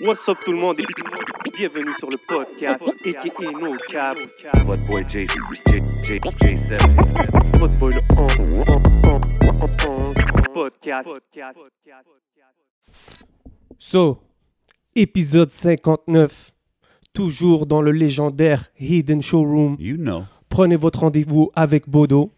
What's up tout le monde? Et bienvenue sur le podcast aka No Cap. What boy J, J, J, J7. Votre boy le on, podcast. So, épisode 59, toujours dans le légendaire Hidden Showroom. You know. Prenez votre rendez-vous avec Bodo.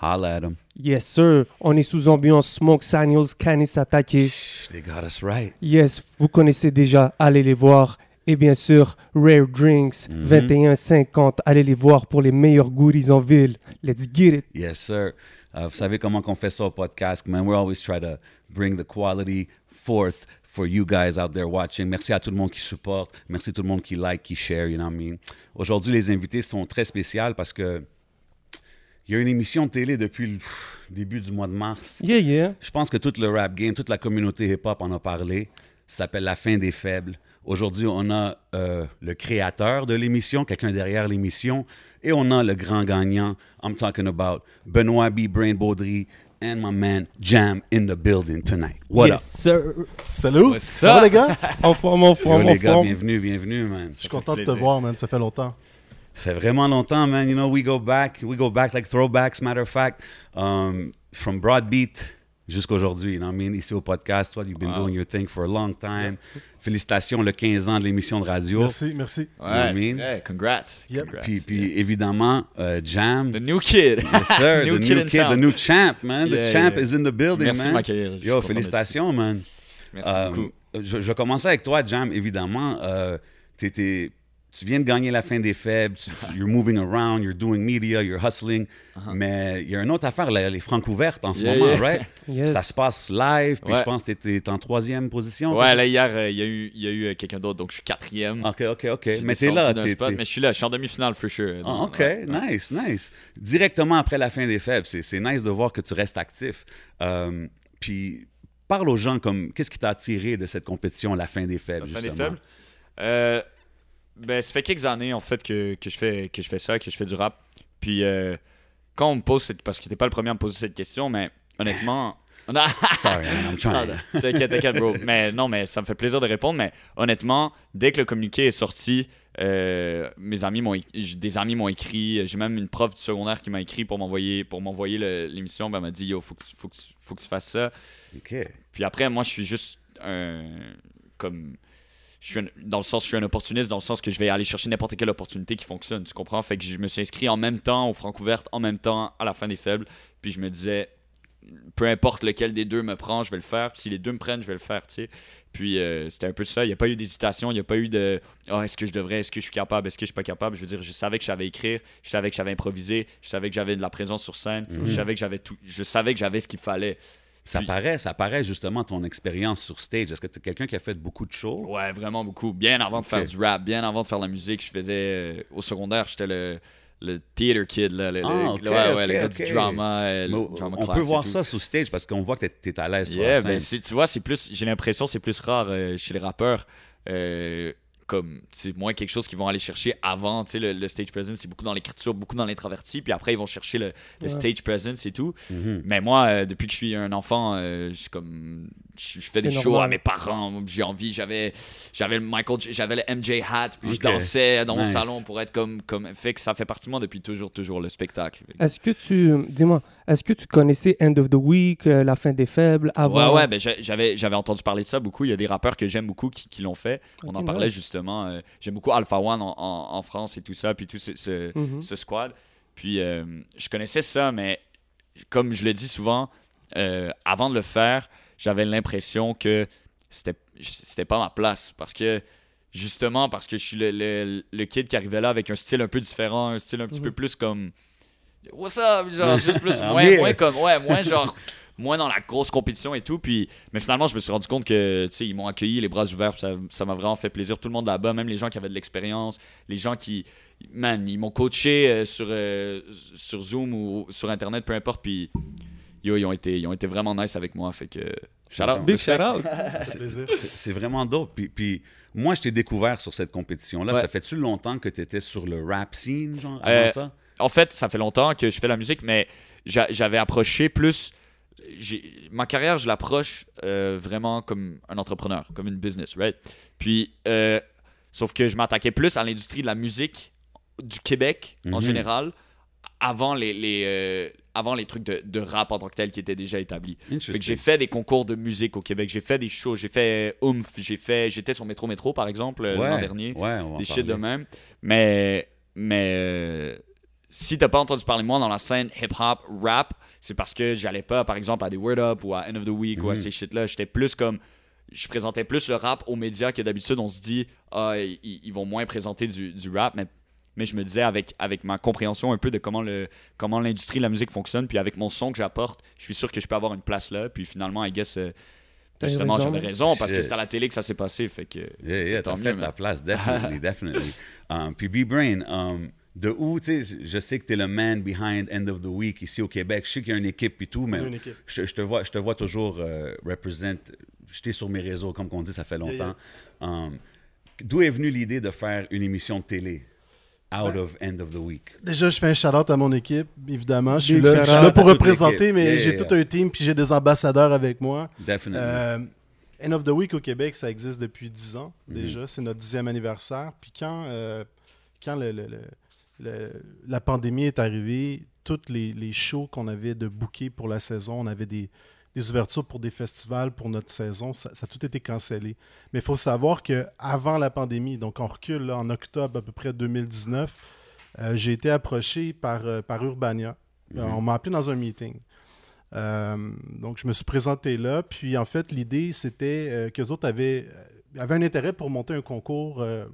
Holla at him. Yes, sir. On est sous ambiance Smoke Signals, Canis Attaqué. They got us right. Yes, vous connaissez déjà, allez les voir. Et bien sûr, Rare Drinks, 21,50. Allez les voir pour les meilleurs goodies en ville. Let's get it. Yes, sir. Uh, vous savez comment on fait ça au podcast, man. We always try to bring the quality forth for you guys out there watching. Merci à tout le monde qui supporte. Merci à tout le monde qui like, qui share, you know what I mean? Aujourd'hui, les invités sont très spéciales parce que il y a une émission de télé depuis le pff, début du mois de mars. Yeah, yeah. Je pense que tout le rap game, toute la communauté hip-hop en a parlé. Ça s'appelle La fin des faibles. Aujourd'hui, on a euh, le créateur de l'émission, quelqu'un derrière l'émission, et on a le grand gagnant. I'm talking about Benoît B. Brain Baudry and my man Jam in the building tonight. What yes, sir. Salut! Ça va les gars? En forme, en up? Yo, forme, en les gars, forme. bienvenue, bienvenue, man. Je suis content de te voir, man. Ça fait longtemps. Ça fait vraiment longtemps, man. You know, we go back, we go back like throwbacks, matter of fact, um, from Broadbeat jusqu'aujourd'hui. You know what I mean? Ici au podcast, toi, you've been doing your thing for a long time. Félicitations, le 15 ans de l'émission de radio. Merci, merci. know what I mean? Yeah, congrats. Yep. Congrats. Puis, puis évidemment, uh, Jam. The new kid. Yes, sir. new the kid new kid, town. the new champ, man. the Yeah, champ yeah. is in the building, Merci man. suis Yo, félicitations, man. Merci Euh, beaucoup. je, je vais commencer avec toi, Jam, évidemment. Euh, t'es- t'es- tu viens de gagner la fin des faibles, tu- tu- you're moving around, you're doing media, you're hustling. Mais il y a une autre affaire, là, les francs ouvertes en ce. Yeah, moment, yeah. right? Yes. Ça se passe live, puis Ouais. je pense que tu es en troisième position. Ouais, là, hier, euh, il y a eu, il y a eu euh, quelqu'un d'autre, donc je suis quatrième. OK, OK, OK. Mais t'es là. t'es- spot, mais je suis là, je suis en demi-finale, for sure. Ah, OK, ouais, nice, nice. Directement après la fin des faibles, c'est nice de voir que tu restes actif. Euh, puis parle aux gens comme qu'est-ce qui t'a attiré de cette compétition, la fin des faibles, La fin des justement? faibles? Ben, ça fait quelques années, en fait, que, que, je fais, que je fais ça, que je fais du rap. Puis, euh, quand on me pose cette... Parce que t'es pas le premier à me poser cette question, mais honnêtement... Sorry, I'm trying. non, T'inquiète, t'inquiète, bro. Mais non, mais ça me fait plaisir de répondre. Mais honnêtement, dès que le communiqué est sorti, euh, mes amis m'ont, des amis m'ont écrit. J'ai même une prof du secondaire qui m'a écrit pour m'envoyer, pour m'envoyer l'émission. Ben, elle m'a dit, yo, faut que, faut, que, tu- faut que tu fasses ça. OK. Puis après, moi, je suis juste un. Comme. Je suis un- dans le sens, je suis un opportuniste, dans le sens que je vais aller chercher n'importe quelle opportunité qui fonctionne. Tu comprends? Fait que je me suis inscrit en même temps au Francouverte, en même temps à la fin des faibles. Puis je me disais, peu importe lequel des deux me prend, je vais le faire. Puis si les deux me prennent, je vais le faire, tu sais. Puis euh, c'était un peu ça. Il n'y a pas eu d'hésitation, il n'y a pas eu de Ah, est-ce que je devrais, est-ce que je suis capable, est-ce que je suis pas capable. Je veux dire, je savais que je savais écrire, je savais que j'avais improvisé, je savais que j'avais de la présence sur scène, je savais que j'avais tout, je savais que j'avais ce qu'il fallait. Ça Puis- paraît, ça paraît justement ton expérience sur stage. Est-ce que tu es quelqu'un qui a fait beaucoup de shows? Ouais, vraiment beaucoup. Bien avant de faire du rap, bien avant de faire de la musique, je faisais euh, au secondaire, j'étais le, le theater kid, là, le, Ah, le- ouais, ouais, le gars du drama, euh, le drama on peut voir ça sur stage parce qu'on voit que tu es à l'aise sur Yeah, ben, tu vois, c'est plus, j'ai l'impression que c'est plus rare euh, chez les rappeurs. euh, comme c'est moins quelque chose qu'ils vont aller chercher avant, tu sais, le, le stage presence, c'est beaucoup dans l'écriture, beaucoup dans l'introverti, puis après ils vont chercher le, stage presence et tout. Mhm. Mais moi, euh, depuis que je suis un enfant, euh, je suis comme, je, je fais des shows à mes parents. J'ai envie, j'avais, j'avais le Michael, j'avais le MJ hat, puis je dansais dans mon salon pour être comme, comme, fait que ça fait partie de moi depuis toujours, toujours le spectacle. Est-ce que tu, dis-moi, est-ce que tu connaissais End of the Week, euh, La fin des faibles, avant? Ouais, ouais, ben j'a- j'avais, j'avais entendu parler de ça beaucoup. Il y a des rappeurs que j'aime beaucoup qui, qui l'ont fait. On en parlait nice. justement. euh, j'aime beaucoup Alpha One en, en- en France et tout ça, puis tout ce, ce, Mhm. ce squad. Puis euh, je connaissais ça, mais comme je le dis souvent, avant de le faire, j'avais l'impression que c'était, c'était pas ma place. Parce que justement, parce que je suis le, le, le kid qui arrivait là avec un style un peu différent, un style un petit peu plus comme. What's up? Genre, juste plus, Ah, moins, yeah. moins comme, ouais, moins genre, moins dans la grosse compétition et tout. Puis, mais finalement, je me suis rendu compte que, tu sais, ils m'ont accueilli les bras ouverts. Ça, ça m'a vraiment fait plaisir. Tout le monde là-bas, même les gens qui avaient de l'expérience, les gens qui, man, ils m'ont coaché euh, sur, euh, sur Zoom ou sur Internet, peu importe. Puis, yo, ils ont été, ils ont été vraiment nice avec moi. Fait que, shout out. Big shout out. C'est c'est vraiment dope. Puis, puis moi, je t'ai découvert sur cette compétition-là. Ouais. Ça fait-tu longtemps que tu étais sur le rap scene, genre, avant Euh, ça? En fait, ça fait longtemps que je fais la musique, mais j'a- j'avais approché plus ma carrière, je l'approche euh, vraiment comme un entrepreneur, comme une business, right? Puis, euh, sauf que je m'attaquais plus à l'industrie de la musique du Québec en Mhm. général, avant les, les, euh, avant les trucs de, de rap en tant que tel qui étaient déjà établis. Fait que Interesting. j'ai fait des concours de musique au Québec, j'ai fait des shows, j'ai fait Oomph, j'ai fait, j'étais sur Métro Métro par exemple l'an dernier, ouais, des shit de même. Mais, mais si t'as pas entendu parler de moi dans la scène hip-hop, rap, c'est parce que j'allais pas, par exemple, à des Word Up ou à End of the Week ou à Mhm. ces shit-là. J'étais plus comme. Je présentais plus le rap aux médias que d'habitude. On se dit, ah, ils, ils vont moins présenter du, du rap, mais. Mais je me disais, avec, avec ma compréhension un peu de comment le comment l'industrie de la musique fonctionne, puis avec mon son que j'apporte, je suis sûr que je peux avoir une place là. Puis finalement, I guess, euh, justement, j'avais raison parce que c'est à la télé que ça s'est passé. Fait que, Yeah, yeah, tant mieux, fait ta place, definitely, definitely. Um, puis B-Brain, um, de où, tu sais, je sais que t'es le man behind End of the Week ici au Québec. Je sais qu'il y a une équipe et tout, mais. Je, je te vois, je te vois toujours euh, represent. J'étais sur mes réseaux, comme on dit, ça fait longtemps. Um, D'où est venue l'idée de faire une émission de télé out Ben, of End of the Week? Déjà, je fais un shout-out à mon équipe, évidemment. Je suis là, je suis là pour représenter, mais Yeah, j'ai tout un team, puis j'ai des ambassadeurs avec moi. Definitely. Euh, End of the Week au Québec, ça existe depuis 10 ans Mhm. déjà. C'est notre dixième anniversaire. Puis quand, euh, quand le- le- le- le- la pandémie est arrivée, tous les, les shows qu'on avait de booker pour la saison, on avait des, des ouvertures pour des festivals pour notre saison, ça, ça a tout été cancellé. Mais il faut savoir qu'avant la pandémie, donc on recule là, en octobre à peu près 2019, euh, j'ai été approché par, euh, par Urbania. Euh, Mhm. On m'a appelé dans un meeting. Euh, donc, je me suis présenté là. Puis, en fait, l'idée, c'était euh, qu'eux autres avaient, avaient un intérêt pour monter un concours, euh,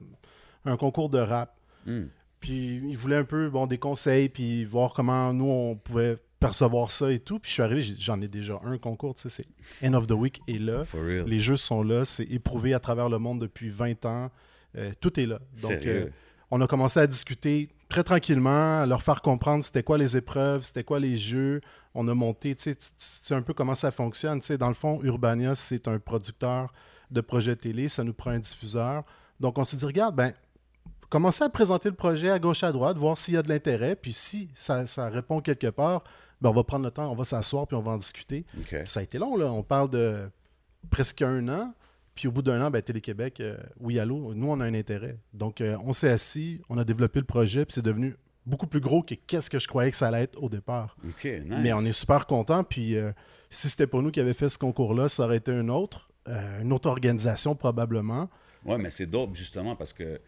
un concours de rap. Hmm. Puis, ils voulaient un peu bon, des conseils, puis voir comment nous, on pouvait percevoir ça et tout. Puis, je suis arrivé, j'en ai déjà un concours, tu sais, c'est End of the Week est là. Les jeux sont là, c'est éprouvé à travers le monde depuis 20 ans. Euh, tout est là. Donc, euh, on a commencé à discuter très tranquillement, à leur faire comprendre c'était quoi les épreuves, c'était quoi les jeux. On a monté, tu sais, tu tu sais un peu comment ça fonctionne. Tu sais, dans le fond, Urbania, c'est un producteur de projets télé, ça nous prend un diffuseur. Donc, on s'est dit, regarde, ben, commencez à présenter le projet à gauche, à droite, voir s'il y a de l'intérêt. Puis si ça, ça répond quelque part, ben, on va prendre le temps, on va s'asseoir, puis on va en discuter. Ça a été long, là. On parle de presque un an. Puis au bout d'un an, ben, Télé-Québec, euh, oui, allô, nous, on a un intérêt. Donc, euh, on s'est assis, on a développé le projet, puis c'est devenu beaucoup plus gros que qu'est-ce que je croyais que ça allait être au départ. Nice. Mais on est super content. Puis euh, si c'était pas nous qui avions fait ce concours-là, ça aurait été un autre, une autre organisation probablement. Ouais, mais c'est dope, justement, parce que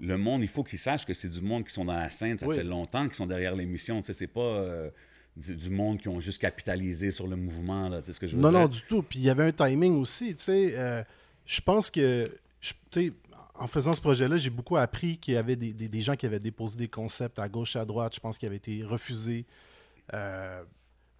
le monde, il faut qu'ils sachent que c'est du monde qui sont dans la scène, ça Oui. fait longtemps qu'ils sont derrière l'émission. Tu sais, c'est pas euh, du, du monde qui ont juste capitalisé sur le mouvement, là. Tu sais ce que je veux Non, dire? non, du tout. Puis il y avait un timing aussi, tu sais. euh, je pense que, je- tu sais, en faisant ce projet-là, j'ai beaucoup appris qu'il y avait des, des- des gens qui avaient déposé des concepts à gauche et à droite. Je pense qu'ils avaient été refusés. Euh,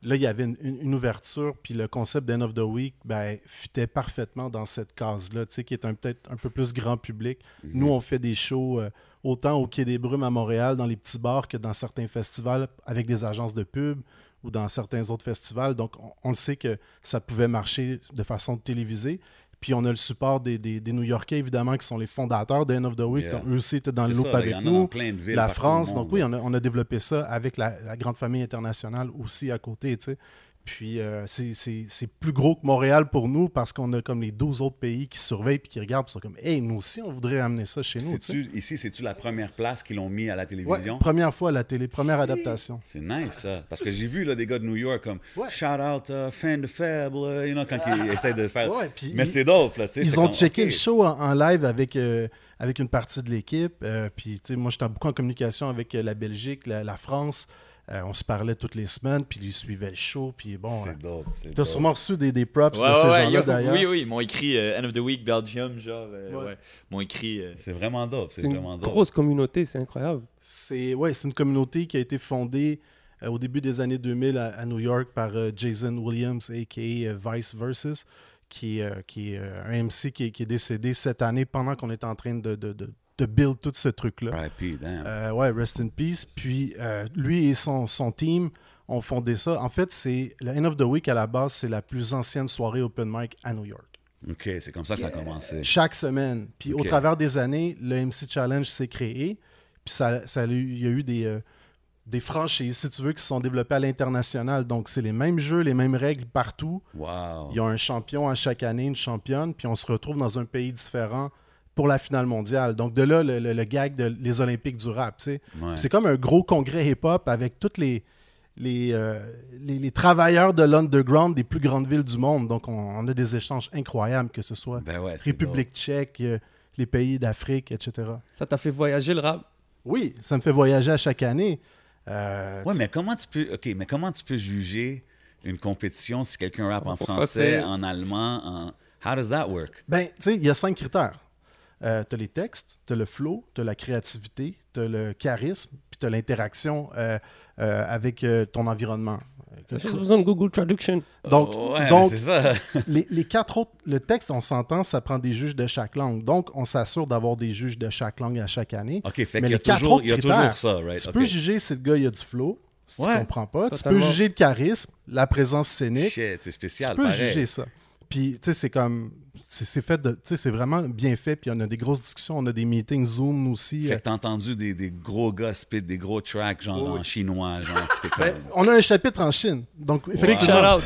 là, il y avait une, une- une ouverture, puis le concept d'End of the Week, ben, fitait parfaitement dans cette case-là, qui est un- peut-être un peu plus grand public. Mhm. Nous, on fait des shows euh, autant au Quai des Brumes à Montréal, dans les petits bars, que dans certains festivals avec des agences de pub ou dans certains autres festivals. Donc, on, on le sait que ça pouvait marcher de façon télévisée. Puis on a le support des, des- des New-Yorkais, évidemment, qui sont les fondateurs de End of the Week. Yeah. Eux aussi étaient dans le loop ça, avec nous. villes La France. Donc oui, on a, on a développé ça avec la, la grande famille internationale aussi à côté, tu sais. Puis euh, c'est- plus gros que Montréal pour nous parce qu'on a comme les 12 autres pays qui surveillent puis qui regardent. Puis sont comme, hey, nous aussi, on voudrait amener ça chez nous. tu ici, c'est-tu la première place qu'ils l'ont mis à la Ouais, télévision? première fois à la télé, première adaptation. C'est nice, ça. Parce que j'ai vu là, des gars de New York comme Ouais. shout out, uh, fan de faible, uh, you know, quand ils essayent de faire. Ouais, mais c'est dope, là, tu sais. Ils ont comme, checké le show en, en live avec, euh, avec une partie de l'équipe. Euh, puis, tu sais, moi, j'étais beaucoup en communication avec la Belgique, la, la France. Euh, on se parlait toutes les semaines, puis ils suivaient le show. Puis bon, C'est dope. c'est t'as sûrement reçu des, des props Ouais, de ces ouais, gens-là, d'ailleurs. oui, oui, ils m'ont écrit euh, End of the Week Belgium, genre, euh, Ouais. ouais. Ils m'ont écrit. euh, C'est vraiment dope. C'est C'est une vraiment dope. grosse communauté, c'est incroyable. C'est ouais, c'est une communauté qui a été fondée euh, au début des années 2000 à, à New York par euh, Jason Williams, a.k.a. Vice Versus, qui, euh, qui est euh, un MC qui est, qui est décédé cette année pendant qu'on était en train de, de, de, de build tout ce truc-là. Euh, ouais, rest in peace. Puis euh, lui et son, son team ont fondé ça. En fait, c'est le End of the Week à la base, c'est la plus ancienne soirée open mic à New York. OK, c'est comme ça que ça a commencé. Chaque semaine. Puis au travers des années, le MC Challenge s'est créé. Puis ça, ça il y a eu des, euh, des franchises, si tu veux, qui se sont développées à l'international. Donc, c'est les mêmes jeux, les mêmes règles partout. Wow. Il y a un champion à chaque année, une championne, puis on se retrouve dans un pays différent pour la finale mondiale. Donc, de là, le, le- le gag de les Olympiques du rap. Ouais. C'est comme un gros congrès hip-hop avec tous les, les, euh, les, les travailleurs de l'underground des plus grandes villes du monde. Donc, on, on a des échanges incroyables, que ce soit Ben ouais, République tchèque, euh, les pays d'Afrique, etc. Ça t'a fait voyager le rap? Oui, ça me fait voyager à chaque année. Euh, tu- mais comment tu peux. Ok, mais comment tu peux juger une compétition si quelqu'un rappe en français. en allemand, en. How does that work? Ben, tu sais, il y a cinq critères. Euh, tu as les textes, tu as le flow, tu as la créativité, tu as le charisme, puis tu as l'interaction euh, euh, avec euh, ton environnement. J'ai besoin de Google Traduction. Donc, Oh, ouais, donc c'est ça. les, les quatre autres, le texte, on s'entend, ça prend des juges de chaque langue. Donc, on s'assure d'avoir des juges de chaque langue à chaque année. Ok, fait Mais y a les quatre toujours, autres il y a critères, toujours ça, right? Tu peux juger si le gars il a du flow, si Ouais, tu comprends pas. Tu peux juger le charisme, la présence scénique. Shit, c'est spécial. tu peux pareil. juger ça. Puis, tu sais, c'est comme. C'est fait de. Tu sais, c'est vraiment bien fait. Puis, on a des grosses discussions. On a des meetings Zoom aussi. Fait que t'as entendu des, des gros spit des gros tracks, genre Oui, en chinois, genre. Ben, on a un chapitre en Chine. Donc, effectivement. out.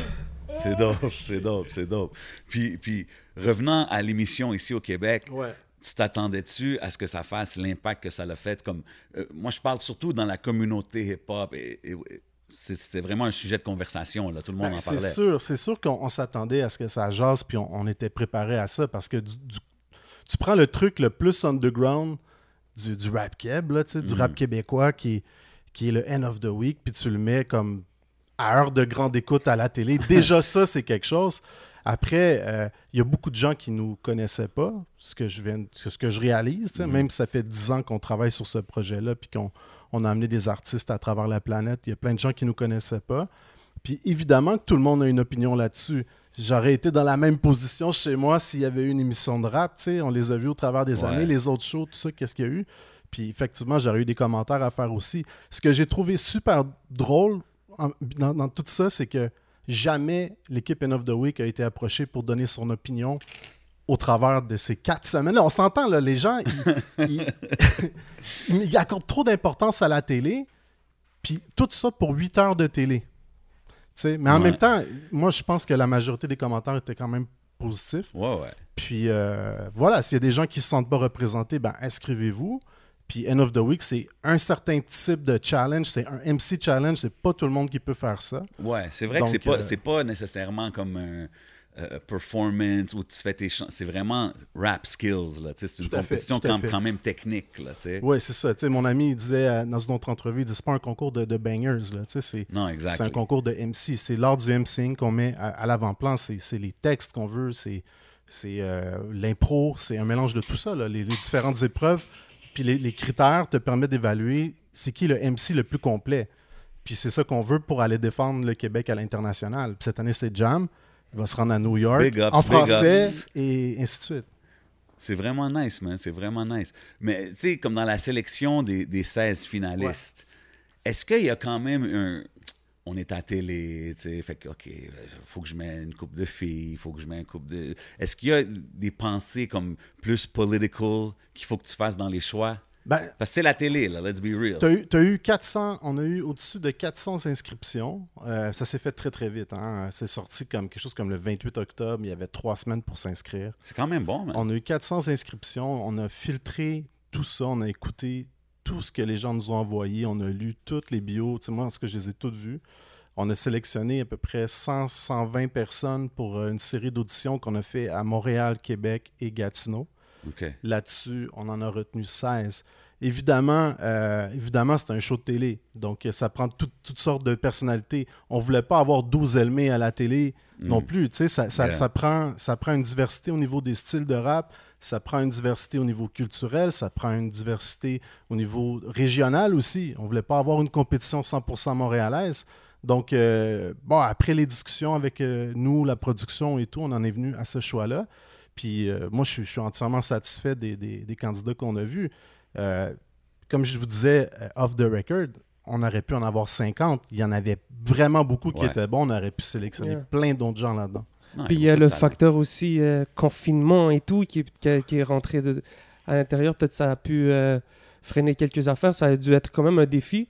C'est dope, c'est dope, c'est dope. Puis, puis revenant à l'émission ici au Québec, Ouais. tu t'attendais-tu à ce que ça fasse l'impact que ça l'a fait? Comme, euh, moi, je parle surtout dans la communauté hip-hop. Et, et- et c'est- c'était vraiment un sujet de conversation. Là. Tout le monde Ben, en c'est parlait. sûr, c'est sûr qu'on on s'attendait à ce que ça jase, puis on, on était préparé à ça parce que du- du- tu prends le truc le plus underground du, du rap keb, là, du Mhm. rap québécois qui, est- qui est le end of the week, puis tu le mets comme à heure de grande écoute à la télé. Déjà, ça, c'est quelque chose. Après, euh, il y a beaucoup de gens qui nous connaissaient pas, ce que je, viens, ce que je réalise, Mhm. même si ça fait 10 ans qu'on travaille sur ce projet-là, puis qu'on on a amené des artistes à travers la planète. Il y a plein de gens qui nous connaissaient pas. Puis évidemment que tout le monde a une opinion là-dessus. J'aurais été dans la même position chez moi s'il y avait eu une émission de rap, tu sais, on les a vus au travers des Ouais. années, les autres shows, tout ça, qu'est-ce qu'il y a eu? Puis effectivement, j'aurais eu des commentaires à faire aussi. Ce que j'ai trouvé super drôle en- dans, dans tout ça, c'est que jamais l'équipe End of the Week a été approchée pour donner son opinion au travers de ces quatre semaines-là. On s'entend, là, les gens, ils, ils- ils accordent trop d'importance à la télé, puis tout ça pour 8 heures de télé. Mais en Ouais. même temps, moi, je pense que la majorité des commentaires étaient quand même positifs. Ouais, ouais. Puis euh, voilà, s'il y a des gens qui ne se sentent pas représentés, ben inscrivez-vous. Puis End of the Week, c'est un certain type de challenge, c'est un MC challenge, c'est pas tout le monde qui peut faire ça. Ouais, c'est vrai Donc, que c'est pas, euh, c'est pas nécessairement comme un euh, performance où tu fais tes chants. C'est vraiment rap skills. Là, c'est une fait, compétition quand, quand même technique. Là. Oui, c'est ça. Mon ami il disait euh, dans une autre entrevue, il dit c'est pas un concours de, de bangers, là. C'est Non, c'est exact. un concours de MC. C'est l'art du MCing qu'on met à, à l'avant-plan. C'est c'est les textes qu'on veut, c'est c'est euh, l'impro, c'est un mélange de tout ça, là, les, les différentes épreuves. Puis les, les critères te permettent d'évaluer c'est qui le MC le plus complet. Puis c'est ça qu'on veut pour aller défendre le Québec à l'international. Puis cette année, c'est Jam. Il va se rendre à New York, Big ups, en big français, ups. et ainsi de suite. C'est vraiment nice, man. C'est vraiment nice. Mais tu sais, comme dans la sélection des, des 16 finalistes, est-ce qu'il y a quand même un. On est à télé, tu sais, fait que, OK, il faut que je mette une coupe de filles, il faut que je mette une coupe de. Est-ce qu'il y a des pensées comme plus political qu'il faut que tu fasses dans les choix? Ben, Parce que c'est la télé, là, let's be real. Tu as eu, t'as eu 400, on a eu au-dessus de 400 inscriptions. Euh, ça s'est fait très très vite. hein. C'est sorti comme quelque chose comme le 28 octobre. Il y avait trois semaines pour s'inscrire. C'est quand même bon, man. On a eu 400 inscriptions. On a filtré tout ça. On a écouté tout ce que les gens nous ont envoyé. On a lu toutes les bios. Tu sais, moi, ce que je les ai toutes vues. On a sélectionné à peu près 100, 120 personnes pour euh, une série d'auditions qu'on a fait à Montréal, Québec et Gatineau. Là-dessus, on en a retenu 16. Évidemment, euh, évidemment c'est un show de télé. Donc, ça prend tout- toutes sortes de personnalités. On voulait pas avoir 12 Elmés à la télé non plus. Ça, ça- Yeah. ça prend, ça prend une diversité au niveau des styles de rap. Ça prend une diversité au niveau culturel. Ça prend une diversité au niveau régional aussi. On voulait pas avoir une compétition 100% montréalaise. Donc, euh, bon, après les discussions avec euh, nous, la production et tout, on en est venu à ce choix-là. Puis euh, moi, je suis, je suis entièrement satisfait des, des- des candidats qu'on a vus. Euh, comme je vous disais, euh, off the record, on aurait pu en avoir 50. Il y en avait vraiment beaucoup qui Ouais. étaient bons. On aurait pu sélectionner Yeah. plein d'autres gens là-dedans. Puis il y a le facteur aussi euh, confinement et tout qui, qui, qui est rentré de- à l'intérieur. Peut-être ça a pu euh, freiner quelques affaires. Ça a dû être quand même un défi.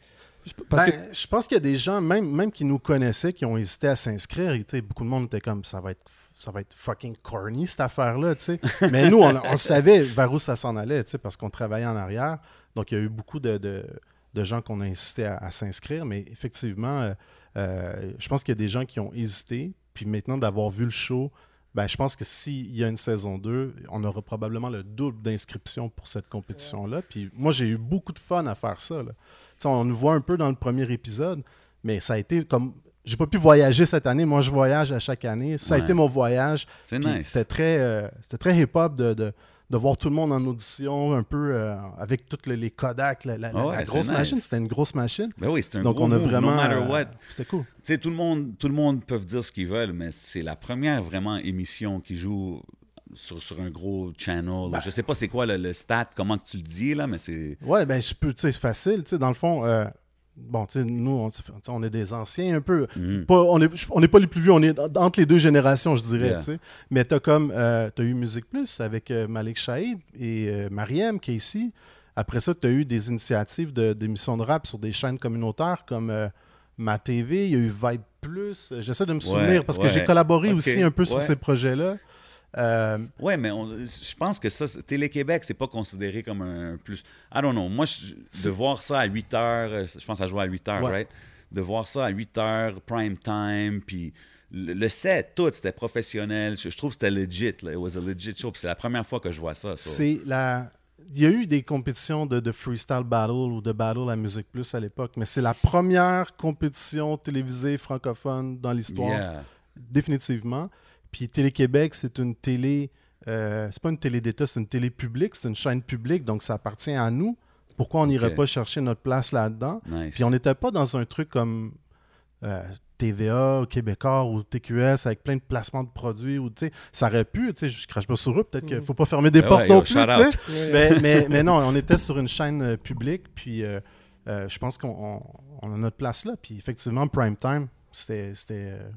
Parce que- Ben, Je pense qu'il y a des gens, même, même qui nous connaissaient, qui ont hésité à s'inscrire. Et, tu sais, beaucoup de monde était comme ça va être, ça va être fucking corny cette affaire-là. tu sais. Mais nous, on, on savait vers où ça s'en allait tu sais, parce qu'on travaillait en arrière. Donc, il y a eu beaucoup de, de- de gens qu'on a incité à, à s'inscrire. Mais effectivement, euh, euh, je pense qu'il y a des gens qui ont hésité. Puis maintenant, d'avoir vu le show, ben, je pense que s'il y a une saison 2, on aura probablement le double d'inscriptions pour cette compétition-là. Puis moi, j'ai eu beaucoup de fun à faire ça. là. On nous voit un peu dans le premier épisode, mais ça a été comme. J'ai pas pu voyager cette année. Moi, je voyage à chaque année. Ça a été mon voyage. C'est nice. C'était très, euh, c'était très hip-hop de, de, de voir tout le monde en audition, un peu euh, avec toutes les, les Kodak, la, Ah ouais, la c'est grosse nice. machine. C'était une grosse machine. Ben oui, c'est un Donc, gros on a vraiment. No matter euh, what. C'était cool. Tu sais, tout le monde, tout le monde peut dire ce qu'ils veulent, mais c'est la première vraiment émission qui joue sur, sur un gros channel. Ben- je sais pas c'est quoi le, le stat, comment que tu le dis là, mais c'est. Ouais, ben, je peux, tu sais, c'est facile. Tu sais, dans le fond, euh, bon, tu sais, nous, on, est des anciens un peu. Mhm. Pas- on n'est on est pas les plus vieux, on est en- entre les deux générations, je dirais. Yeah. tu sais. Mais tu as comme. euh, t'as eu Musique Plus avec euh, Malik Shahid et euh, Mariam qui est ici. Après ça, tu as eu des initiatives d'émissions de, rap sur des chaînes communautaires comme euh, Ma TV, il y a eu Vibe Plus. J'essaie de me souvenir parce que j'ai collaboré aussi un peu sur ces projets-là. Euh, Ouais, mais on- je pense que ça, Télé-Québec, c'est pas considéré comme un plus. I don't know. Moi, je- de voir ça à 8 heures, euh, je pense que ça joue à 8 heures, Ouais. right? De voir ça à 8 heures, prime time, puis le, le set, tout, c'était professionnel. Je, je trouve que c'était legit. Là. It was a legit show. C'est la première fois que je vois ça. C'est la. Il y a eu des compétitions de, de freestyle battle ou de battle à Musique Plus à l'époque, mais c'est la première compétition télévisée francophone dans l'histoire, Yeah. définitivement. Puis Télé-Québec, c'est une télé. euh, c'est pas une télé d'État, c'est une télé publique, c'est une chaîne publique, donc ça appartient à nous. Pourquoi on n'irait pas chercher notre place là-dedans? Nice. Puis on n'était pas dans un truc comme euh, TVA, Québécois ou TQS avec plein de placements de produits. Ou, tu sais, ça aurait pu, tu sais, je crache pas sur eux, peut-être qu'il ne faut pas fermer des Ah portes ouais, non plus. mais, mais, mais non, on était sur une chaîne euh, publique, puis euh, euh, je pense qu'on on- on a notre place là. Puis effectivement, prime time, c'était c'était, euh,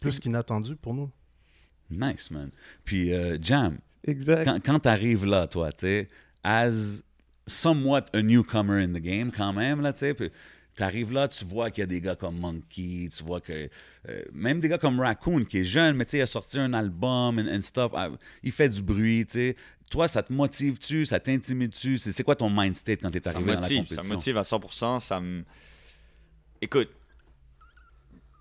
plus qu'inattendu pour nous. Nice, man. Puis, euh, Jam, Exact. quand, quand t'arrives là, toi, tu sais, as somewhat a newcomer in the game, quand même, là, tu sais, puis t'arrives là, tu vois qu'il y a des gars comme Monkey, tu vois que. euh, même des gars comme Raccoon, qui est jeune, mais tu sais, il a sorti un album and, and stuff, ah, il fait du bruit, tu sais. Toi, ça te motive-tu, ça t'intimide-tu? C'est c'est quoi ton mind state quand t'es Ça arrivé me dans la motive, compétition? ça me motive à 100%. Ça me... Écoute,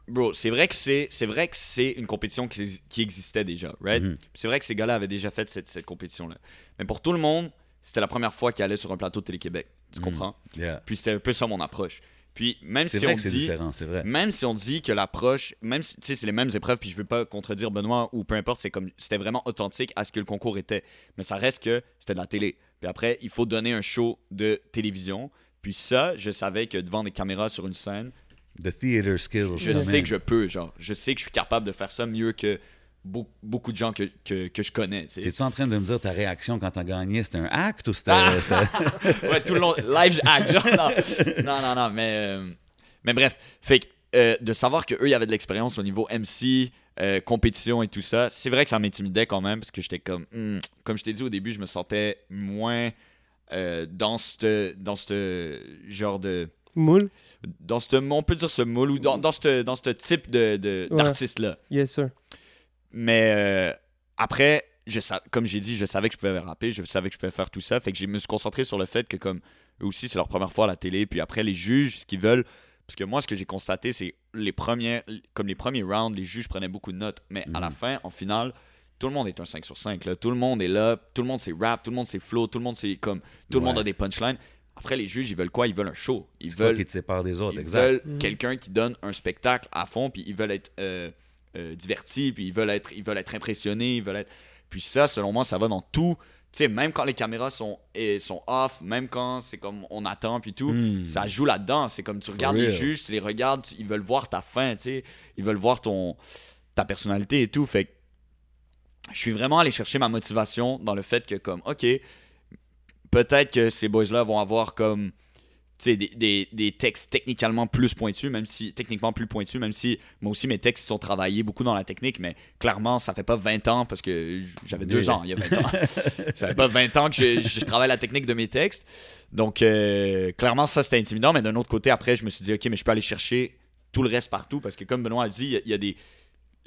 bro, c'est vrai que c'est, c'est vrai que c'est une compétition qui, qui existait déjà, right? Mhm. C'est vrai que ces gars-là avaient déjà fait cette, cette compétition-là. Mais pour tout le monde, c'était la première fois qu'ils allaient sur un plateau de Télé-Québec. Tu Mhm. comprends? Yeah. Puis c'était un peu ça mon approche. Puis même si on dit, vrai. même si on dit que l'approche, même si c'est les mêmes épreuves, puis je veux pas contredire Benoît ou peu importe, c'est comme c'était vraiment authentique à ce que le concours était. Mais ça reste que c'était de la télé. Puis après, il faut donner un show de télévision. Puis ça, je savais que devant des caméras sur une scène, The theater skills. je sais que je peux, genre, je sais que je suis capable de faire ça mieux que beau- beaucoup de gens que, que, que je connais. T'es-tu en train de me dire ta réaction quand t'as gagné, c'était un acte ou c'était. Ah! c'était- ouais, tout le long. Live hack, genre. Non, non, non, non, mais, euh, mais bref. Fait que euh, de savoir qu'eux, il y avait de l'expérience au niveau MC, euh, compétition et tout ça, c'est vrai que ça m'intimidait quand même parce que j'étais comme. hmm, comme je t'ai dit au début, je me sentais moins dans ce dans genre de. Moule? Dans ce, on peut dire ce moule ou dans, dans ce dans c'te type de, de- Ouais. d'artiste-là. Yes, sir. Mais euh, après, je sa- comme j'ai dit, je savais que je pouvais rapper, je savais que je pouvais faire tout ça. Fait que je me suis concentré sur le fait que, comme eux aussi, c'est leur première fois à la télé. Puis après, les juges, ce qu'ils veulent. Parce que moi, ce que j'ai constaté, c'est les premiers, comme les premiers rounds, les juges prenaient beaucoup de notes. Mais à la fin, en finale, tout le monde est un 5 sur 5. Là. Tout le monde est là. Tout le monde c'est rap, tout le monde c'est flow, tout le monde c'est comme. Tout le monde a des punchlines. Après, les juges, ils veulent quoi? Ils veulent un show. Ils veulent qui te sépare des autres, ils exact. veulent Mm. quelqu'un qui donne un spectacle à fond, puis ils veulent être euh, euh, divertis, puis ils veulent être, ils veulent être impressionnés, ils veulent être. Puis ça, selon moi, ça va dans tout. Tu sais, même quand les caméras sont, et sont off, même quand c'est comme on attend, puis tout, Mm. ça joue là-dedans. C'est comme tu regardes les juges, tu les regardes, tu- ils veulent voir ta fin, tu sais. Ils veulent voir ton, ta personnalité et tout. Fait que je suis vraiment allé chercher ma motivation dans le fait que, comme, ok, peut-être que ces boys-là vont avoir comme des, des, des textes techniquement plus pointus, même si techniquement plus pointus, même si moi aussi mes textes sont travaillés beaucoup dans la technique, mais clairement ça fait pas 20 ans parce que j'avais deux ans il y a 20 ans. ça fait pas 20 ans que je, je travaille la technique de mes textes. Donc euh, clairement ça c'était intimidant, mais d'un autre côté après je me suis dit ok mais je peux aller chercher tout le reste partout parce que comme Benoît a dit, il y a- il y, a des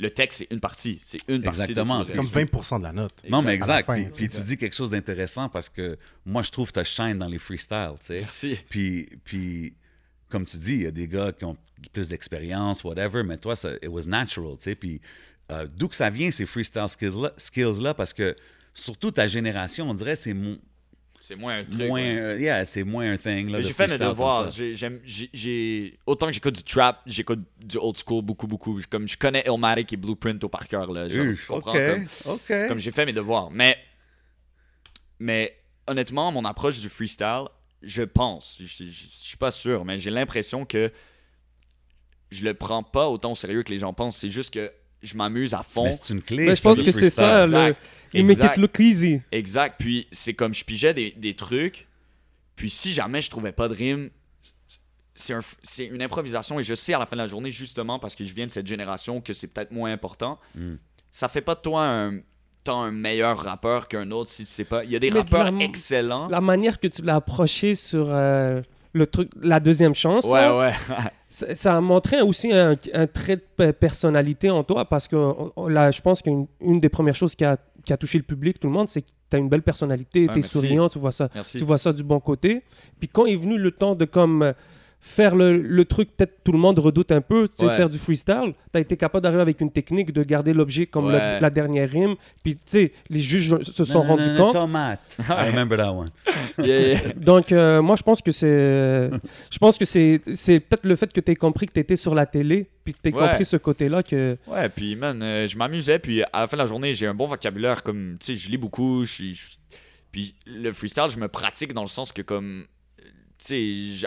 le texte c'est une partie, c'est une partie Exactement. le Comme reste. 20% de la note. Non, mais exact. fin, Puis, tu puis tu dis quelque chose d'intéressant parce que moi, je trouve que tu shine dans les freestyles, tu sais. Merci. Puis, puis, comme tu dis, il y a des gars qui ont plus d'expérience, whatever, mais toi, ça, it was natural, tu sais. Puis, euh, d'où que ça vient, ces freestyle skills-là, parce que surtout ta génération, on dirait, c'est mo- C'est moins un truc. moins, ouais. euh, yeah, c'est moins un thing. là, J'ai fait mes devoirs. J'ai- Autant que j'écoute du trap, j'écoute du old school beaucoup, beaucoup. Comme je connais Illmatic et Blueprint au par cœur. Là, genre, Uf, tu comprends? OK, Comme, j'ai fait mes devoirs. Mais, mais honnêtement, mon approche du freestyle, je pense, je, je- je suis pas sûr, mais j'ai l'impression que je le prends pas autant au sérieux que les gens pensent. C'est juste que je m'amuse à fond. C'est une clé. Mais je pense que c'est ça, freestyle. le, Exact. you make Exact. it look easy. Exact. Puis c'est comme je pigeais des, des trucs. Puis si jamais je trouvais pas de rime, c'est un, c'est une improvisation. Et je sais à la fin de la journée, justement parce que je viens de cette génération, que c'est peut-être moins important. Mm. Ça fait pas de toi un, tant un meilleur rappeur qu'un autre si tu sais pas. Il y a des Mais de rappeurs la- excellents. La manière que tu l'as approché sur euh, le truc, la deuxième chance, Ouais, là, ouais. ça, ça a montré aussi un, un trait de pe- personnalité en toi parce que on- là, je pense qu'une une des premières choses qui a, qui a touché le public, tout le monde, c'est que tu as une belle personnalité, tu es merci. souriant, tu vois ça. Merci. Tu vois ça du bon côté. Puis quand est venu le temps de comme faire le, le truc, peut-être tout le monde redoute un peu, tu sais, Ouais. faire du freestyle, tu as été capable d'arriver avec une technique de garder l'objet comme Ouais. la dernière rime. Puis tu sais, les juges se sont rendus compte. Tomate. I remember that one. Yeah, yeah. Donc, euh, moi, je pense que c'est, je pense que c'est, c'est peut-être le fait que tu aies compris que tu étais sur la télé, puis que tu Ouais. compris ce côté-là que. Ouais, puis man, euh, je m'amusais, puis à la fin de la journée, j'ai un bon vocabulaire, comme, tu sais, je lis beaucoup, je suis... je- Puis le freestyle, je me pratique dans le sens que comme, euh, tu sais, je-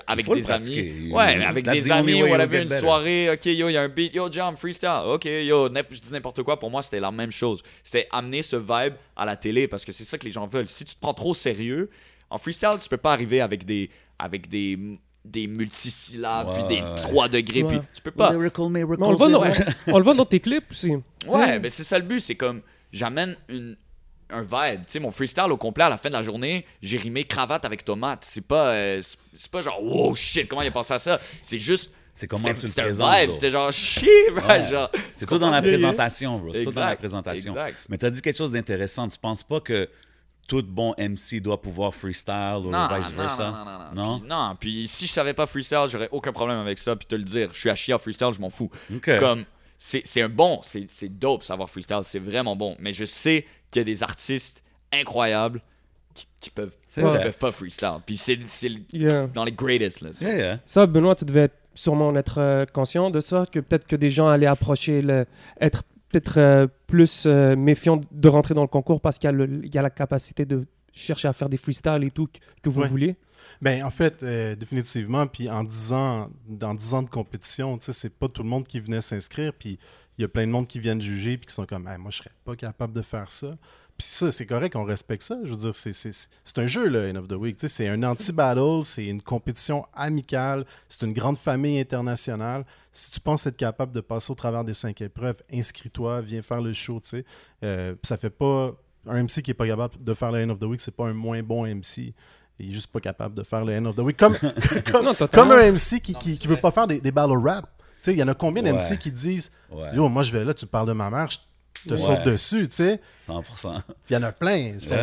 avec des amis... Ouais, avec des amis, ou get une soirée, ok, yo, il y a un beat, yo, jam, freestyle, ok, yo, je dis n'importe quoi, pour moi, c'était la même chose. C'était amener ce vibe à la télé, parce que c'est ça que les gens veulent. Si tu te prends trop sérieux, en freestyle, tu peux pas arriver avec des... Avec des des multisyllabes, Ouais, puis des ouais. 3 degrés, Ouais. puis tu peux pas. Lyrical miracle. Mais on, le voit dans, on le voit dans tes clips aussi. Ouais, mais c'est ça le but, c'est comme j'amène une un vibe, tu sais mon freestyle au complet à la fin de la journée, j'ai rimé cravate avec tomate. C'est pas euh, c'est- pas genre wow shit, comment il a pensé à ça? C'est juste C'est comment c'était- tu le c'était un présentes, vibe, bro. c'était genre shit, bro, Ouais. genre C'est tout dans la présentation, bro. C'est tout dans la présentation. exact. Mais tu as dit quelque chose d'intéressant. Tu penses pas que tout bon MC doit pouvoir freestyle ou non, vice versa? non, non, non, Non? Puis, non, puis si je savais pas freestyle, j'aurais aucun problème avec ça, puis te le dire, je suis à chier en freestyle, je m'en fous. OK. Comme c'est c'est un bon, c'est c'est dope savoir freestyle, c'est vraiment bon, mais je sais qu'il y a des artistes incroyables qui, qui peuvent qui peuvent pas freestyle. Puis c'est Yeah. dans les greatest là. Yeah, yeah. Ça, Benoît, tu devais sûrement en être euh, conscient de ça, que peut-être que des gens allaient approcher, le, être peut-être euh, plus euh, méfiants de rentrer dans le concours parce qu'il y, a le- il y a la capacité de chercher à faire des freestyles et tout que, que vous Ouais. voulez. Ben, en fait, euh, définitivement, puis en 10 ans, dans 10 ans de compétition, tu sais, c'est pas tout le monde qui venait s'inscrire, puis il y a plein de monde qui viennent juger, puis qui sont comme, moi, je serais pas capable de faire ça. Puis ça, c'est correct, on respecte ça. Je veux dire, c'est- un jeu, là, End of the Week. Tu sais, C'est un anti-battle, c'est une compétition amicale, c'est une grande famille internationale. Si tu penses être capable de passer au travers des cinq épreuves, inscris-toi, viens faire le show, tu sais. Euh, ça fait pas... Un MC qui est pas capable de faire le End of the Week, c'est pas un moins bon MC. Il est juste pas capable de faire le End of the Week. Comme, comme, Non, un MC qui, qui, qui veut pas faire des, des battle rap. Tu sais, il y en a combien Ouais. d'MC qui disent Ouais. Yo, moi je vais là, tu parles de ma mère, je te Ouais. saute dessus, tu sais. 100%. Il y en a plein. C'est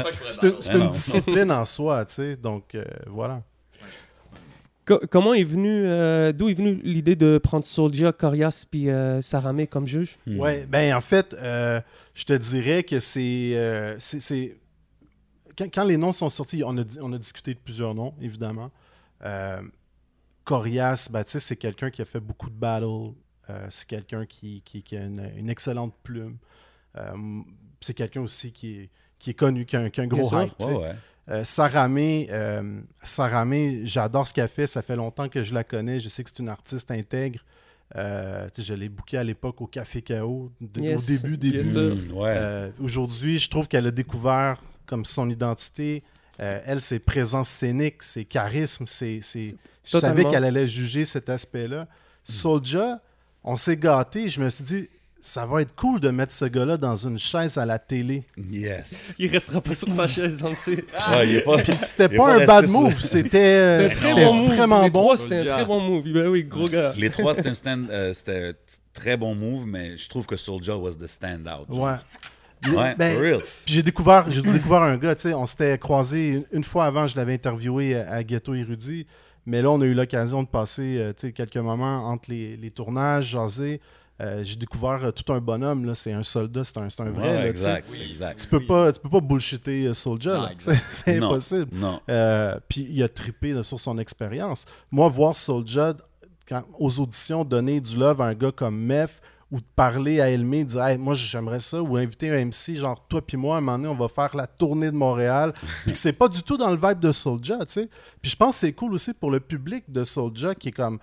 une, non. discipline en soi, tu sais. Donc, euh, voilà. Co- comment est venu, euh, d'où est venue l'idée de prendre Soulja, Corias puis euh, Saramé comme juge? Hmm. Ouais, ben en fait, euh, je te dirais que c'est. Quand, quand les noms sont sortis, on a, di- on a discuté de plusieurs noms, évidemment. Euh, Corias, ben, tu sais, c'est quelqu'un qui a fait beaucoup de battles. Euh, c'est quelqu'un qui, qui- qui a une, une excellente plume. Euh, c'est quelqu'un aussi qui est, qui est connu, qui a un, qui a un gros sûr. hype. Ouais, ouais. Euh, Saramé, euh, Saramé, j'adore ce qu'elle fait. Ça fait longtemps que je la connais. Je sais que c'est une artiste intègre. Euh, tu sais, je l'ai bookée à l'époque au Café KO, d- au Yes. début, début. Yes. Mm, ouais. Euh, Aujourd'hui, je trouve qu'elle a découvert comme son identité. Euh, elle, c'est présence scénique, c'est charisme, c'est. c'est- Je savais qu'elle allait juger cet aspect-là. Soulja, on s'est gâté. Je me suis dit, ça va être cool de mettre ce gars-là dans une chaise à la télé. Yes. Il restera pas sur sa chaise, on le sait. Ouais, il est pas. Puis c'était pas pas un bad sur- move, c'était euh, bon move. vraiment Les bon. trois, C'était un très bon move. Ben oui, gros gars. Les trois, c'était un stand, euh, c'était très bon move, mais je trouve que Soulja was the standout. Ouais. Ouais, ben, for real. Puis j'ai découvert, j'ai découvert un gars, tu sais, on s'était croisé une, une fois avant, je l'avais interviewé à, à Ghetto Érudit, mais là, on a eu l'occasion de passer, euh, tu sais, quelques moments entre les, les tournages, jaser. Euh, j'ai découvert euh, tout un bonhomme, là, c'est un soldat, c'est un, c'est un vrai, Ouais, là, exact, exact. Tu peux pas, tu peux pas bullshitter exact. c'est impossible. Non. Puis il a trippé là, sur son expérience. Moi, voir Soulja quand- aux auditions donner du love à un gars comme Meth ou de parler à Elmé, dire Hey, moi j'aimerais ça, ou inviter un MC, genre toi puis moi, à un moment donné, on va faire la tournée de Montréal. puis que c'est pas du tout dans le vibe de Soulja, tu sais. Puis je pense que c'est cool aussi pour le public de Soulja qui est comme.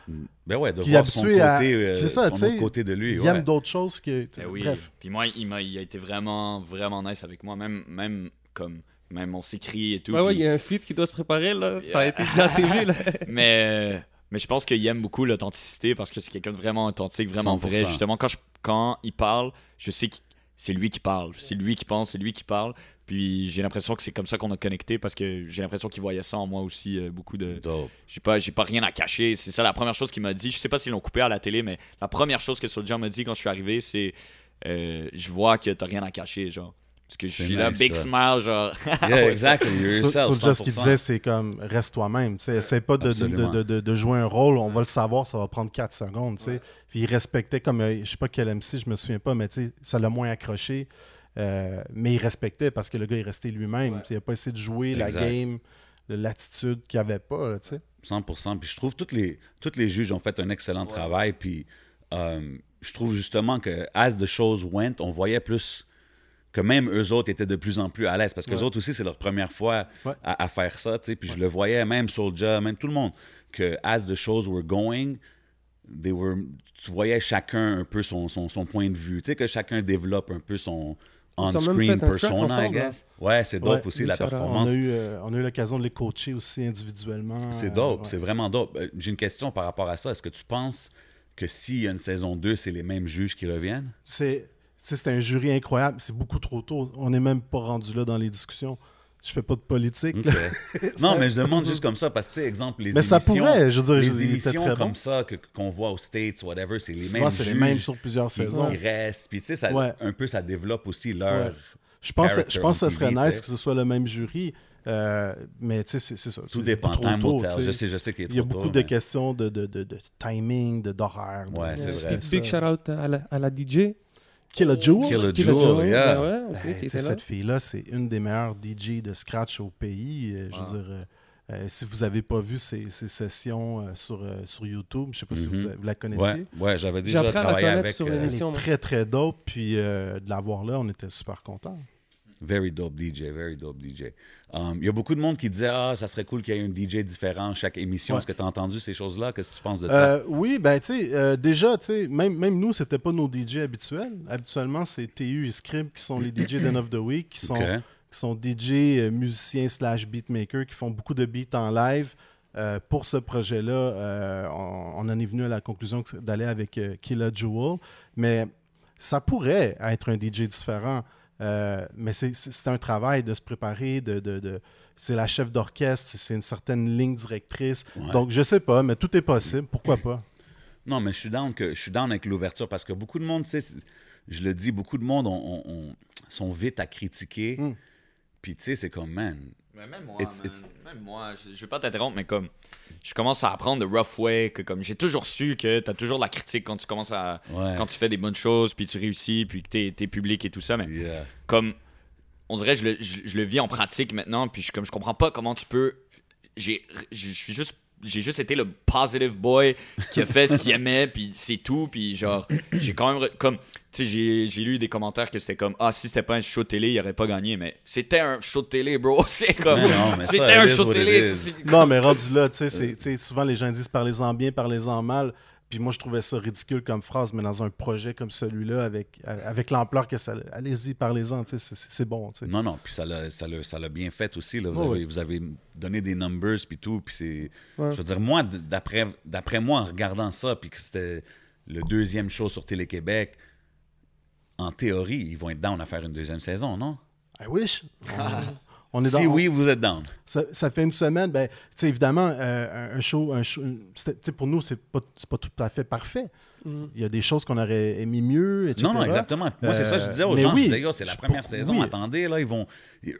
Ben ouais, de Qui est voir son habitué côté, à- euh, c'est ça, son tu sais, autre côté de lui. il ouais. aime d'autres choses que. Ben oui. Bref. Puis moi, il, m'a, il a été vraiment, vraiment nice avec moi. Même, même comme, même on s'écrit et tout. Ouais, ouais, il y a un feat qui doit se préparer, là. Ça a été à la TV, là. mais, mais je pense qu'il aime beaucoup l'authenticité parce que c'est quelqu'un de vraiment authentique, vraiment 100%. vrai. Justement, quand, je- quand il parle, je sais que c'est lui qui parle. C'est lui qui pense, c'est lui qui parle. Puis j'ai l'impression que c'est comme ça qu'on a connecté parce que j'ai l'impression qu'il voyait ça en moi aussi, euh, beaucoup de. J'ai pas, j'ai pas rien à cacher. C'est ça la première chose qu'il m'a dit. Je sais pas s'ils l'ont coupé à la télé, mais la première chose que Soulja m'a dit quand je suis arrivé, c'est euh, Je vois que t'as rien à cacher, genre. Parce que je suis là, nice, big ça. smile, genre. Yeah, exactly. Yourself. Ce qu'il 100%. disait, c'est comme reste toi-même. Essaie pas de, de, Absolument. de- de- de jouer un rôle, on va le savoir, ça va prendre 4 secondes. Puis il respectait comme, euh, je sais pas quel MC, je me souviens pas, mais tu sais, ça l'a moins accroché. Euh, mais il respectait parce que le gars est resté lui-même. Il a pas essayé de jouer la game, de l'attitude qu'il avait pas. là, tu sais. 100%. Puis je trouve que tous les, tous les juges ont fait un excellent travail. Puis euh, je trouve justement que, as the shows went, on voyait plus que même eux autres étaient de plus en plus à l'aise. Parce que les autres aussi, c'est leur première fois Ouais. à, à faire ça. tu sais. Puis je le voyais, même Soulja, même tout le monde, que as the shows were going, they were, tu voyais chacun un peu son, son, son point de vue. Tu sais, que chacun développe un peu son on-screen persona, I ensemble, hein. guess. Ouais, c'est dope Ouais, aussi, la out. On performance. a eu, euh, on a eu l'occasion de les coacher aussi individuellement. C'est Euh, dope, ouais. c'est vraiment dope. Euh, J'ai une question par rapport à ça. Est-ce que tu penses que s'il y a une saison 2, c'est les mêmes juges qui reviennent? C'est c'est un jury incroyable. C'est beaucoup trop tôt. On n'est même pas rendu là dans les discussions. Je fais pas de politique. Non, mais je demande juste comme ça, parce que, tu sais, exemple, les Mais ça émissions... pourrait, je veux dire, les émissions très comme bon. ça que- qu'on voit aux States, whatever, c'est les Souvent, mêmes c'est les mêmes sur plusieurs saisons. qui restent. Puis, tu sais, ça- Ouais. un peu, ça développe aussi leur... Ouais. Je pense, je pense que ce serait nice que ce soit le même jury. euh, mais tu sais, c'est ça. Tout dépend. trop Time tôt. Je sais, je sais qu'il est Il y a trop beaucoup tôt, de mais- questions de, de, de, de timing, de- d'horaire. de- Ouais, c'est vrai. Big ça. shout out à la, à la DJ. Kill a Jewel. Kill a Qui l'a Jewel, joué, yeah. ben ouais, aussi, Ben, était là. cette fille-là, c'est une des meilleures DJ de scratch au pays. Euh, Je veux dire, euh, euh, si vous n'avez pas vu ses, ses sessions euh, sur, euh, sur YouTube, je ne sais pas si Mhm. vous, vous la connaissez. Ouais, ouais j'avais déjà travaillé connaître avec... sur euh, Elle l'émission. est très, très dope. Puis euh, de la voir là, on était super contents. Very dope DJ, very dope DJ. Um, Il y a beaucoup de monde qui disait Ah, ça serait cool qu'il y ait un DJ différent chaque émission. Ouais. Est-ce que tu as entendu ces choses-là? Qu'est-ce que tu penses de ça? Euh, oui, ben tu sais, euh, déjà, tu sais, même, même nous, c'était pas nos DJ habituels. Habituellement, c'est TU et Scrib qui sont les DJ d'End of the Week, qui sont, qui sont DJ, euh, musiciens slash beatmakers, qui font beaucoup de beats en live. Euh, pour ce projet-là, on, on en est venu à la conclusion d'aller avec Killa Jewel. Mais ça pourrait être un DJ différent. Euh, mais c'est- un travail de se préparer, de, de, de- c'est la chef d'orchestre, c'est une certaine ligne directrice. Ouais. Donc, je sais pas, mais tout est possible. Pourquoi pas? Non, mais je suis down, que, je suis down avec l'ouverture parce que beaucoup de monde, tu sais, je le dis, beaucoup de monde ont- ont- ont- sont vite à critiquer. Mm. Puis, tu sais, c'est comme, man, Mais même moi, It's- man, it's- même moi, je, je vais pas t'interrompre, mais comme je commence à apprendre the rough way, que comme j'ai toujours su que t'as toujours de la critique quand tu commences à ouais. quand tu fais des bonnes choses, puis tu réussis, puis que t'es es public et tout ça, mais Yeah. comme on dirait je le, je, je le vis en pratique maintenant, puis je comme je comprends pas comment tu peux j'ai je suis juste j'ai juste été le positive boy qui a fait ce qu'il aimait puis c'est tout puis genre j'ai quand même comme tu sais j'ai j'ai lu des commentaires que c'était comme ah si c'était pas un show de télé il aurait pas gagné mais c'était un show de télé bro c'est comme c'était it un show de télé Non, mais rendu là, tu sais, c'est- tu sais, souvent les gens disent parlez-en bien, parlez-en mal. Puis moi, je trouvais ça ridicule comme phrase, mais dans un projet comme celui-là, avec, avec l'ampleur que ça... Allez-y, parlez-en, tu sais, c'est- bon, tu sais. Non, non, puis ça l'a, ça, l'a, ça l'a bien fait aussi. Là. Vous, Oh, avez, oui. vous avez donné des numbers puis tout. Puis c'est. Ouais. Je veux dire, moi, d'après moi, en regardant ça, puis que c'était le deuxième show sur Télé-Québec, en théorie, ils vont être down à faire une deuxième saison, non? I wish. On, on est Si dans, oui, vous êtes down. Ça, ça fait une semaine, ben, tu sais, évidemment, euh, un- show, un show tu pour nous, c'est pas, c'est pas tout à fait parfait. Mhm. Il y a des choses qu'on aurait aimé mieux, etc. Non, non, exactement. Moi, c'est ça que je disais aux Euh, gens. oui, je disais, Yo, c'est la première pour- saison, oui. attendez, là, ils vont.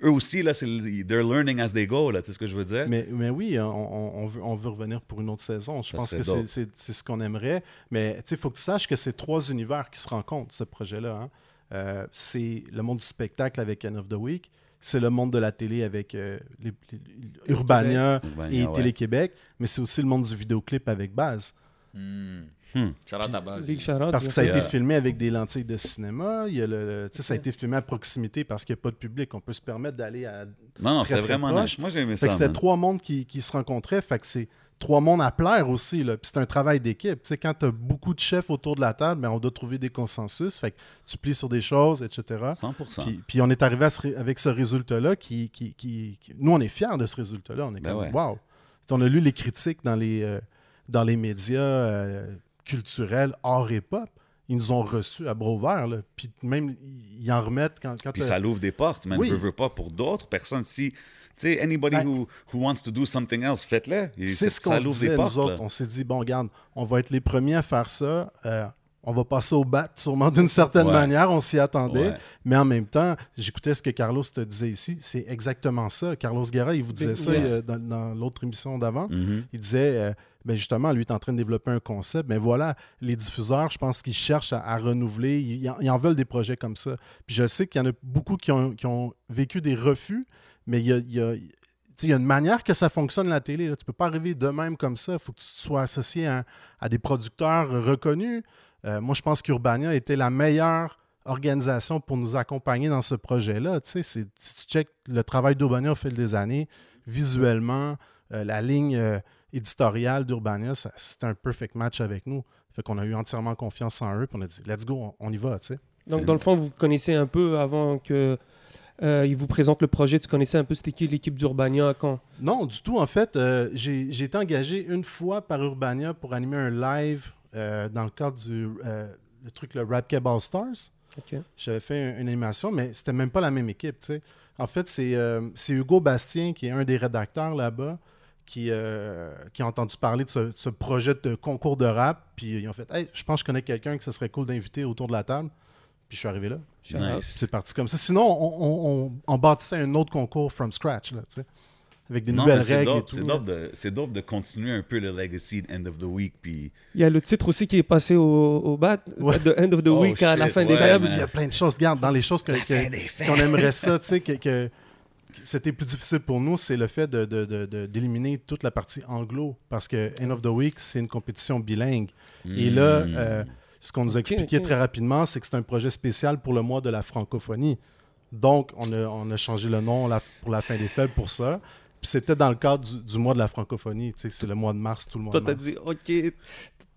Eux aussi, là, c'est, they're learning as they go, là, tu sais ce que je veux dire? Mais, mais oui, on, veut, on veut revenir pour une autre saison. Je Ça pense que c'est- ce qu'on aimerait. Mais il faut que tu saches que c'est trois univers qui se rencontrent, ce projet-là. hein. Euh, c'est le monde du spectacle avec End of the Week. C'est le monde de la télé avec euh, les- les- Urbania Urbania, et ouais. Télé-Québec. Mais c'est aussi le monde du vidéoclip avec Baz. Hmm. Out à base. Parce que ça a été filmé avec des lentilles de cinéma. Il y a le, le- tu sais, ça a été filmé à proximité parce qu'il n'y a pas de public. On peut se permettre d'aller à. Non, non, c'était vraiment proche. Moi, j'ai aimé Fait ça. que c'était trois mondes qui, qui se rencontraient. Fait que c'est trois mondes à plaire aussi. Là. Puis c'est un travail d'équipe. Tu sais, quand tu as beaucoup de chefs autour de la table, ben, on doit trouver des consensus. Fait que tu plies sur des choses, etc. 100%. Puis, puis on est arrivé à ce ré- avec ce résultat-là qui, qui, qui- qui- Nous, on est fiers de ce résultat-là. On est Ben comme, ouais. wow! Tu sais, On a lu les critiques dans les, euh, dans les médias euh, culturels, et pop. Ils nous ont reçus à bras ouverts. là. Puis même, ils en remettent quand... quand Puis ça l'ouvre des portes, man. Oui. Veux, veux pas pour d'autres personnes. Si, tu sais, anybody Ben- who, who wants to do something else, faites-le. C'est ce qu'on ça se l'ouvre disait, des portes. nous autres. là. On s'est dit, bon, regarde, on va être les premiers à faire ça. Euh, on va passer au bat, sûrement d'une certaine Ouais. manière. On s'y attendait. Ouais. Mais en même temps, j'écoutais ce que Carlos te disait ici. C'est exactement ça. Carlos Guerra, il vous disait Mais- ça euh, dans, dans l'autre émission d'avant. Mhm. Il disait, euh, ben justement, lui est en train de développer un concept. Mais voilà, les diffuseurs, je pense qu'ils cherchent à, renouveler. Ils, en- veulent des projets comme ça. Puis je sais qu'il y en a beaucoup qui ont, qui ont vécu des refus, mais il y a, il y a- il y a une manière que ça fonctionne la télé. Tu peux pas arriver de même comme ça. Il faut que tu sois associé à, à des producteurs reconnus. Euh, moi, je pense qu'Urbania était la meilleure organisation pour nous accompagner dans ce projet-là. Tu sais, si tu checkes le travail d'Urbania au fil des années, visuellement, euh, la ligne euh, éditoriale d'Urbania, c'était un perfect match avec nous. Fait qu'on a eu entièrement confiance en eux, puis on a dit, let's go, on, on y va, tu sais. Donc, dans le fond, vous connaissez un peu avant que euh, il vous présente le projet. Tu connaissais un peu c'était qui l'équipe d'Urbania quand? Non, du tout. En fait, euh, j'ai été engagé une fois par Urbania pour animer un live euh, dans le cadre du euh, le truc, le Rap Cab All Stars. Ok. J'avais fait un- une animation, mais c'était même pas la même équipe. En fait, c'est c'est Hugo Bastien, qui est un des rédacteurs là-bas, qui, euh, qui a entendu parler de ce, de ce projet de concours de rap. Puis ils ont fait Hey, je pense que je connais quelqu'un que ce serait cool d'inviter autour de la table. Puis je suis arrivé là. Nice. C'est parti comme ça. Sinon, on, on- on- on bâtissait un autre concours from scratch, là, tu sais, avec des Non, nouvelles c'est règles et dope, tout. c'est dope, de, c'est dope de continuer un peu le legacy de End of the Week. Puis Il y a le titre aussi qui est passé au, au bat, Ouais. The End of the Oh, Week à la fin des ouais, man. Il y a plein de choses. Regarde, dans les choses fêtes. qu'on aimerait ça, tu sais, que c'était plus difficile pour nous, c'est le fait de- de- de- de- d'éliminer toute la partie anglo. Parce que End of the Week, c'est une compétition bilingue. Et là, Mm. euh, ce qu'on nous a expliqué très rapidement, c'est que c'est un projet spécial pour le mois de la francophonie. Donc, on a, on a changé le nom la- pour la fin des fêtes pour ça. Puis c'était dans le cadre du, du mois de la francophonie. Tu sais, c'est le mois de mars, tout le mois Toi, t'as dit, OK,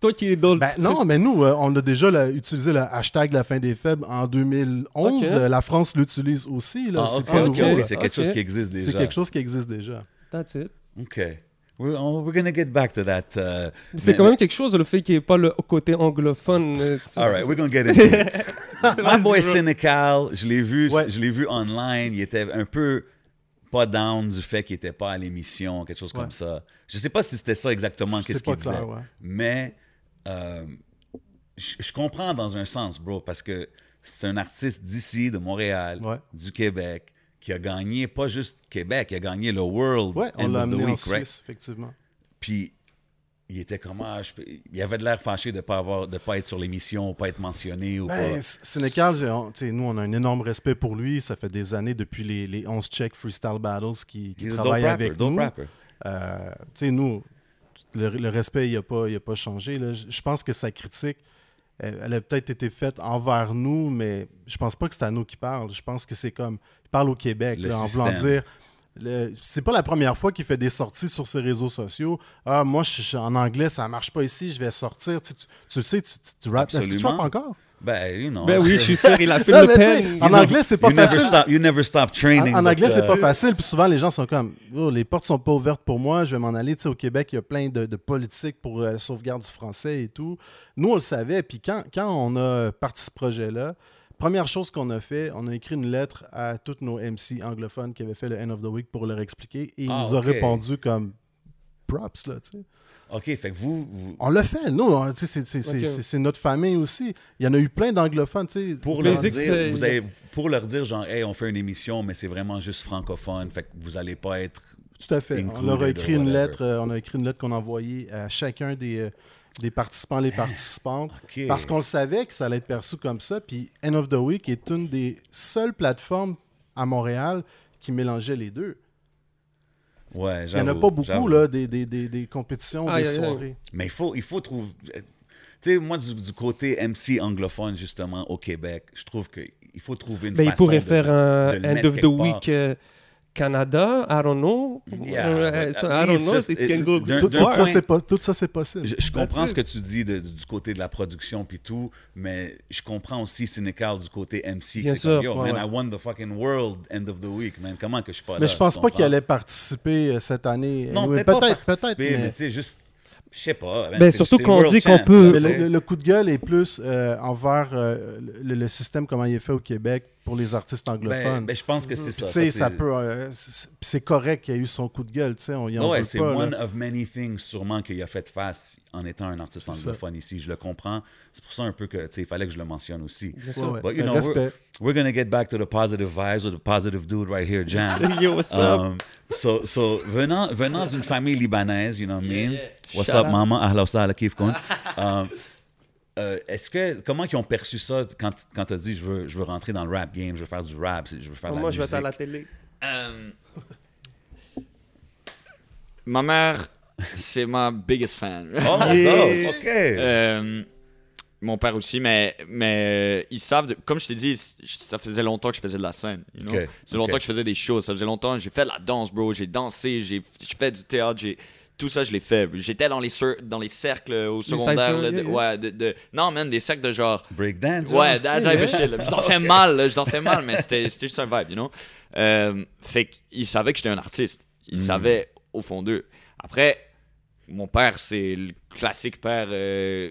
toi qui es dans le Ben, non, mais nous, euh, on a déjà là, utilisé le hashtag la fin des faibles en 2011. Ok. Euh, la France l'utilise aussi. Là. Ah, c'est c'est quelque chose qui existe déjà. C'est quelque chose qui existe déjà. That's it. OK. We're, oh, we're gonna get back to that. uh, C'est quand même quelque chose, le fait qu'il n'y ait pas le côté anglophone. euh, All right, we're gonna get into it. My boy. Cynical, je l'ai vu, Ouais. je l'ai vu online. Il était un peu pas down du fait qu'il était pas à l'émission, quelque chose Ouais. comme ça. Je sais pas si c'était ça exactement qu'est-ce qu'il disait, ouais. mais euh, je comprends dans un sens, bro, parce que c'est un artiste d'ici, de Montréal, Ouais. du Québec, qui a gagné pas juste Québec, il a gagné le World Ouais, on l'a amené en Suisse, right? effectivement. Puis il était comment? Je il avait de l'air fâché de pas avoir de pas être sur l'émission, pas être mentionné ou Ben, pas. Sénécal, nous, on a un énorme respect pour lui. Ça fait des années, depuis les, les 11 Check Freestyle Battles, qui, qui travaille avec nous. Euh, nous, le, le respect, il n'a pas, il a pas changé. là. Je pense que sa critique, elle, elle a peut-être été faite envers nous, mais je pense pas que c'est à nous qu'il parle. Je pense que c'est comme. Il parle au Québec, Le là, en voulant dire c'est pas la première fois qu'il fait des sorties sur ses réseaux sociaux. Ah, moi, je, je- en anglais, ça marche pas ici, je vais sortir. Tu, tu- tu le sais, tu, tu, tu rappes. Est-ce que tu rappes encore? Ben, you know. Ben oui, je suis sûr, il a fait Non, le pen. en anglais, c'est pas you never facile. stop. You never stop training. En, anglais, c'est pas facile. Puis souvent, les gens sont comme Oh, les portes sont pas ouvertes pour moi, je vais m'en aller. Tu sais, au Québec, il y a plein de, de politiques pour euh, la sauvegarde du français et tout. Nous, on le savait. Puis quand, quand on a parti ce projet-là, première chose qu'on a fait, on a écrit une lettre à tous nos MC anglophones qui avaient fait le End of the Week pour leur expliquer. Et ils Ah, nous ont répondu comme props, là, tu sais. OK, fait que vous, vous- On l'a fait, nous, on- tu sais, c'est- c'est c'est- Ok. c'est- c'est notre famille aussi. Il y en a eu plein d'anglophones, tu sais. pour Les leur dire, euh, vous avez, pour leur dire genre, hey, on fait une émission, mais c'est vraiment juste francophone, fait que vous allez pas être. Tout à fait. On leur a écrit une lettre, euh, on a écrit une lettre qu'on a envoyée à chacun des, euh, des participants, les participantes, parce qu'on le savait que ça allait être perçu comme ça. Puis End of the Week est une des seules plateformes à Montréal qui mélangeait les deux. Ouais, Il n'y en a pas beaucoup, là, des, des, des, des compétitions, Aïe, des soirées. Mais il faut, il faut trouver. Tu sais, moi, du, du côté MC anglophone, justement, au Québec, je trouve qu'il faut trouver une Ben, il façon. pourrait de- faire un End of the. Week euh, Canada, I don't know. Yeah, Uh, but, so I don't know. just- It can go Tout, tout ça, c'est tout ça, c'est possible. Je, je comprends ce que tu dis de- du côté de la production puis tout, mais je comprends aussi Sénécal du côté MC. Bien C'est comme, sûr, yo, ouais, man, ouais. I won the fucking world end of the week, man. Comment que je suis pas là? Mais je pense pas qu'il allait participer euh, cette année. Non, Anyway, peut-être peut-être, participer, peut-être, mais mais- tu sais, juste, je sais pas. Ben, c'est- surtout qu'on dit qu'on peut- là, Mais le- le coup de gueule est plus euh, envers euh, le, le système, comment il est fait au Québec pour les artistes Ben, anglophones. ben, je pense que c'est ça. ça, ça c'est- peut. euh, c'est correct qu'il y ait eu son coup de gueule, tu sais, on y en Ouais, veut c'est pas. là. one of many things sûrement qu'il a fait face en étant un artiste anglophone ici. Je le comprends. C'est pour ça un peu que, tu sais, il fallait que je le mentionne aussi. Ouais, ouais. But, you Ben, know, respect. We're gonna get back to the positive vibes with the positive dude right here, Jam. Yo, what's up? Um, so, so venant, venant d'une famille libanaise, you know what I mean? What's Shout up, out. maman? Ahla wa sahla, kif kun? Um, euh, Est-ce que comment ils ont perçu ça quand, quand tu as dit je veux, je veux rentrer dans le rap game, je veux faire du rap, je veux faire de la Moi, je vais musique? être à la télé. Euh, ma mère, c'est ma biggest fan. Oh, Yeah. ok. Euh, mon père aussi, mais, mais ils savent, de- comme je t'ai dit, ça faisait longtemps que je faisais de la scène. You know? Ça faisait longtemps que je faisais des choses. Ça faisait longtemps j'ai fait de la danse, bro. J'ai dansé, j'ai j'ai fait du théâtre, j'ai. Tout ça, je l'ai fait. J'étais dans les, cer- dans les cercles au secondaire. cyphers, là, de- yeah, yeah. ouais, de, de- non, man, des cercles de genre. Breakdance. Ouais, that type of shit. là. Je dansais mal, là, je dansais mal, mais c'était juste un vibe, you know? Euh, fait qu'ils savaient que j'étais un artiste. Ils Mm. savaient au fond d'eux. Après, mon père, c'est le classique père, euh,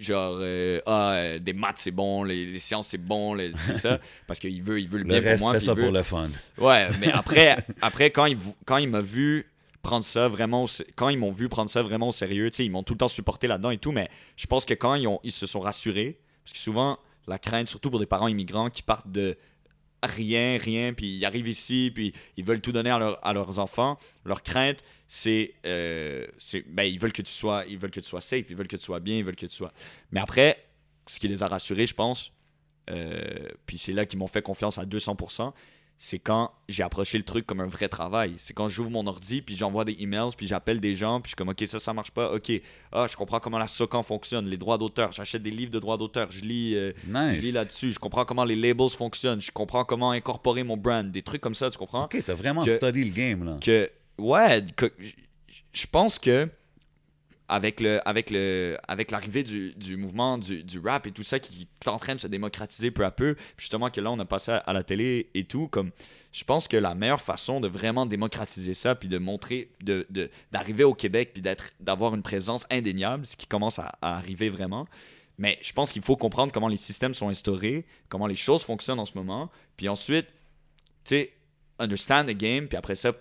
genre, euh, ah, euh, des maths, c'est bon, les, les sciences, c'est bon, les- tout ça, parce qu'il veut, il veut le Le bien reste, pour moi. fait ça veut- pour le fun. Ouais, mais après, après quand il, vou- quand il m'a vu prendre ça vraiment au quand ils m'ont vu prendre ça vraiment au sérieux, ils m'ont tout le temps supporté là-dedans et tout, mais je pense que quand ils, se sont rassurés, parce que souvent, la crainte, surtout pour des parents immigrants qui partent de rien, rien, puis ils arrivent ici, puis ils veulent tout donner à, leur- à leurs enfants, leur crainte, c'est, euh, ben, ils veulent que tu sois, ils veulent que tu sois safe, ils veulent que tu sois bien, ils veulent que tu sois. Mais après, ce qui les a rassurés, je pense, euh, puis c'est là qu'ils m'ont fait confiance à 200%, c'est quand j'ai approché le truc comme un vrai travail. C'est quand j'ouvre mon ordi, puis j'envoie des emails, puis j'appelle des gens, puis je suis comme, OK, ça, ça marche pas. OK, ah, je comprends comment la SOCAN fonctionne, les droits d'auteur. J'achète des livres de droits d'auteur, je lis, euh, Nice. je lis là-dessus. Je comprends comment les labels fonctionnent, je comprends comment incorporer mon brand, des trucs comme ça, tu comprends? Ok, t'as vraiment Que- study le game, là. que ouais que- je pense que avec le avec le avec l'arrivée du, du mouvement du, du rap et tout ça qui est en train de se démocratiser peu à peu. Justement que là on a passé à, la télé et tout comme je pense que la meilleure façon de vraiment démocratiser ça puis de montrer de- d'arriver au Québec puis d'être d'avoir une présence indéniable ce qui commence à, à arriver vraiment. Mais je pense qu'il faut comprendre comment les systèmes sont instaurés comment les choses fonctionnent en ce moment. Puis ensuite tu sais understand the game puis après ça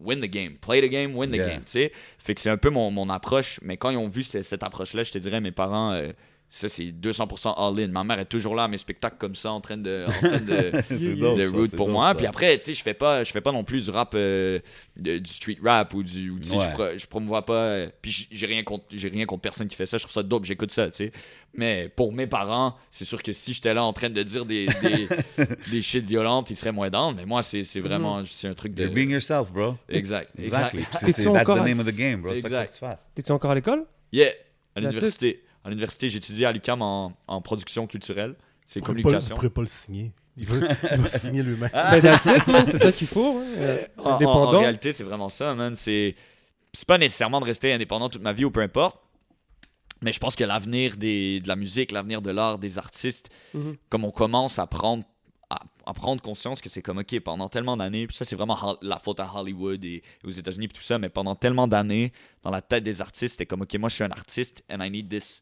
win the game, play the game, win the Yeah. game, tu sais. Fait que c'est un peu mon, mon approche, mais quand ils ont vu ce- cette approche-là, je te dirais, mes parents, euh, ça c'est 200% all-in. Ma mère est toujours là à mes spectacles comme ça, en train de, en train de, dope, root pour dope, moi. ça. Puis après, tu sais, je fais pas, je fais pas non plus du rap, euh, de- du street rap ou du, ou, tu sais, Ouais. je, pro- je promouvois pas. euh, puis j'ai rien contre, j'ai rien contre personne qui fait ça. Je trouve ça dope, j'écoute ça, tu sais. Mais pour mes parents, c'est sûr que si j'étais là en train de dire des, des, des shit violentes, ils seraient moins down. Mais moi, c'est c'est vraiment, c'est un truc de. You're being yourself, bro. Exact, exact. Exactly. C'est- That's the encore à- name of the game, bro. Exact. T'es-tu encore à l'école? Yeah, à l'université. À l'université, j'étudiais à l'UQAM en, en production culturelle. C'est pourrez pas- communication. pourrez pas le signer. Il va, il va signer lui-même. Ben, it, man, c'est ça qu'il faut. hein. Euh, En, en- en indépendant. réalité, c'est vraiment ça, man. C'est c'est pas nécessairement de rester indépendant toute ma vie ou peu importe. Mais je pense que l'avenir des- de la musique, l'avenir de l'art, des artistes, Mhm. comme on commence à prendre, à, à prendre conscience que c'est comme, OK, pendant tellement d'années, puis ça, c'est vraiment la faute à Hollywood et, et aux États-Unis, puis tout ça, mais pendant tellement d'années, dans la tête des artistes, c'était comme, OK, moi, je suis un artiste and I need this.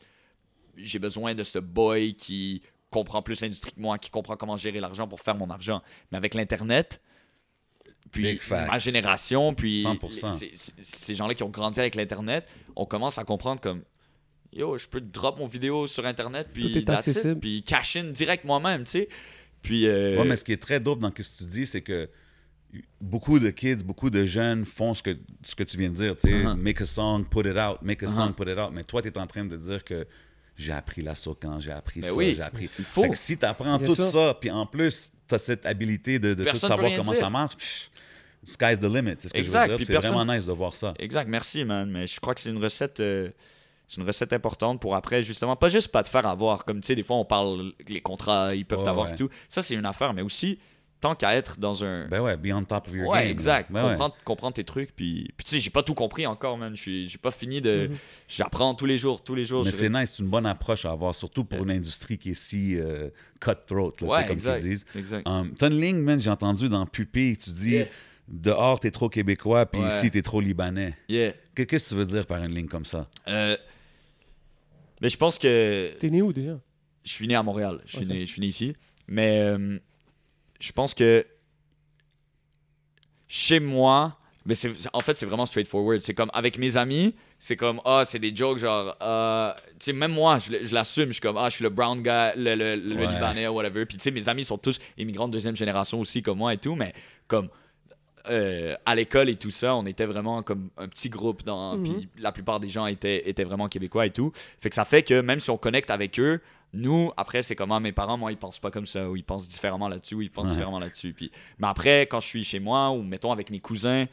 J'ai besoin de ce boy qui comprend plus l'industrie que moi, qui comprend comment gérer l'argent pour faire mon argent. Mais avec l'Internet, puis ma génération, puis 100%. les- ces- gens-là qui ont grandi avec l'Internet, on commence à comprendre comme Yo, je peux drop mon vidéo sur Internet, puis it, accessible. puis cash in direct moi-même, tu sais. Puis. euh, Ouais, mais ce qui est très dope dans ce que tu dis, c'est que beaucoup de kids, beaucoup de jeunes font ce que, ce que tu viens de dire. Tu sais, Uh-huh. make a song, put it out, make a Uh-huh. song, put it out. Mais toi, tu es en train de dire que j'ai appris la socan, j'ai appris Ben ça, oui, j'ai appris. il faut. Que si tu apprends tout sûr. ça, puis en plus, tu as cette habilité de, de tout savoir comment dire. ça marche, pff, sky's the limit. C'est ce que Exact, je veux dire. C'est personne- vraiment nice de voir ça. Exact, merci, man. Mais je crois que c'est une recette. euh, c'est une recette importante pour après, justement, pas juste pas te faire avoir. Comme tu sais, des fois, on parle les contrats, ils peuvent Ouais, t'avoir ouais. et tout. Ça, c'est une affaire, mais aussi, tant qu'à être dans un. Ben ouais, be on top of your ouais, game. exact. Ben ouais. comprendre, comprendre tes trucs. Puis, puis tu sais, j'ai pas tout compris encore, man. Je suis- J'ai pas fini de. Mhm. J'apprends tous les jours, tous les jours. Mais c'est nice, c'est une bonne approche à avoir, surtout pour une industrie qui est si euh, cutthroat, là, tu sais, Ouais, comme exact. ils disent. Exact. Um, T'as une ligne, man, j'ai entendu dans Pupille, tu dis Yeah. dehors t'es trop québécois, puis Ouais. ici t'es trop libanais. Yeah. Que- Qu'est-ce que tu veux dire par une ligne comme ça? Euh, mais je pense que T'es né où déjà? Je suis né à Montréal. Je suis, né, je suis né ici. Mais euh, je pense que chez moi, mais c'est, en fait, c'est vraiment straightforward. C'est comme avec mes amis, c'est comme, ah, c'est des jokes genre, euh, tu sais, même moi, je, l'assume. Je suis comme, ah, je suis le brown guy, le, le, le Ouais. Libanais, whatever. Puis tu sais, mes amis sont tous immigrants de deuxième génération aussi, comme moi et tout. Mais comme. euh, à l'école et tout ça, on était vraiment comme un petit groupe dans, Mhm. puis la plupart des gens étaient, étaient vraiment québécois et tout. Fait que ça fait que même si on connecte avec eux, nous, après, c'est comment mes parents, moi, ils pensent pas comme ça, ou ils pensent différemment là-dessus, ou ils pensent Ouais. différemment là-dessus. Puis... Mais après, quand je suis chez moi, ou mettons avec mes cousins,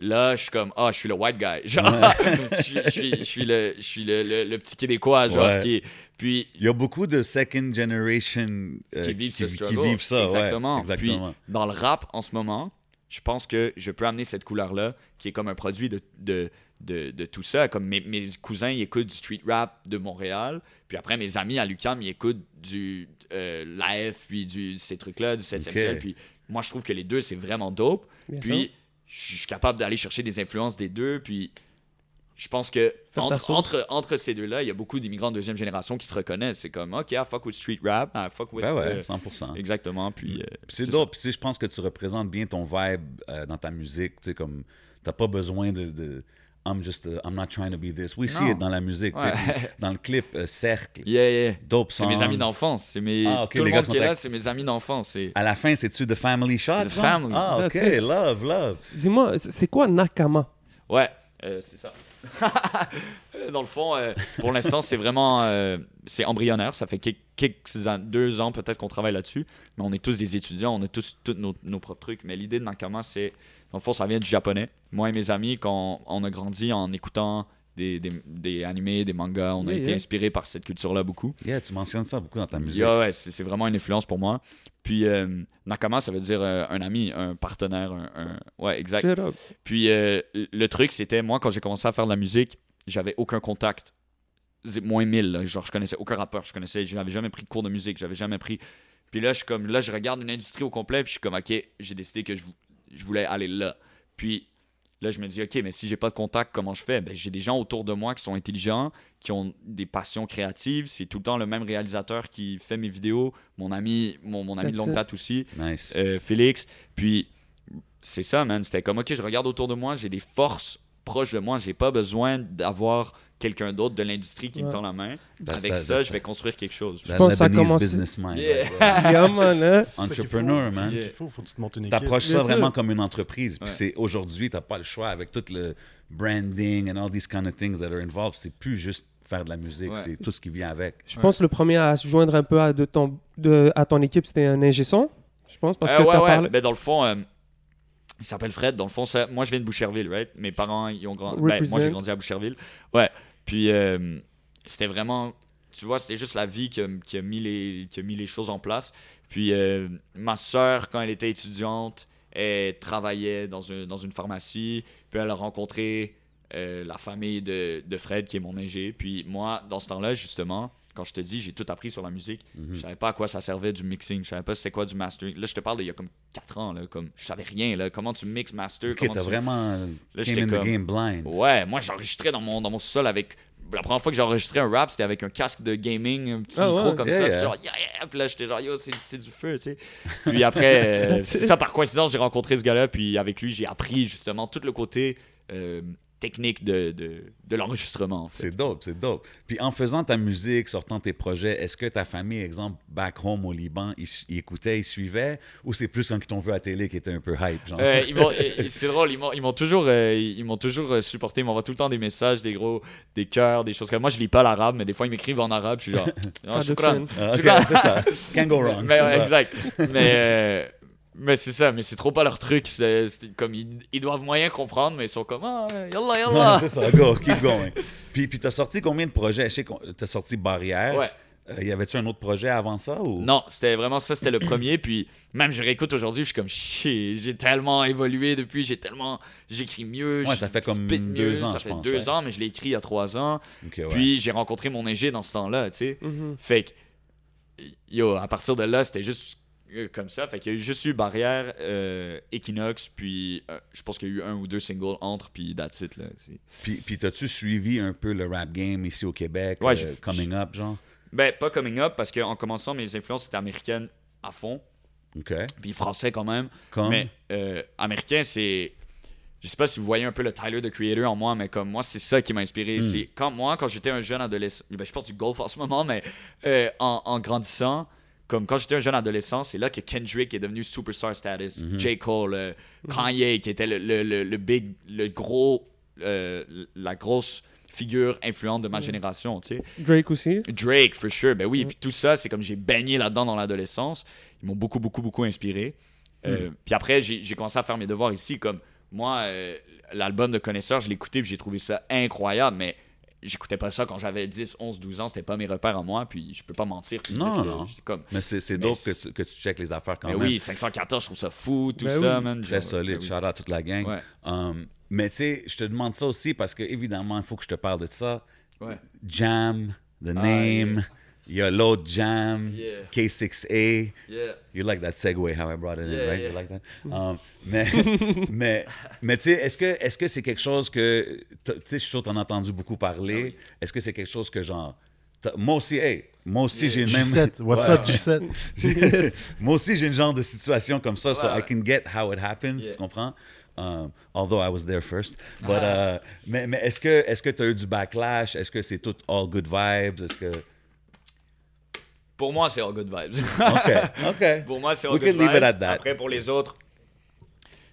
là, je suis comme, ah, je suis le white guy. Genre, je, suis, je suis- je suis le, je suis le, le- le petit Québécois, genre, Ouais. qui. Puis, Il y a beaucoup de second generation euh, qui vivent ce qui struggle. vivent ça. ouais, Exactement. exactement. Puis, dans le rap, en ce moment, je pense que je peux amener cette couleur-là, qui est comme un produit de, de, de, de tout ça. Comme mes, mes cousins, ils écoutent du street rap de Montréal. Puis après, mes amis à l'UQAM, ils écoutent du euh, live, puis du, ces trucs-là, du 7e Ok. ciel. Puis moi, je trouve que les deux, c'est vraiment dope. Bien puis, je suis capable d'aller chercher des influences des deux. Puis, je pense que entre, sauce. entre, entre ces deux-là, il y a beaucoup d'immigrants de deuxième génération qui se reconnaissent. C'est comme, OK, I fuck with street rap, I fuck with... Ben ouais, euh, 100%. Exactement. Puis, euh, Puis c'est dope. Puis je pense que tu représentes bien ton vibe euh, dans ta musique. Tu sais, comme, t'as pas besoin de. de I'm just, a- I'm not trying to be this. We see Non. it dans la musique. tu sais. Ouais. Dans le clip euh, Cercle, Yeah, yeah. dope C'est mes amis d'enfance. C'est mes... Ah, ok, Tout les le gars monde qui est là, c'est mes amis d'enfance. C'est... À la fin, c'est-tu The Family Shot? the family. Ah, ok. Love, love. Dis-moi, c'est quoi Nakama? Ouais, euh, c'est ça. Dans le fond, euh, pour l'instant, c'est vraiment euh, c'est embryonnaire. Ça fait quelques, quelques an- deux ans peut-être qu'on travaille là-dessus. Mais on est tous des étudiants, on a tous, tous nos, nos propres trucs. Mais l'idée de Nakama, c'est. Dans le fond, ça vient du japonais. Moi et mes amis, quand on a grandi en écoutant des, des, des animés, des mangas, on a été yeah. inspirés par cette culture-là beaucoup. Yeah, tu mentionnes ça beaucoup dans ta musique. Yeah, ouais, c'est vraiment une influence pour moi. Puis euh, Nakama, ça veut dire euh, un ami, un partenaire, un, un- ouais, exact. Puis euh, le truc, c'était moi quand j'ai commencé à faire de la musique, j'avais aucun contact, moins 1000. là. Genre, je connaissais aucun rappeur, je connaissais, je n'avais jamais pris de cours de musique, j'avais jamais pris. Puis là, je comme, là, je regarde une industrie au complet, puis je suis comme, ok, j'ai décidé que je, je voulais aller là. Puis là, je me dis, ok, mais si j'ai pas de contact, comment je fais? Ben, j'ai des gens autour de moi qui sont intelligents, qui ont des passions créatives. C'est tout le temps le même réalisateur qui fait mes vidéos, mon ami, mon, mon ami de longue date aussi Nice. euh, Félix. Puis c'est ça, man. C'était comme, ok, je regarde autour de moi, j'ai des forces proches de moi. J'ai pas besoin d'avoir quelqu'un d'autre de l'industrie qui me Ouais. tend la main. That's Avec that- ça, je vais construire quelque chose. That pense que ça a commencé- businessman. Yeah. Yeah, man, hein? Qu'il Entrepreneur, faut. man. C'est ce qu'il faut, faut que tu te montes une équipe. T'approches ça vraiment comme une entreprise. Puis Ouais. c'est aujourd'hui, t'as pas le choix avec tout le branding and all these kind of things that are involved. C'est plus juste faire de la musique, Ouais. c'est tout ce qui vient avec. Je pense que le premier à se joindre un peu à, de ton, de, à ton équipe, c'était un ingé son. Je pense, parce Euh, que ouais, ouais. parlé. Ben, dans le fond, euh, il s'appelle Fred. Dans le fond, ça- moi, je viens de Boucherville, right? Mes parents, ils ont grandi. Ben, moi, j'ai grandi à Boucherville. Ouais. Puis, euh, c'était vraiment. Tu vois, c'était juste la vie qui a, mis les, qui a mis les choses en place. Puis euh, ma soeur, quand elle était étudiante, elle travaillait dans, dans une pharmacie. Puis elle a rencontré euh, la famille de, de Fred, qui est mon ingé. Puis moi, dans ce temps-là, justement, quand je te dis, j'ai tout appris sur la musique. Mhm. Je savais pas à quoi ça servait du mixing. Je savais pas c'était quoi du mastering. Là, je te parle d'il y a comme 4 ans. Là, comme, je savais rien. Là, comment tu mixes master. Ok, comment t'as tu... vraiment Là, came in the comme- game blind. Ouais, moi j'enregistrais dans mon, dans mon sol avec. La première fois que j'ai enregistré un rap, c'était avec un casque de gaming, un petit Ah micro ouais, comme yeah, ça. yeah. Puis, genre, yeah, yeah. Puis là, j'étais genre, yo, c'est du feu, tu sais. Puis après, euh, ça, par coïncidence, j'ai rencontré ce gars-là. Puis avec lui, j'ai appris justement tout le côté euh, technique de, de, de l'enregistrement. en fait. C'est dope, c'est dope. Puis en faisant ta musique, sortant tes projets, est-ce que ta famille, exemple, back home au Liban, ils, ils écoutaient, ils suivaient, ou c'est plus quand ils t'ont vu à la télé qui était un peu hype, genre? Euh, ils m'ont- euh, c'est drôle, ils m'ont, ils m'ont toujours, euh, ils m'ont toujours euh, supporté. Ils m'envoient tout le temps des messages, des gros, des cœurs, des choses comme moi. Je lis pas l'arabe, mais des fois ils m'écrivent en arabe. Je suis genre, Ah, shukran. Ah, c'est ça. Can't go wrong. Mais, exact. mais, euh, mais c'est ça, mais c'est trop pas leur truc. C'est, comme ils, ils doivent moyen comprendre, mais ils sont comme ah, yallah, Ouais, yallah. c'est ça, go, keep going. Puis, puis t'as sorti combien de projets? Je sais que t'as sorti Barrière. Ouais. Euh, y avait-tu un autre projet avant ça? Ou... Non, c'était vraiment ça, c'était le premier. Puis même je réécoute aujourd'hui, je suis comme shit, j'ai tellement évolué depuis, j'ai tellement. J'écris mieux. Ouais, ça fait comme deux mieux, ans, Ça je fait pense, deux ouais. ans, mais je l'ai écrit il y a trois ans. Ouais. Puis j'ai rencontré mon ingé dans ce temps-là, tu sais. Mhm. Fait que, yo, à partir de là, c'était juste comme ça. Fait qu'il y a eu juste eu Barrière, euh, Equinox, puis euh, je pense qu'il y a eu un ou deux singles entre, puis that's it, là. Puis, puis t'as-tu suivi un peu le rap game ici au Québec? Ouais, euh, coming up, genre? Ben, pas coming up, parce qu'en commençant, mes influences étaient américaines à fond, OK. puis français quand même. Comme? Mais euh, américain, c'est. Je sais pas si vous voyez un peu le Tyler the Creator en moi, mais comme moi, c'est ça qui m'a inspiré. Hmm. C'est quand moi, quand j'étais un jeune adolescent, ben, je porte du golf en ce moment, mais euh, en, en grandissant, comme quand j'étais un jeune adolescent, c'est là que Kendrick est devenu superstar status. Mhm. J. Cole, euh, Kanye, qui était le, le, le, le big, le gros, euh, la grosse figure influente de ma génération, tu sais. Drake aussi. Drake, for sure. Ben oui, puis tout ça, c'est comme j'ai baigné là-dedans dans l'adolescence. Ils m'ont beaucoup, beaucoup, beaucoup inspiré. Euh, Puis après, j'ai commencé à faire mes devoirs ici. Comme moi, euh, l'album de Connaisseur, je l'ai écouté, puis j'ai trouvé ça incroyable, mais j'écoutais pas ça quand j'avais 10, 11, 12 ans. C'était pas mes repères à moi, puis je peux pas mentir. puis Non, non. Comme, Mais c'est, dope que tu, que tu checkes les affaires quand mais même. oui, 514, je trouve ça fou, tout Ben ça, oui. man. Très Genre, solide. ben oui. Shout out à toute la gang. Ouais. Um, mais tu sais, je te demande ça aussi parce que évidemment, il faut que je te parle de ça. Ouais. Jam, The Ah, Name, y a l'autre Jam, Yeah. K6A. Yeah. You like that segue, how I brought it in, Yeah, right? yeah. You like that? Um, mais, mais, mais tu sais, est-ce que est-ce que c'est quelque chose que, tu sais, je suis sûr que t'en as entendu beaucoup parler. Ah Est-ce que c'est quelque chose que genre, moi aussi, hey, moi aussi j'ai le même. G7, what's Ouais. up, G7? J'ai- moi aussi, j'ai une genre de situation comme ça, so I can get how it happens, Yeah. tu comprends? Um, although I was there first. But, uh, mais mais est-ce que est-ce que tu as eu du backlash? Est-ce que c'est tout all good vibes? Est-ce que... Pour moi, c'est all good vibes. OK, OK. Pour moi, c'est all We good can leave vibes. it at that. Après, pour les autres,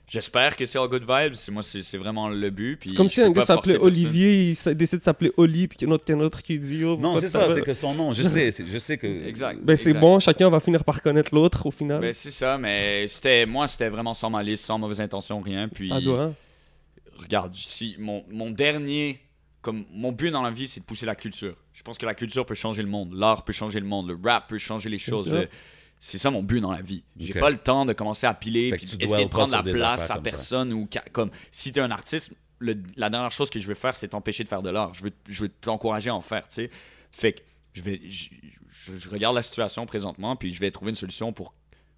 j'espère que c'est all good vibes. C'est- Moi, c'est vraiment le but. Puis C'est comme si un gars s'appelait personne. Olivier, il décide de s'appeler Oli, puis qu'il y en a qu'un autre qui dit oh, Non, c'est ça, c'est que son nom, je sais, je sais que... Exact. Ben c'est bon, chacun va finir par connaître l'autre au final. Ben, c'est ça, mais c'était moi, c'était vraiment sans malice, sans mauvaise intention, rien. Puis, Ça doit. hein. regarde, si mon, mon dernier, comme mon but dans la vie, c'est de pousser la culture. Je pense que la culture peut changer le monde, l'art peut changer le monde, le rap peut changer les choses. Le- C'est ça mon but dans la vie. J'ai Ok. pas le temps de commencer à piler puis essayer de prendre la place à ça. personne ou ca- comme si tu es un artiste, le- la dernière chose que je veux faire, c'est t'empêcher de faire de l'art. Je veux, je veux t'encourager à en faire, tu sais. Fait que je vais, je, regarde la situation présentement puis je vais trouver une solution pour,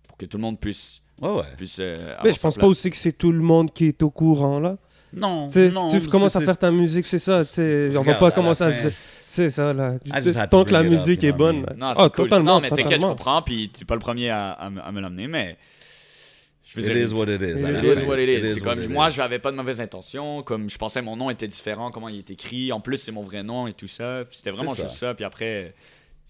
pour que tout le monde puisse, Ouais, ouais. puisse. euh, avoir Mais je pense place. pas aussi que c'est tout le monde qui est au courant là. Non, Tu non. commences à faire ta musique, c'est ça. tu sais, On va pas commencer à se. C'est ça là. Had Tant que la musique est bonne. mean. Non, Ah, c'est cool. totalement, Non, mais t'inquiète, je comprends, puis t'es pas le premier à, à me à me l'amener, mais. Je veux It dire, is what it is. It is what it It is. what comme it moi, is. je n'avais pas de mauvaise intention. Comme je pensais mon nom était différent, comment il est écrit. En plus, c'est mon vrai nom et tout ça. C'était vraiment juste ça. ça. Puis après,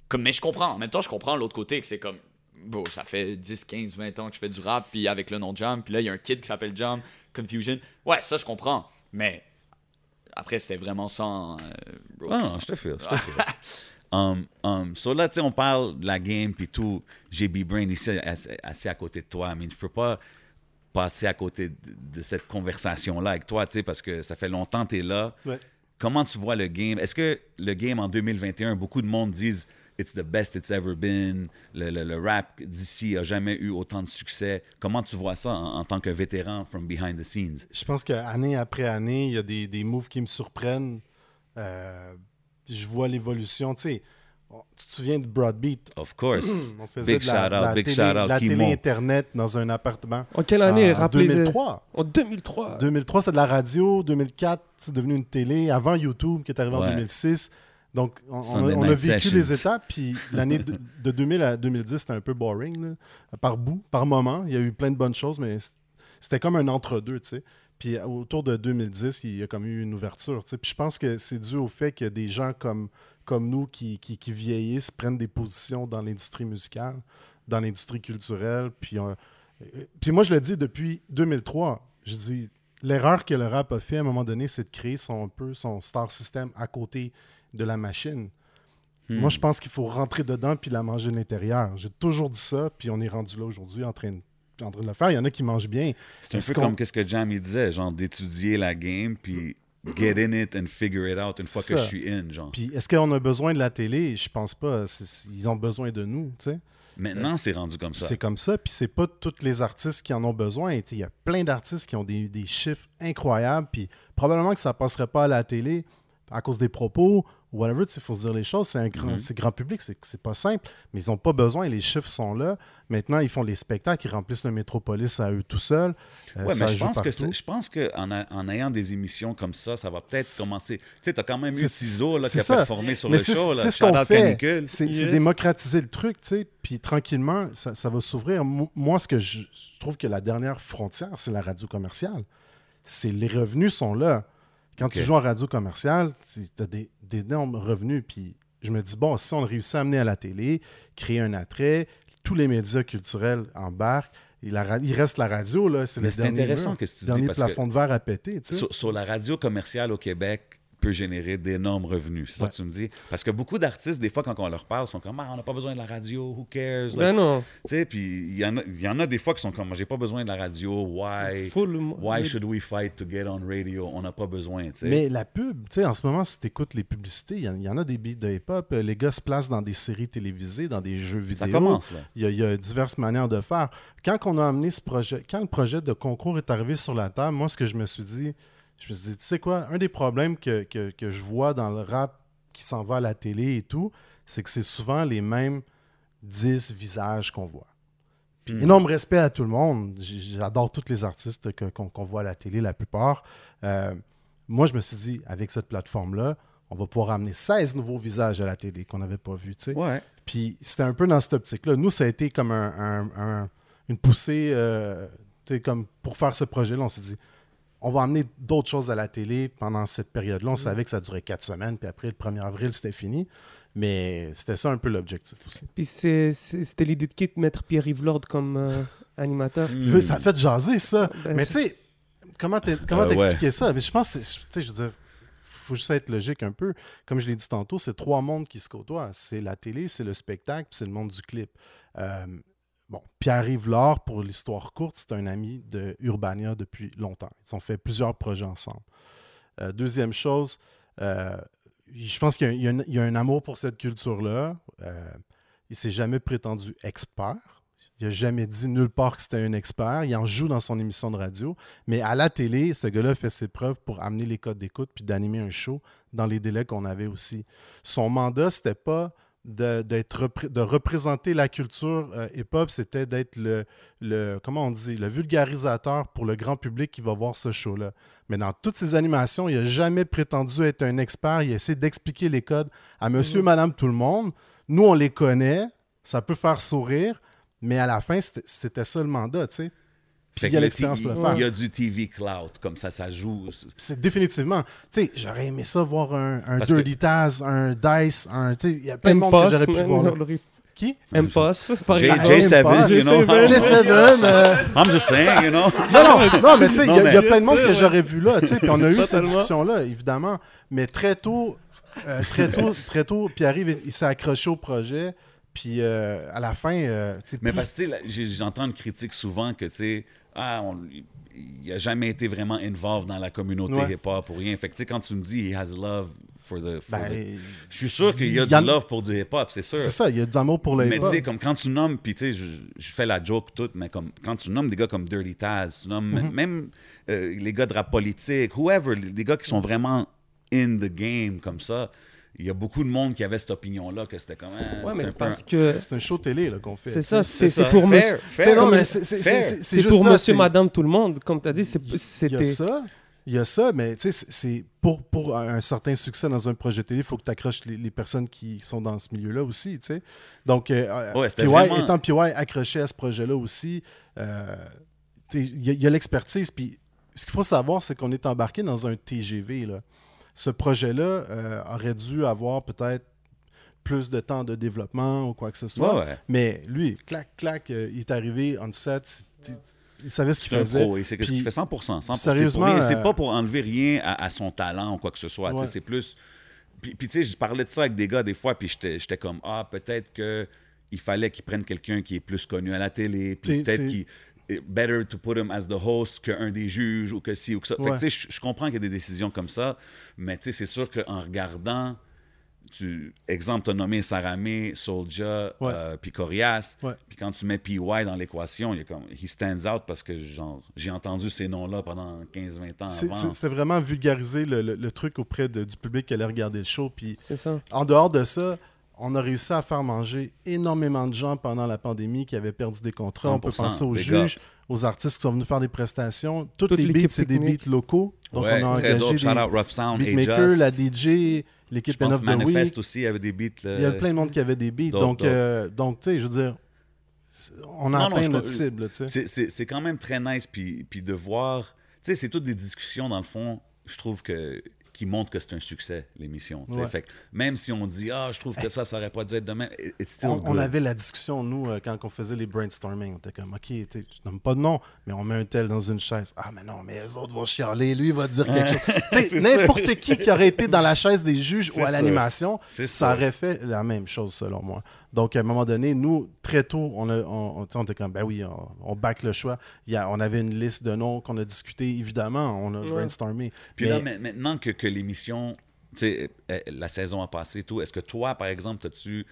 comme mais je comprends. En même temps, je comprends l'autre côté que c'est comme bon, ça fait 10, 15, 20 ans que je fais du rap puis avec le nom Jam. Puis là, il y a un kid qui s'appelle Jam Confusion. Ouais, ça je comprends. Mais après, c'était vraiment sans. euh, bro. Ah, non, je te file, je te file. Um, um, so là, tu sais, on parle de la game puis tout. JB Brain ici, assis, assis à côté de toi. Mais je peux pas passer à côté de, de cette conversation-là avec toi, tu sais, parce que ça fait longtemps que tu es là. Ouais. Comment tu vois le game? Est-ce que le game en 2021, beaucoup de monde disent it's the best it's ever been. Le, le- le rap d'ici a jamais eu autant de succès. Comment tu vois ça en, en tant que vétéran from behind the scenes? Je pense qu'année après année, il y a des, des moves qui me surprennent. Euh, je vois l'évolution. Tu sais, tu te souviens de Broadbeat? Of course. On faisait Big de la, shout out, la big télé, shout out, la Kimo. télé Internet dans un appartement. En quelle année En Rappelez 2003. En 2003. 2003, c'est de la radio. 2004, c'est devenu une télé. Avant YouTube, qui est arrivé en Ouais. 2006. Donc, on, a, on a Night vécu les étapes. Puis l'année de, de 2000 à 2010, c'était un peu boring. là. Par bout, par moment. Il y a eu plein de bonnes choses, mais c'était comme un entre-deux, tu sais. Puis autour de 2010, il y a comme eu une ouverture, tu sais. Puis je pense que c'est dû au fait que des gens comme, comme nous qui, qui, qui vieillissent prennent des positions dans l'industrie musicale, dans l'industrie culturelle. Puis, on- euh, puis moi, je le dis depuis 2003. Je dis, l'erreur que le rap a fait à un moment donné, c'est de créer son, un peu son star system à côté de la machine. Hmm. Moi, je pense qu'il faut rentrer dedans puis la manger de l'intérieur. J'ai toujours dit ça, puis on est rendu là aujourd'hui en train, de, en train de le faire. Il y en a qui mangent bien. C'est un peu comme qu'est-ce que Jamie disait, genre d'étudier la game, puis get in it and figure it out une fois que je suis in, genre. Puis est-ce qu'on a besoin de la télé? Je pense pas. Ils ont besoin de nous, tu sais. Maintenant, c'est rendu comme ça. C'est comme ça, puis c'est pas tous les artistes qui en ont besoin. Il y a plein d'artistes qui ont des, des chiffres incroyables, puis probablement que ça passerait pas à la télé à cause des propos whatever. Il faut se dire les choses. C'est un grand, c'est grand public, c'est pas simple, mais ils ont pas besoin. Les chiffres sont là. Maintenant, ils font les spectacles, ils remplissent le métropolis à eux tout seuls. Euh, Ouais, mais je pense, que je pense qu'en en ayant des émissions comme ça, ça va peut-être commencer. Tu sais, t'as quand même eu Tizo là, qui a ça. performé sur Mais le show. là. c'est ce qu'on fait. C'est Yes. démocratiser le truc, tu sais. Puis tranquillement, ça, ça va s'ouvrir. Mo- Moi, ce que je je trouve que la dernière frontière, c'est la radio commerciale. C'est les revenus sont là. Quand tu joues en radio commerciale, tu as des, d'énormes revenus. Puis je me dis, bon, si on réussit à amener à la télé, créer un attrait, tous les médias culturels embarquent, et la ra- il reste la radio, là. C'est Mais c'est intéressant que tu dis, parce que- plafond de verre à péter, tu sais. Sur, sur la radio commerciale au Québec peut générer d'énormes revenus. C'est ça que tu me dis? Parce que beaucoup d'artistes, des fois, quand on leur parle, sont comme Ah, on n'a pas besoin de la radio, who cares? Ben non. Tu sais, puis il y, en a- y en a des fois qui sont comme J'ai pas besoin de la radio, why? Why should we fight to get on radio? On n'a pas besoin, tu sais. Mais la pub, tu sais, en ce moment, si tu écoutes les publicités, il y en- il y, en a des beats de hip-hop. euh, Les gars se placent dans des séries télévisées, dans des jeux vidéo. ça commence, là. Il y, y a diverses manières de faire. Quand on a amené ce projet, quand le projet de concours est arrivé sur la table, moi, ce que je me suis dit, je me suis dit, tu sais quoi, un des problèmes que, que- que je vois dans le rap qui s'en va à la télé et tout, c'est que c'est souvent les mêmes 10 visages qu'on voit. Puis Hmm. énorme respect à tout le monde. J'adore tous les artistes que- qu'on voit à la télé, la plupart. Euh, moi, je me suis dit, avec cette plateforme-là, on va pouvoir amener 16 nouveaux visages à la télé qu'on n'avait pas vus. tu sais. Ouais. Puis c'était un peu dans cette optique-là. Nous, ça a été comme un, un- un- une poussée, euh, tu sais, comme pour faire ce projet-là, on s'est dit, on va amener d'autres choses à la télé pendant cette période-là. On savait que ça durait quatre semaines, puis après, le 1er avril, c'était fini. Mais c'était ça un peu l'objectif aussi. Puis c'est- c'est- c'était l'idée de qui de mettre Pierre-Yves Lord comme euh, animateur. Hmm. Ça a fait jaser, ça. Ben, Mais tu sais, comment Euh, t'expliquer ça? Mais je pense, que c'est- tu sais, je veux dire, faut juste être logique un peu. Comme je l'ai dit tantôt, c'est trois mondes qui se côtoient. C'est la télé, c'est le spectacle, puis c'est le monde du clip. Euh, bon, Pierre-Yves Laure, pour l'histoire courte, c'est un ami de depuis longtemps. Ils ont fait plusieurs projets ensemble. Euh, deuxième chose, euh, je pense qu'il y a un amour pour cette culture-là. Euh, il s'est jamais prétendu expert. Il n'a jamais dit nulle part que c'était un expert. Il en joue dans son émission de radio. Mais à la télé, ce gars-là fait ses preuves pour amener les codes d'écoute puis d'animer un show dans les délais qu'on avait aussi. Son mandat, c'était pas de, d'être repré- de représenter la culture euh, hip-hop, c'était d'être le, le, comment on dit, le vulgarisateur pour le grand public qui va voir ce show-là. Mais dans toutes ses animations, il n'a jamais prétendu être un expert. Il essaie d'expliquer les codes à monsieur, madame, tout le monde. Nous, on les connaît. Ça peut faire sourire. Mais à la fin, c'était- c'était ça le mandat, tu sais. Puis il y a l'expérience pour le faire. Il y a du TV cloud, comme ça, ça joue. C'est définitivement. Tu sais, j'aurais aimé ça voir un, un que- Dirty Taz, un Dice, un. Tu sais, il y a plein de monde que j'aurais pu voir. Qui? Exemple. J7, M-Post, you know. J7, euh, I'm just saying, you know. Non, non, non, mais tu sais, il y, a- y plein de monde que j'aurais vu là, tu sais, puis on a eu cette discussion-là, évidemment. Mais très tôt, euh, très tôt, très tôt, Pierre-Yves, il- il s'est accroché au projet, puis euh, à la fin, euh, tu sais, Mais plus- parce que j'entends une critique souvent que, tu sais, ah, on- il n'a jamais été vraiment involved dans la communauté Ouais. hip-hop pour rien. Fait que, tu sais, quand tu me dis, he has love for the. for Ben, the- Je suis sûr qu'il y a y en- du love pour du hip-hop, c'est sûr. c'est ça, il y a de l'amour pour le Mais tu hip-hop. sais, comme quand tu nommes, puis tu sais, je, je fais la joke toute, mais comme quand tu nommes des gars comme Dirty Taz, tu nommes Mm-hmm. même euh, les gars de rap politique, whoever, les- gars qui sont vraiment in the game comme ça, il y a beaucoup de monde qui avait cette opinion-là que c'était comme. ah, Ouais, c'est mais un c'est parce que C'est un show télé là, qu'on fait. c'est ça, C'est pour Fair, monsieur, c'est pour ça, monsieur, madame, tout le monde. Comme tu as dit, c'est- Il y a c'était. ça, il y a ça, mais tu sais, c'est- pour, pour un certain succès dans un projet télé, il faut que tu accroches les, les personnes qui sont dans ce milieu-là aussi, tu sais. Donc, euh, Ouais, c'était PY, vraiment- étant PY accroché à ce projet-là aussi, euh, tu sais, il y a- il y a, l'expertise, puis ce qu'il faut savoir, c'est qu'on est embarqué dans un TGV, là. Ce projet-là euh, aurait dû avoir peut-être plus de temps de développement ou quoi que ce soit. Ouais, ouais. Mais lui, clac, clac, euh, il est arrivé on set, il savait ce qu'il faisait. pro, et c'est ce qu'il fait 100%. 100%. sérieusement, C'est euh, pas pour enlever rien à, à son talent ou quoi que ce soit. Ouais. C'est plus. Puis, puis, tu sais, je parlais de ça avec des gars des fois, puis j'étais comme, ah, peut-être que il fallait qu'ils prennent quelqu'un qui est plus connu à la télé, puis peut-être qu'il. Better to put him as the host qu'un des juges ou que ci ou que ça. Fait que, Ouais. tu sais, je, je comprends qu'il y a des décisions comme ça, mais tu sais, c'est sûr qu'en regardant, tu, exemple, tu as nommé Saramé, Soulja, Ouais. euh, puis Corias, Ouais. puis quand tu mets PY dans l'équation, il est comme, he stands out parce que genre, j'ai entendu ces noms-là pendant 15-20 ans C'est- avant. C'était vraiment vulgariser le, le- le truc auprès de- du public qui allait regarder le show. Puis C'est ça. en dehors de ça, on a réussi à faire manger énormément de gens pendant la pandémie qui avaient perdu des contrats. On peut 100%, penser aux juges, aux artistes qui sont venus faire des prestations. Toutes Toute les beats, c'est des beats locaux. Donc ouais, on a engagé Shout des out Rough Sound, beatmakers, la DJ, l'équipe pense of the Manifest Week. aussi avait des beats. Il y a plein de monde qui avait des beats. Dope, donc, euh, donc tu sais, je veux dire, on a Non, non, atteint je- notre cible. c'est quand même très nice, puis, puis de voir... Tu sais, c'est toutes des discussions, dans le fond, je trouve que qui montrent que c'est un succès, l'émission. Ouais. Fait que même si on dit « Ah, je trouve que ça, ça aurait pas dû être demain », it's still On, avait la discussion, nous, euh, quand on faisait les brainstorming. On était comme, OK, tu sais, je nomme pas de nom, mais on met un tel dans une chaise. Ah, mais non, mais les autres vont chialer. Lui, il va dire quelque chose. N'importe qui qui aurait été dans la chaise des juges ou à l'animation, ça sûr. aurait fait la même chose, selon moi. Donc, à un moment donné, nous, très tôt, on, a, on, était comme, ben oui, on, on back le choix. Il y a, on avait une liste de noms qu'on a discuté, évidemment. On a Ouais. brainstormé. Puis Mais- là, ma- maintenant que, que l'émission, tu sais, euh, la saison a passé et tout, est-ce que toi, par exemple, as-tu,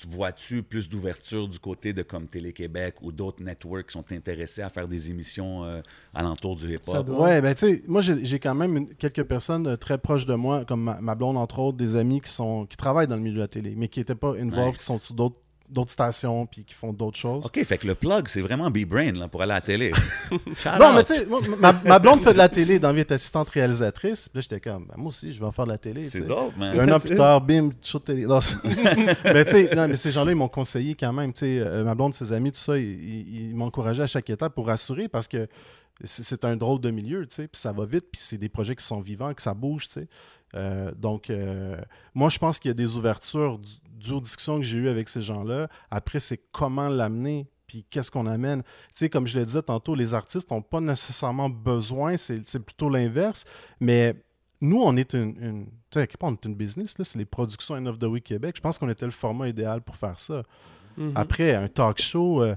tu vois-tu plus d'ouverture du côté de comme Télé-Québec ou d'autres networks qui sont intéressés à faire des émissions euh, alentour du hip-hop? doit- Ouais, ben tu sais, moi j'ai quand même une- quelques personnes euh, très proches de moi, comme ma, ma blonde entre autres, des amis qui sont qui travaillent dans le milieu de la télé, mais qui n'étaient pas involved, Nice. qui sont sur d'autres d'autres stations puis qui font d'autres choses. OK, fait que le plug, c'est vraiment B-Brain là, pour aller à la télé. Non, mais tu sais, ma, ma blonde fait de la télé, dans vie est assistante réalisatrice. Puis là, j'étais comme, ben, moi aussi, je vais en faire de la télé. C'est dope, man. Un an plus tard, bim, show de télé. Non, mais tu sais, non, mais ces gens-là, ils m'ont conseillé quand même. Tu sais, euh, ma blonde, ses amis, tout ça, ils, ils- encouragé à chaque étape pour rassurer parce que c'est c'est un drôle de milieu, tu sais, puis ça va vite, puis c'est des projets qui sont vivants, que ça bouge, tu sais. Euh, donc, euh, moi, je pense qu'il y a des ouvertures du- aux discussions que j'ai eues avec ces gens-là. Après, c'est comment l'amener, puis qu'est-ce qu'on amène. Tu sais, comme je le disais tantôt, les artistes n'ont pas nécessairement besoin, c'est plutôt l'inverse, mais nous, on est une, une tu sais, à quel point on est une business, là, c'est les productions End of the Week Québec. Je pense qu'on était le format idéal pour faire ça. Mhm. Après, un talk show, euh,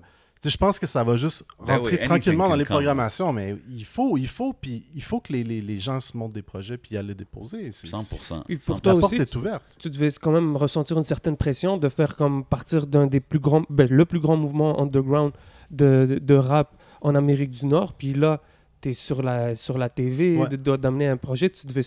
je pense que ça va juste Ben rentrer oui, tranquillement dans les come. programmations, mais il faut, il faut, puis il faut que les, les- les gens se montent des projets puis aillent les déposer. C'est- 100%. Puis pour 100%. toi La porte aussi, est ouverte. tu devais quand même ressentir une certaine pression de faire comme partir d'un des plus grands, ben, le plus grand mouvement underground de, de, de rap en Amérique du Nord. Puis là, tu es sur la, sur la TV, Ouais. d'amener un projet, tu devais,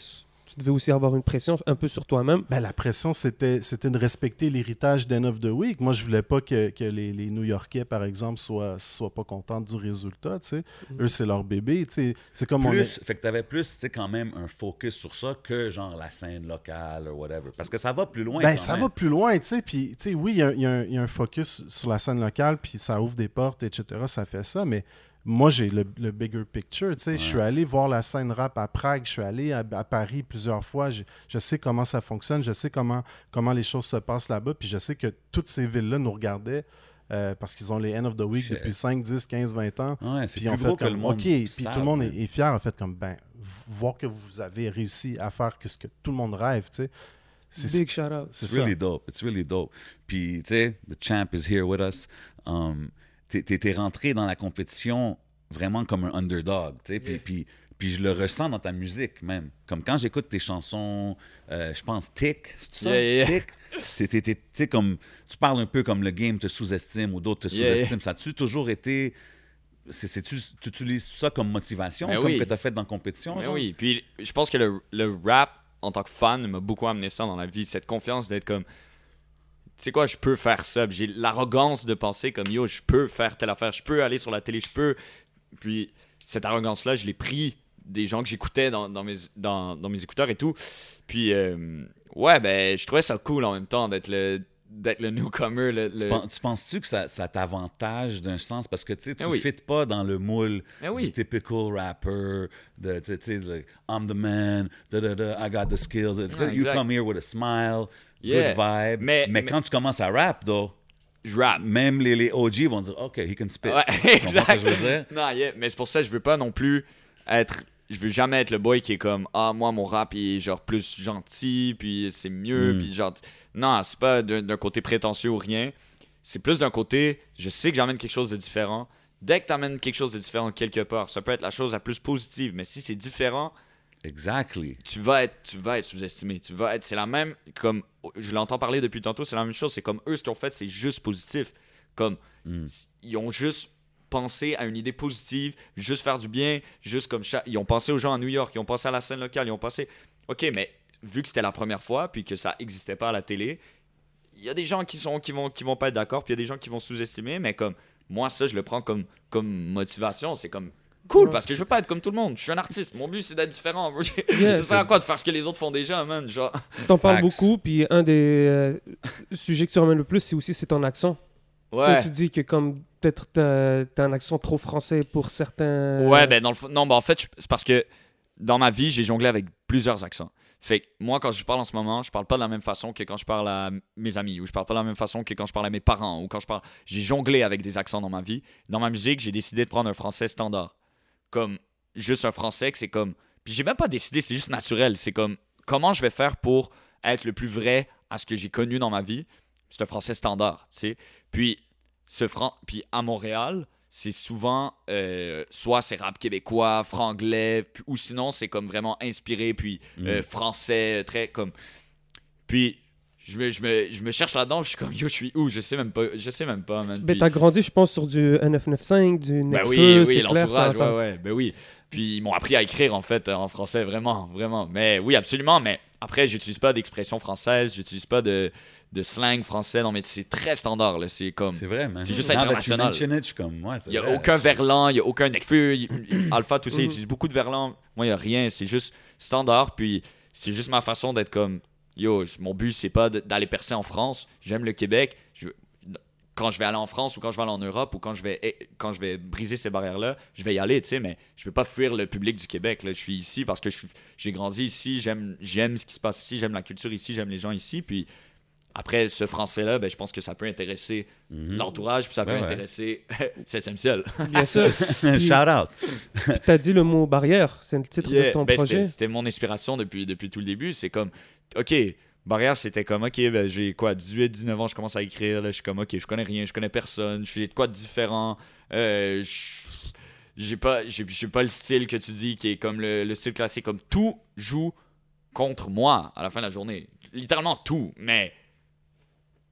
tu devais aussi avoir une pression un peu sur toi-même. Ben, la pression, c'était, c'était de respecter l'héritage d'End of the Week. Moi, je voulais pas que, que les, les New-Yorkais, par exemple, soient, soient pas contents du résultat. tu sais. Eux, c'est leur bébé. tu sais. C'est comme on Plus, est- fait que t'avais plus, tu sais, quand même un focus sur ça que genre la scène locale ou whatever. Parce que ça va plus loin. Ben, quand ça même. va plus loin, tu sais. Puis, tu sais, oui, il y y a un focus sur la scène locale, puis ça ouvre des portes, etc. Ça fait ça, mais moi, j'ai le, le bigger picture, tu sais. Je suis allé voir la scène rap à Prague, je suis allé à, à Paris plusieurs fois. Je, je sais comment ça fonctionne, je sais comment, comment les choses se passent là-bas, puis je sais que toutes ces villes-là nous regardaient euh, parce qu'ils ont les End of the Week depuis 5, 10, 15, 20 ans. Ouais, c'est Puis plus on fait que le monde. OK, puis tout le monde est, est fier, en fait, comme, ben, voir que vous avez réussi à faire que ce que tout le monde rêve, tu sais. C'est- Big shout out. C'est really dope. It's really dope. Puis, tu sais, the champ is here with us. Um, t'es- rentré dans la compétition vraiment comme un underdog, tu sais. Puis, puis, puis je le ressens dans ta musique même. Comme quand j'écoute tes chansons, euh, je pense Tick, c'est ça? Yeah, yeah. Sais, comme tu parles un peu comme le game te sous-estime ou d'autres te yeah. sous-estiment. Ça a-tu toujours été. c'est- Tu utilises ça comme motivation, Ben comme oui. que tu as fait dans la compétition? Mais genre? oui, puis je pense que le, le rap, en tant que fan, m'a beaucoup amené ça dans la vie. Cette confiance d'être comme, sais quoi, je peux faire ça. J'ai l'arrogance de penser comme, yo, je peux faire telle affaire, je peux aller sur la télé, je peux. Puis cette arrogance-là, je l'ai pris des gens que j'écoutais dans, dans mes, dans, dans mes écouteurs et tout. Puis, euh, ouais, ben, je trouvais ça cool en même temps d'être le, d'être le newcomer. Le, Tu, le- pen- tu penses-tu que ça, ça t'avantage d'un sens? Parce que tu ne oui. fites pas dans le moule Ah oui. du typical rapper, de, tu sais, like, I'm the man, da, da, da, I got the skills. Ah, you come here with a smile, Yeah. good vibe. Mais- mais- quand tu commences à rap, though, je rap. même les, les OG vont dire, OK, he can spit. Ouais, Tu ce exact. que je veux dire? Non, yeah, mais c'est pour ça que je veux pas non plus être. Je veux jamais être le boy qui est comme Ah, moi, mon rap il est genre plus gentil, puis c'est mieux, Mm. puis genre. Non, c'est pas d'un côté prétentieux ou rien. C'est plus d'un côté, je sais que j'amène quelque chose de différent. Dès que t'amènes quelque chose de différent quelque part, ça peut être la chose la plus positive, mais si c'est différent, Exactly. tu vas être tu vas être sous-estimé tu vas être c'est la même comme je l'entends parler depuis tantôt c'est la même chose c'est comme eux ce qu'ils ont fait c'est juste positif comme Mm. ils ont juste pensé à une idée positive juste faire du bien juste comme ils ont pensé aux gens à New York ils ont pensé à la scène locale ils ont pensé ok mais vu que c'était la première fois puis que ça existait pas à la télé il y a des gens qui sont qui vont qui vont pas être d'accord puis il y a des gens qui vont sous-estimer mais comme moi ça je le prends comme comme motivation c'est comme cool parce que je veux pas être comme tout le monde. Je suis un artiste. Mon but c'est d'être différent. Yeah. ça sert à quoi de faire ce que les autres font déjà man genre? T'en parles beaucoup, puis un des euh, sujets que tu ramènes le plus, c'est aussi c'est ton accent. Toi, ouais. tu dis que comme peut-être t'as un accent trop français pour certains. ouais ben dans le non ben en fait c'est parce que dans ma vie j'ai jonglé avec plusieurs accents. Fait que moi quand je parle en ce moment je parle pas de la même façon que quand je parle à mes amis ou je parle pas de la même façon que quand je parle à mes parents ou quand je parle j'ai jonglé avec des accents dans ma vie. Dans ma musique j'ai décidé de prendre un français standard comme juste un français que c'est comme puis j'ai même pas décidé c'est juste naturel. C'est comme comment je vais faire pour être le plus vrai à ce que j'ai connu dans ma vie? C'est un français standard tu sais. Puis ce fran puis à Montréal c'est souvent euh, soit c'est rap québécois franglais puis- ou sinon c'est comme vraiment inspiré puis euh, français très comme puis je me, je me, je me cherche là-dedans je suis comme yo je suis où? Je sais même pas je sais même pas man Ben, Puis- t'as grandi, je pense, sur du N995, du ben Necfeu, oui, oui, c'est clair, ça, l'entourage, ouais, ouais, ben oui. Puis ils m'ont appris à écrire en fait euh, en français, vraiment, vraiment. Mais oui, absolument. Mais après, j'utilise pas d'expression française, j'utilise pas de, de slang français. Non, mais c'est très standard là. C'est comme, C'est vrai. C'est juste international. it, comme, ouais, il y a vrai. aucun verlan, il y a aucun necfeu, Alpha, tout ça, Mhm. ils utilisent beaucoup de verlan. Moi, il y a rien. C'est juste standard. Puis c'est juste ma façon d'être comme, yo, mon but c'est pas d'aller percer en France. J'aime le Québec. Je, quand je vais aller en France ou quand je vais aller en Europe ou quand je vais quand je vais briser ces barrières là je vais y aller tu sais mais je veux pas fuir le public du Québec là je suis ici parce que j'ai grandi ici j'aime j'aime ce qui se passe ici j'aime la culture ici j'aime les gens ici puis après ce français là ben je pense que ça peut intéresser l'entourage puis ça peut Ouais, ouais. intéresser 7 ciel Bien sûr. Shout out. T'as dit le mot barrière, c'est le titre Yeah, de ton ben, projet. c'était- C'était mon inspiration depuis, depuis tout le début. C'est comme, OK, Barrière, c'était comme, OK, ben, j'ai quoi, 18, 19 ans, je commence à écrire. Là, je suis comme, OK, je connais rien, je connais personne, je fais de quoi de différent. Euh, j'ai pas, pas le style que tu dis qui est comme le, le style classique. Comme tout joue contre moi à la fin de la journée. Littéralement tout, mais.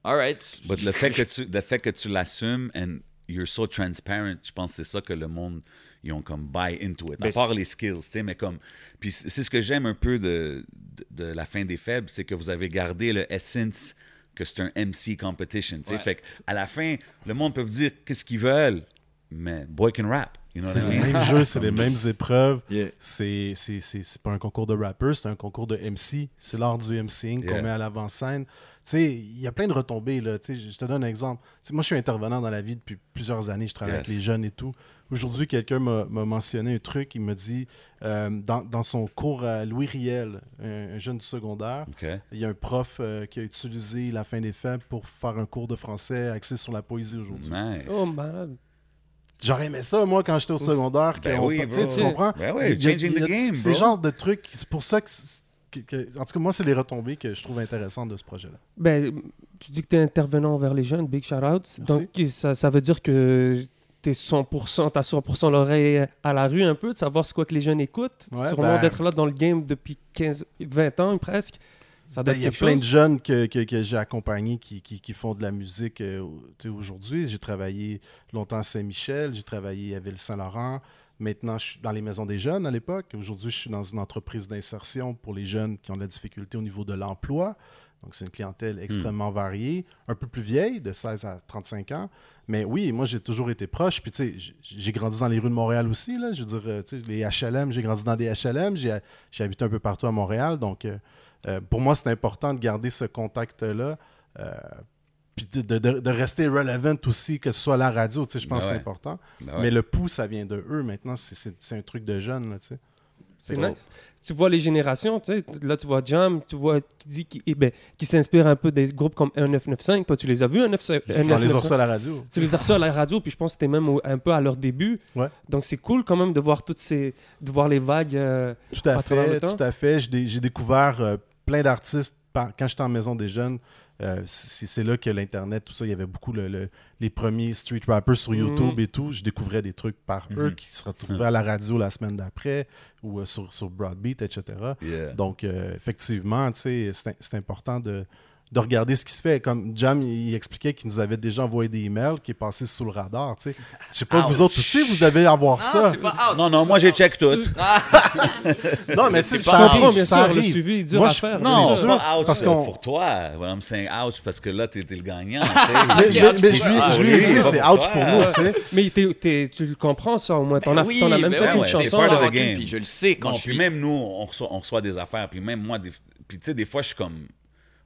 Alright. But le fait que tu, le fait que tu l'assumes and you're so transparent, je pense que c'est ça que le monde, ils ont comme buy into it. À Ben, part les skills, tu sais, mais comme. Puis c'est ce que j'aime un peu de, de, de la fin des faibles, c'est que vous avez gardé le essence que c'est un MC competition, tu sais. Ouais. Fait à la fin, le monde peut dire qu'est-ce qu'ils veulent, mais boy can rap. You know C'est what I le mean? même jeu, c'est les mêmes épreuves. Yeah. C'est c'est- c'est- c'est pas un concours de rappers, c'est un concours de MC. C'est l'art du MCing qu'on Yeah. met à l'avant-scène. Tu sais, il y a plein de retombées. Là. Tu sais, je te donne un exemple. Moi, je suis intervenant dans la vie depuis plusieurs années. Je travaille Yes. avec les jeunes et tout. Aujourd'hui, quelqu'un m'a m'a mentionné un truc. Il m'a dit, euh, dans, dans son cours à Louis Riel, un, un jeune du secondaire, il y a un prof euh, qui a utilisé la fin des faibles pour faire un cours de français axé sur la poésie aujourd'hui. Nice. Oh, malade. J'aurais aimé ça, moi, quand j'étais au secondaire. Ben oui, tu tu comprends? Ben oui, changing the game, Ces bro. genres de trucs, c'est pour ça que, c'est- que- que- En tout cas, moi, c'est les retombées que je trouve intéressantes de ce projet-là. Ben, tu dis que tu es intervenant vers les jeunes, big shout out. Merci. Donc, ça, ça veut dire que t'es 100%, t'as 100% l'oreille à la rue un peu, de savoir ce quoi que les jeunes écoutent. Ouais, Sûrement ben- d'être là dans le game depuis 15, 20 ans presque. Ça doit Ben, être Il y a plein de jeunes que, que- que j'ai accompagnés qui, qui- qui font de la musique euh, tu sais, aujourd'hui. J'ai travaillé longtemps à Saint-Michel, j'ai travaillé à Ville-Saint-Laurent. Maintenant, je suis dans les maisons des jeunes à l'époque. Aujourd'hui, je suis dans une entreprise d'insertion pour les jeunes qui ont de la difficulté au niveau de l'emploi. Donc, c'est une clientèle extrêmement variée, un peu plus vieille, de 16 à 35 ans. Mais oui, moi, j'ai toujours été proche. Puis, tu sais, j'ai grandi dans les rues de Montréal aussi. Là. Je veux dire, euh, tu sais, les HLM, j'ai grandi dans des HLM. J'ai j'ai habité un peu partout à Montréal. Donc, euh, euh, pour moi, c'est important de garder ce contact-là. euh, puis de, de- rester relevant aussi, que ce soit à la radio, tu sais, je pense Ben que c'est important. Ben ouais. Mais le pouls, ça vient de eux maintenant. C'est- un truc de jeune, là, tu sais. C'est nice. Tu vois les générations, tu sais, là tu vois Jam, tu vois qui dit qui, eh ben, qui s'inspire un peu des groupes comme 1995. Toi, tu les as vus, 1995? On les a reçus à la radio. Tu les as reçus à la radio, puis je pense que c'était même au- un peu à leur début. Ouais. Donc c'est cool quand même de voir toutes ces, de voir les vagues. euh, Tout à à travers le fait, temps. tout à fait. J'ai découvert euh, plein d'artistes quand j'étais en maison des jeunes. euh, c'est là que l'Internet, tout ça, il y avait beaucoup le- le- les premiers street rappers sur YouTube Mhm. et tout. Je découvrais des trucs par eux qui se retrouvaient à la radio la semaine d'après ou euh, sur, sur Broadbeat, etc. Yeah. Donc, euh, effectivement, c'est important de, de regarder ce qui se fait. Comme Jam, il, expliquait qu'il nous avait déjà envoyé des emails qui est passé sous le radar, tu sais. Je sais pas, vous autres aussi, vous devez avoir Ah, ça. c'est pas. Non, non, moi j'ai check tout. Non, mais tu sais, C'est ça pas- arrive, bien ça sûr, le arrive. suivi est dur Moi, à je- faire. Non, C'est c'est sûr, pas out parce qu'on- pour toi. I'm saying out parce que là, t'es t'es le gagnant. Mais, je lui, ai dit, c'est out pour nous, tu sais. Mais tu le comprends ça au moins. T'en as, oui, t'en as même fait une c'est chanson. part of ça, the game. Puis je le sais quand je puis suis. même nous, on reçoit, on reçoit des affaires. Puis même moi, puis tu sais, des fois, je suis comme,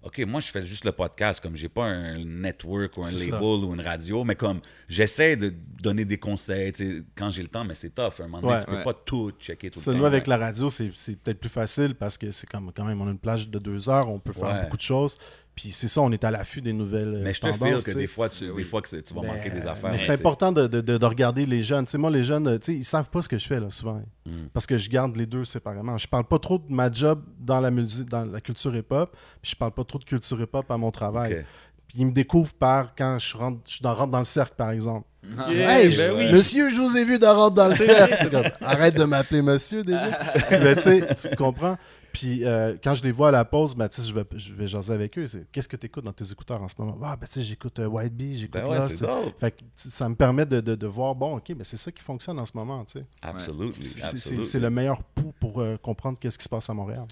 OK, moi, je fais juste le podcast. Comme j'ai pas un network ou un label ça. ou une radio, mais comme j'essaie de donner des conseils quand j'ai le temps, mais c'est tough. À un moment donné, Ouais. tu peux Ouais. pas tout checker tout Ça, le temps. nous, avec la radio, c'est c'est peut-être plus facile parce que c'est comme quand même, on a une plage de deux heures, on peut faire Ouais. beaucoup de choses. Puis c'est ça, on est à l'affût des nouvelles euh, Mais je te feel que des fois, tu, des fois que tu vas Mais, manquer des euh, affaires. Mais c'est important de, de- de- de regarder les jeunes. Tu sais, moi, les jeunes, tu sais, ils savent pas ce que je fais là, souvent. Mm. Parce que je garde les deux séparément. Je parle pas trop de ma job dans la musique, dans la culture hip-hop. Puis je parle pas trop de culture hip-hop à mon travail. Puis ils me découvrent par quand je rentre, je dans- rentre dans le cercle, par exemple. Yeah, Hey, ben je- oui. monsieur, je vous ai vu dans rentre dans le cercle. Arrête de m'appeler monsieur déjà. Mais tu sais, tu te comprends. Puis euh, quand je les vois à la pause, ben, je vais, je vais jaser avec eux. Qu'est-ce que tu écoutes dans tes écouteurs en ce moment? Ah, ben tu sais, j'écoute euh, White Bee, j'écoute Ben ouais, Lost. Fait que ça me permet de, de- de voir, bon, ok, mais c'est ça qui fonctionne en ce moment. tu sais. Absolutely. C'est, c'est- absolutely. c'est le meilleur pouls pour euh, comprendre qu'est-ce qui se passe à Montréal.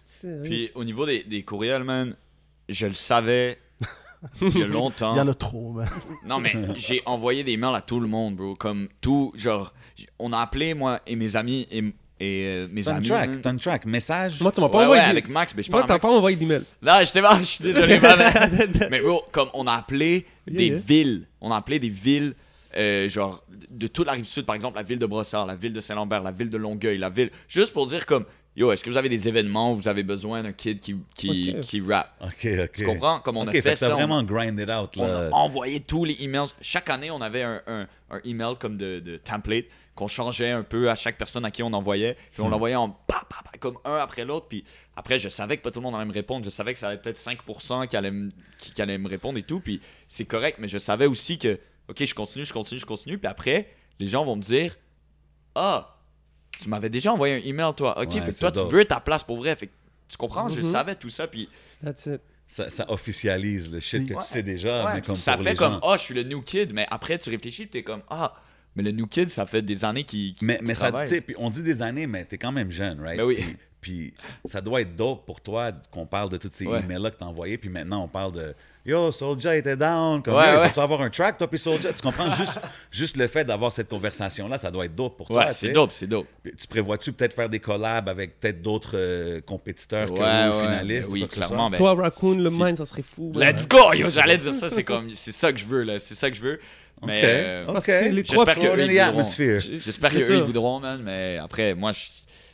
Puis au niveau des, des courriels, man, je le savais il y a longtemps. Il y en a trop, man. Non, mais j'ai envoyé des mails à tout le monde, bro. Comme tout, genre, on a appelé, moi et mes amis, et, et euh, mes T'as amis. track, t'as une track. Message. Moi, tu m'as pas Ouais, ouais, envoyé. des- avec Max, mais je Moi, parle à t'as pas envoyé d'email. Là, j'étais mal, je suis désolé, man. Mais bro, comme on a appelé Yeah, des yeah. villes, on a appelé des villes, euh, genre, de toute la rive sud, par exemple, la ville de Brossard, la ville de Saint-Lambert, la ville de Longueuil, la ville. Juste pour dire, comme, yo, est-ce que vous avez des événements où vous avez besoin d'un kid qui, qui, Ok. qui rappe OK, OK. Tu comprends? Comme on a fait fait ça. on- vraiment grind it out, on là. a envoyé tous les emails. Chaque année, on avait un, un, un email comme de, de template qu'on changeait un peu à chaque personne à qui on envoyait. Puis Hmm. on l'envoyait en pa, pa, pa, comme un après l'autre. Puis après, je savais que pas tout le monde allait me répondre. Je savais que ça allait peut-être 5% qui allait, me, qui, qui allait me répondre et tout. Puis c'est correct, mais je savais aussi que, OK, je continue, je continue, je continue. Puis après, les gens vont me dire Ah, tu m'avais déjà envoyé un email, toi. OK, Ouais, fait que toi, tu veux ta place pour vrai. Fait que tu comprends? Je Mhm. savais tout ça. Puis That's it. Ça, ça officialise le shit C'est- que Ouais. tu sais déjà, Ouais, mais comme ça pour fait les comme ah je suis le new kid mais après tu réfléchis et t'es comme ah mais le new kid ça fait des années qu'il qu'il- Mais, qu'il mais ça, travaille. tu sais, puis on dit des années, mais t'es quand même jeune, right? Ben oui. Puis, ça doit être dope pour toi qu'on parle de tous ces Ouais. emails-là que t'as envoyés, puis maintenant on parle de Yo, Soulja était down, comme Ouais, ouais. avoir un track, toi, puis Soulja? Tu comprends? juste, juste le fait d'avoir cette conversation-là, ça doit être dope pour toi. ouais c'est dope c'est dope Puis Tu prévois-tu peut-être faire des collabs avec peut-être d'autres euh, compétiteurs Ouais, que ouais, eux, finalistes? ben ou oui que ce clairement ben, Toi, Raccoon, le mine, ça serait fou. let's go yo j'allais dire ça c'est comme c'est ça que je veux là c'est ça que je veux mais Ok, euh, ok. Parce que c'est les trois j'espère que eux, ils voudront. atmosphere. j'espère que eux ils voudront man mais après moi je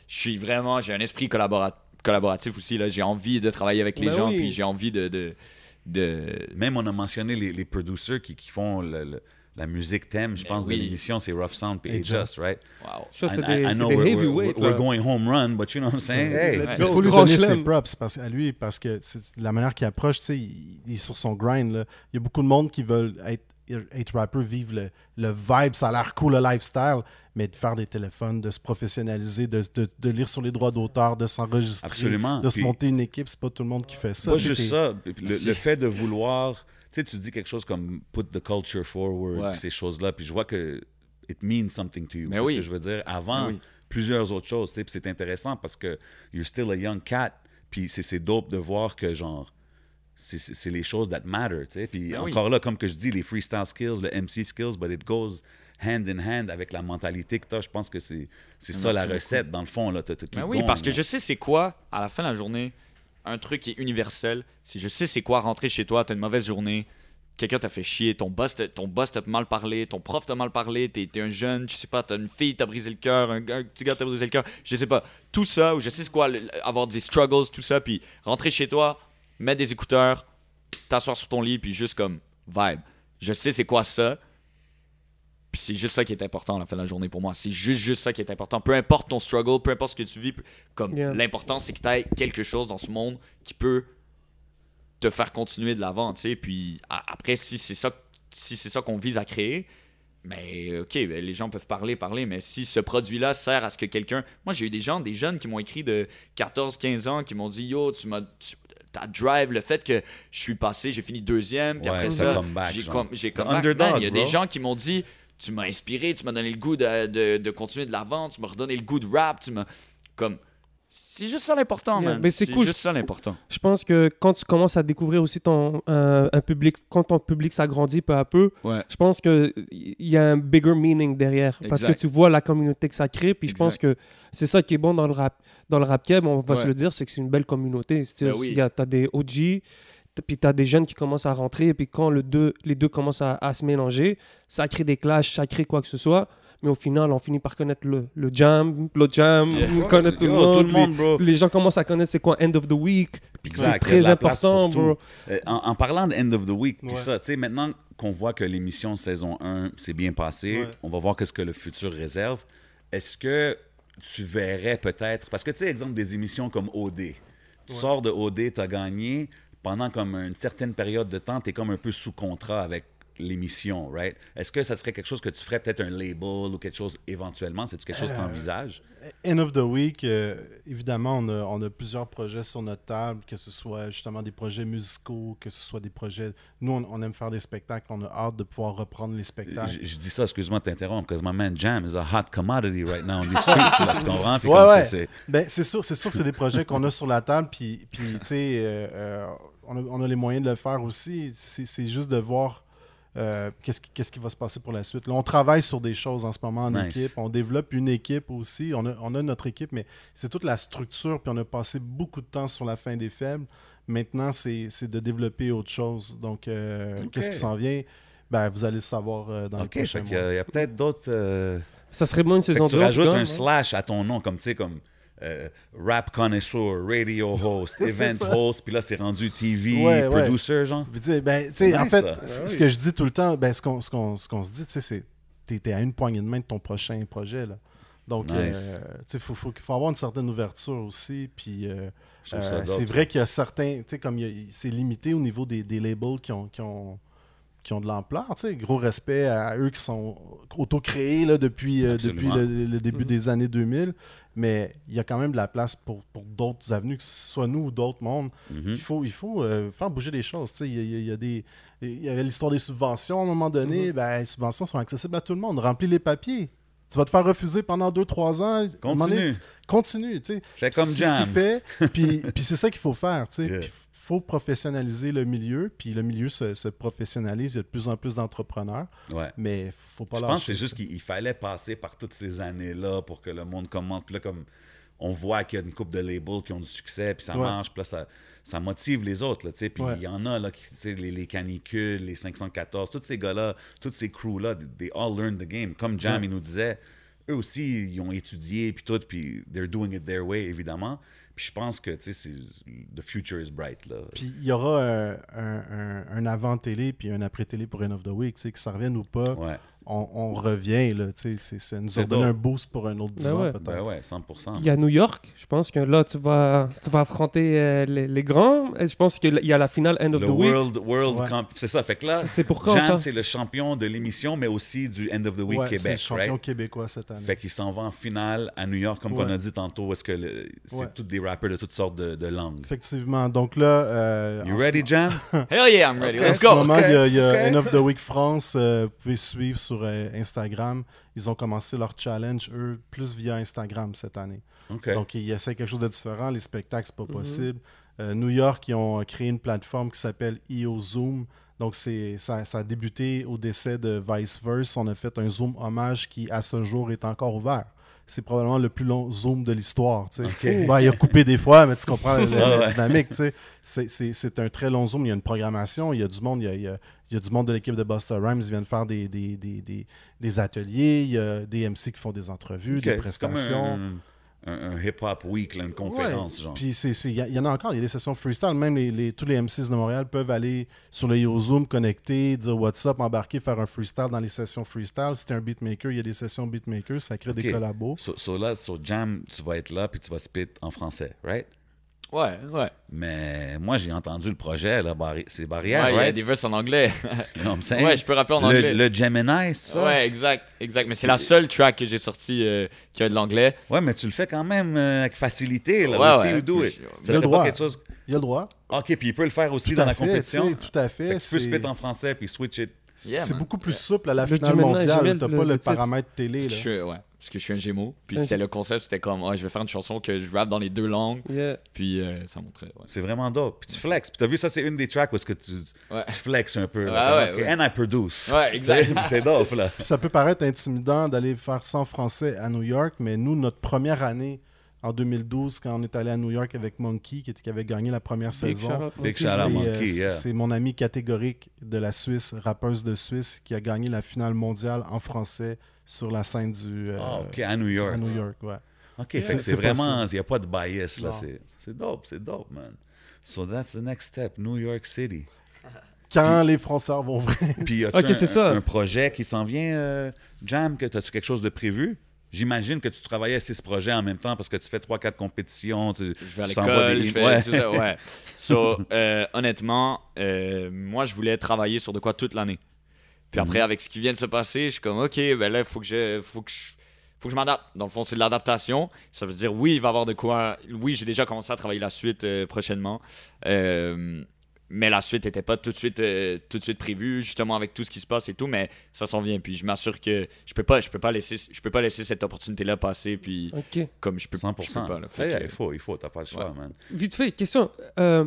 je suis vraiment j'ai un esprit collabora- collaboratif aussi là j'ai envie de travailler avec les Ben gens oui. puis j'ai envie de de, de- Même on a mentionné les, les producers qui, qui font le- le- la musique thème, je Ben pense, oui. de l'émission, c'est Rough Sound et Et Just, right? wow Ça, c'est I- des, I c'est know we're, going home run, but you know what I'm saying? Hey, Il faut lui donner ses props parce, à lui parce que c'est la manière qu'il approche, tu sais, il, il est sur son grind. là. Il y a beaucoup de monde qui veulent être être rapper, vivre le, le vibe, ça a l'air cool, le lifestyle, mais de faire des téléphones, de se professionnaliser, de, de- de lire sur les droits d'auteur, de s'enregistrer, Absolument. de se Puis- monter une équipe, c'est pas tout le monde qui fait ça. Pas juste ça. Le, le fait de vouloir. Tu sais, tu dis quelque chose comme put the culture forward, Ouais. ces choses-là. Puis je vois que it means something to you. Mais C'est ce oui. que je veux dire? Avant, oui. plusieurs autres choses. tu sais, Puis c'est intéressant parce que you're still a young cat. Puis c'est c'est dope de voir que, genre, c'est- les choses that matter. Puis Ben oui. encore là, comme que je dis, les freestyle skills, le MC skills, but it goes hand in hand avec la mentalité que tu as. Je pense que c'est ça la recette, dans le fond. Là. Ben oui, parce que je sais c'est quoi, à la fin de la journée, un truc qui est universel. C'est je sais c'est quoi rentrer chez toi, t'as une mauvaise journée, quelqu'un t'a fait chier, ton boss t'a- ton boss t'a mal parlé, ton prof t'a mal parlé, t'es un jeune, je sais pas, t'as une fille t'a brisé le cœur, un, petit gars t'a brisé le cœur, je sais pas. Tout ça, ou je sais c'est quoi, le- avoir des struggles, tout ça, puis rentrer chez toi, mettre des écouteurs, t'asseoir sur ton lit, puis juste comme vibe. Je sais c'est quoi ça. Puis c'est juste ça qui est important à la fin de la journée pour moi. C'est juste, juste ça qui est important. Peu importe ton struggle, peu importe ce que tu vis, comme Yeah. l'important c'est que tu aies quelque chose dans ce monde qui peut te faire continuer de l'avant, tu sais. Puis après, si c'est ça, si c'est ça qu'on vise à créer, mais ok, ben, les gens peuvent parler, parler, mais si ce produit-là sert à ce que quelqu'un. Moi, j'ai eu des gens, des jeunes qui m'ont écrit de 14, 15 ans, qui m'ont dit Yo, tu m'as. tu- Ta drive, le fait que je suis passé, j'ai fini deuxième, puis Ouais, après ça, j'ai comme Man, Il y a des gens qui m'ont dit Tu m'as inspiré, tu m'as donné le goût de, de, de continuer de l'avant, tu m'as redonné le goût de rap, tu m'as. Comme. C'est juste ça l'important, Yeah, man. mais c'est cool. juste ça l'important. Je pense que quand tu commences à découvrir aussi ton euh, un public, quand ton public s'agrandit peu à peu, Ouais. je pense que il y a un bigger meaning derrière parce que tu vois la communauté que ça crée. Puis je pense que c'est ça qui est bon dans le rap, dans le rap on va se le dire, c'est que c'est une belle communauté. C'est-à-dire, Ben oui. il y a- t'as des OG, puis t'as des jeunes qui commencent à rentrer, et puis quand le deux, les deux commencent à, à se mélanger, ça crée des clashs, ça crée quoi que ce soit. Mais au final, on finit par connaître le, le jam, le jam, Yeah. on connaît tout, Yo, le monde, tout le monde, bro. Les, les gens commencent à connaître c'est quoi End of the Week. C'est très important, bro. Euh, en, en parlant de End of the Week, puis Ouais. ça, tu sais, maintenant qu'on voit que l'émission saison 1 s'est bien passée, Ouais. on va voir qu'est-ce que le futur réserve. Est-ce que tu verrais peut-être, parce que tu sais, exemple des émissions comme OD, tu sors de OD, tu as gagné, pendant comme une certaine période de temps, tu es comme un peu sous contrat avec l'émission, right? Est-ce que ça serait quelque chose que tu ferais peut-être un label ou quelque chose éventuellement? C'est-tu quelque chose que tu envisages? End of the Week, euh, évidemment, on a, on a plusieurs projets sur notre table, que ce soit justement des projets musicaux, que ce soit des projets. Nous, on, on aime faire des spectacles, on a hâte de pouvoir reprendre les spectacles. Je, je dis ça, excuse-moi de t'interrompre, parce que my man Jam is a hot commodity right now on the streets, là, tu comprends? Puis Ouais, comme ouais. c'est- c'est- Ben, c'est sûr, c'est sûr que c'est des projets qu'on a sur la table, puis, puis tu sais, euh, euh, on, a, on a les moyens de le faire aussi. C'est juste de voir euh, qu'est-ce qui, qu'est-ce qui va se passer pour la suite? Là, on travaille sur des choses en ce moment en Nice. équipe. On développe une équipe aussi. On a, on a notre équipe, mais c'est toute la structure, puis on a passé beaucoup de temps sur la fin des faibles. Maintenant, c'est c'est de développer autre chose. Donc, euh, qu'est-ce qui s'en vient? Ben, vous allez le savoir euh, dans OK, les prochains mois. il y a peut-être d'autres... euh, Ça serait bon une saison que tu 2. rajoutes un hein? slash à ton nom, comme tu sais, comme euh, rap connoisseur, radio host, event host, puis là, c'est rendu TV, Ouais, ouais. producer, genre. Puis, tu ben, tu en fait, ce oui. que je dis tout le temps, ben, ce qu'on ce qu'on se dit, tu c'est t'es t'es à une poignée de main de ton prochain projet. Là. Donc, Nice. euh, tu sais, faut, faut, faut avoir une certaine ouverture aussi. Puis, euh, euh, c'est vrai qu'il y a certains, tu sais, comme il c'est limité au niveau des, des labels qui ont, qui ont, qui ont de l'ampleur. Tu sais, gros respect à eux qui sont auto-créés là, depuis, euh, depuis le, le début Mhm. des années 2000. Mais il y a quand même de la place pour, pour d'autres avenues, que ce soit nous ou d'autres mondes. Mhm. Il faut, il faut euh, faire bouger les choses. tu sais. Il y, a- il y a- il y a des, il y avait l'histoire des subventions à un moment donné. Mhm. ben, les subventions sont accessibles à tout le monde. Remplis les papiers. Tu vas te faire refuser pendant 2-3 ans. donné, Continue. tu- Continue. tu sais. Fais comme C'est ce qu'il fait. Puis, puis c'est ça qu'il faut faire. tu sais. Yeah. Puis faut professionnaliser le milieu. Puis le milieu se, se professionnalise. Il y a de plus en plus d'entrepreneurs. Ouais. Mais faut pas Je pense que c'est juste qu'il il fallait passer par toutes ces années-là pour que le monde commente. Puis là, comme on voit qu'il y a une coupe de labels qui ont du succès, puis ça Ouais. marche, puis là, ça, ça motive les autres. Là, tu sais. puis Ouais. il y en a, là, qui, les, les canicules, les 514, tous ces gars-là, tous ces crews-là, they all learn the game. Comme Jam, il nous disait, eux aussi, ils ont étudié, puis tout, puis they're doing it their way, évidemment. Puis je pense que, tu sais, c'est- the future is bright, là. Puis il y aura un, un- un- un avant-télé puis un après-télé pour End of the Week. tu sais, Que ça revienne ou pas. Ouais. On, on revient. Là, c'est- ça nous a donné un boost pour un autre 10 Ben ans, ouais. peut-être. Ben ouais, 100%. Il y a New York, je pense que là, tu vas, tu vas affronter euh, les, les grands. Et je pense qu'il y a la finale End of Le the Week. World, World Ouais. Camp- C'est ça. Fait que là, C'est- C'est pour quand Jam, ça? c'est le champion de l'émission, mais aussi du End of the Week Ouais, c'est le Québec, champion right? québécois cette année. Fait qu'il s'en va en finale à New York, comme Ouais. on a dit tantôt, est-ce que le- c'est Ouais. tous des rappers de toutes sortes de, de langues. Effectivement. Donc là. euh, You ready, Jam? Hell yeah, I'm ready. Let's En ce go. moment, il y a, il y a. End of the Week France. euh, vous pouvez suivre sur euh, Instagram. Ils ont commencé leur challenge, eux, plus via Instagram cette année. OK. Donc, ils essaient quelque chose de différent. Les spectacles, c'est pas Mhm. possible. Euh, New York, ils ont créé une plateforme qui s'appelle EO Zoom. Donc, c'est, ça, ça a débuté au décès de Vice Verse. On a fait un Zoom hommage qui, à ce jour, est encore ouvert. C'est probablement le plus long Zoom de l'histoire. il a coupé des fois, mais tu comprends la, la Ah ouais. dynamique. C'est, c'est- c'est un très long Zoom. Il y a une programmation. Il y a du monde. Il y a, il y a- il y a du monde de l'équipe de Buster Rhymes. Ils viennent faire des, des, des, des- des ateliers. Il y a des MC qui font des entrevues, des prestations. Un, hip-hop week, là, une conférence, Ouais. genre. Puis il y, y en a encore, il y a des sessions freestyle. Même les, les- tous les MCs de Montréal peuvent aller sur le Yo Zoom, connecter, dire what's up, embarquer, faire un freestyle dans les sessions freestyle. Si t'es un beatmaker, il y a des sessions beatmaker, ça crée des collabos. So, so là, sur Jam, tu vas être là, puis tu vas spit en français, right? Ouais, ouais. Mais moi, j'ai entendu le projet, là, barri- c'est Ouais, barrière, il y a des verses en anglais. You know what I'm saying? ouais, je peux rapper en le, anglais. le Gemini, c'est ça? Ouais, exact, exact. Mais c'est la seule track que j'ai sortie euh, qui a de l'anglais. Ouais, mais tu le fais quand même euh, avec facilité, là. Ouais, ouais. do it. Ça Il a serait le droit. pas quelque chose... Il y a le droit. OK, puis il peut le faire aussi Tout dans la fait, compétition. Tout à fait. Fait que tu peux spit en français, puis switch it. Yeah, c'est beaucoup plus souple à la Le finale Gemini, mondiale. T'as pas le, paramètre télé. Là. que, je suis, ouais, parce que je suis un Gémeaux. Puis c'était le concept, c'était comme, ouais, je vais faire une chanson que je rappe dans les deux langues. Yeah. Puis euh, ça montrait. Ouais. C'est vraiment dope. Puis tu flexes. Puis t'as vu, ça, c'est une des tracks où est-ce que tu, Ouais. tu flexes un peu. là, Ouais, comme, ouais, OK, ouais. And I produce. Ouais, exact. c'est dope, là. Puis ça peut paraître intimidant d'aller faire ça en français à New York, mais nous, notre première année en 2012, quand on est allé à New York avec Monkey, qui, était- qui avait gagné la première Big saison, c'est Monkey, euh, yeah. mon ami catégorique de la Suisse, rappeuse de Suisse, qui a gagné la finale mondiale en français sur la scène du euh, Ah, OK, à New York. à New York. Ouais. OK, C'est vraiment... Il n'y a pas de bias, là. C'est c'est dope, c'est dope, man. So that's the next step, New York City. Quand les Français vont vrai. Puis as-tu Ok, un, c'est ça. un projet qui s'en vient, euh, Jam? que As-tu quelque chose de prévu? J'imagine que tu travaillais à six projets en même temps parce que tu fais trois, quatre compétitions. Tu, Je vais à l'école, des- je fais Ouais. tout ça, ouais. So, euh, honnêtement, euh, moi, je voulais travailler sur de quoi toute l'année. Puis après, Mhm. avec ce qui vient de se passer, je suis comme, OK, ben là, il faut que je... Faut que je faut que je m'adapte. Dans le fond, c'est de l'adaptation. Ça veut dire, oui, il va y avoir de quoi. Oui, j'ai déjà commencé à travailler la suite euh, prochainement. Euh, mais la suite n'était pas tout de suite euh, tout de suite prévue, justement avec tout ce qui se passe et tout. Mais ça s'en vient. Puis je m'assure que je peux pas, je peux pas laisser, je peux pas laisser cette opportunité-là passer. Puis Ok. comme je peux, 100%. je peux pas. là. Yeah, que- il faut, il faut, t'as pas le choix, Ouais. man. Vite fait, question. Euh,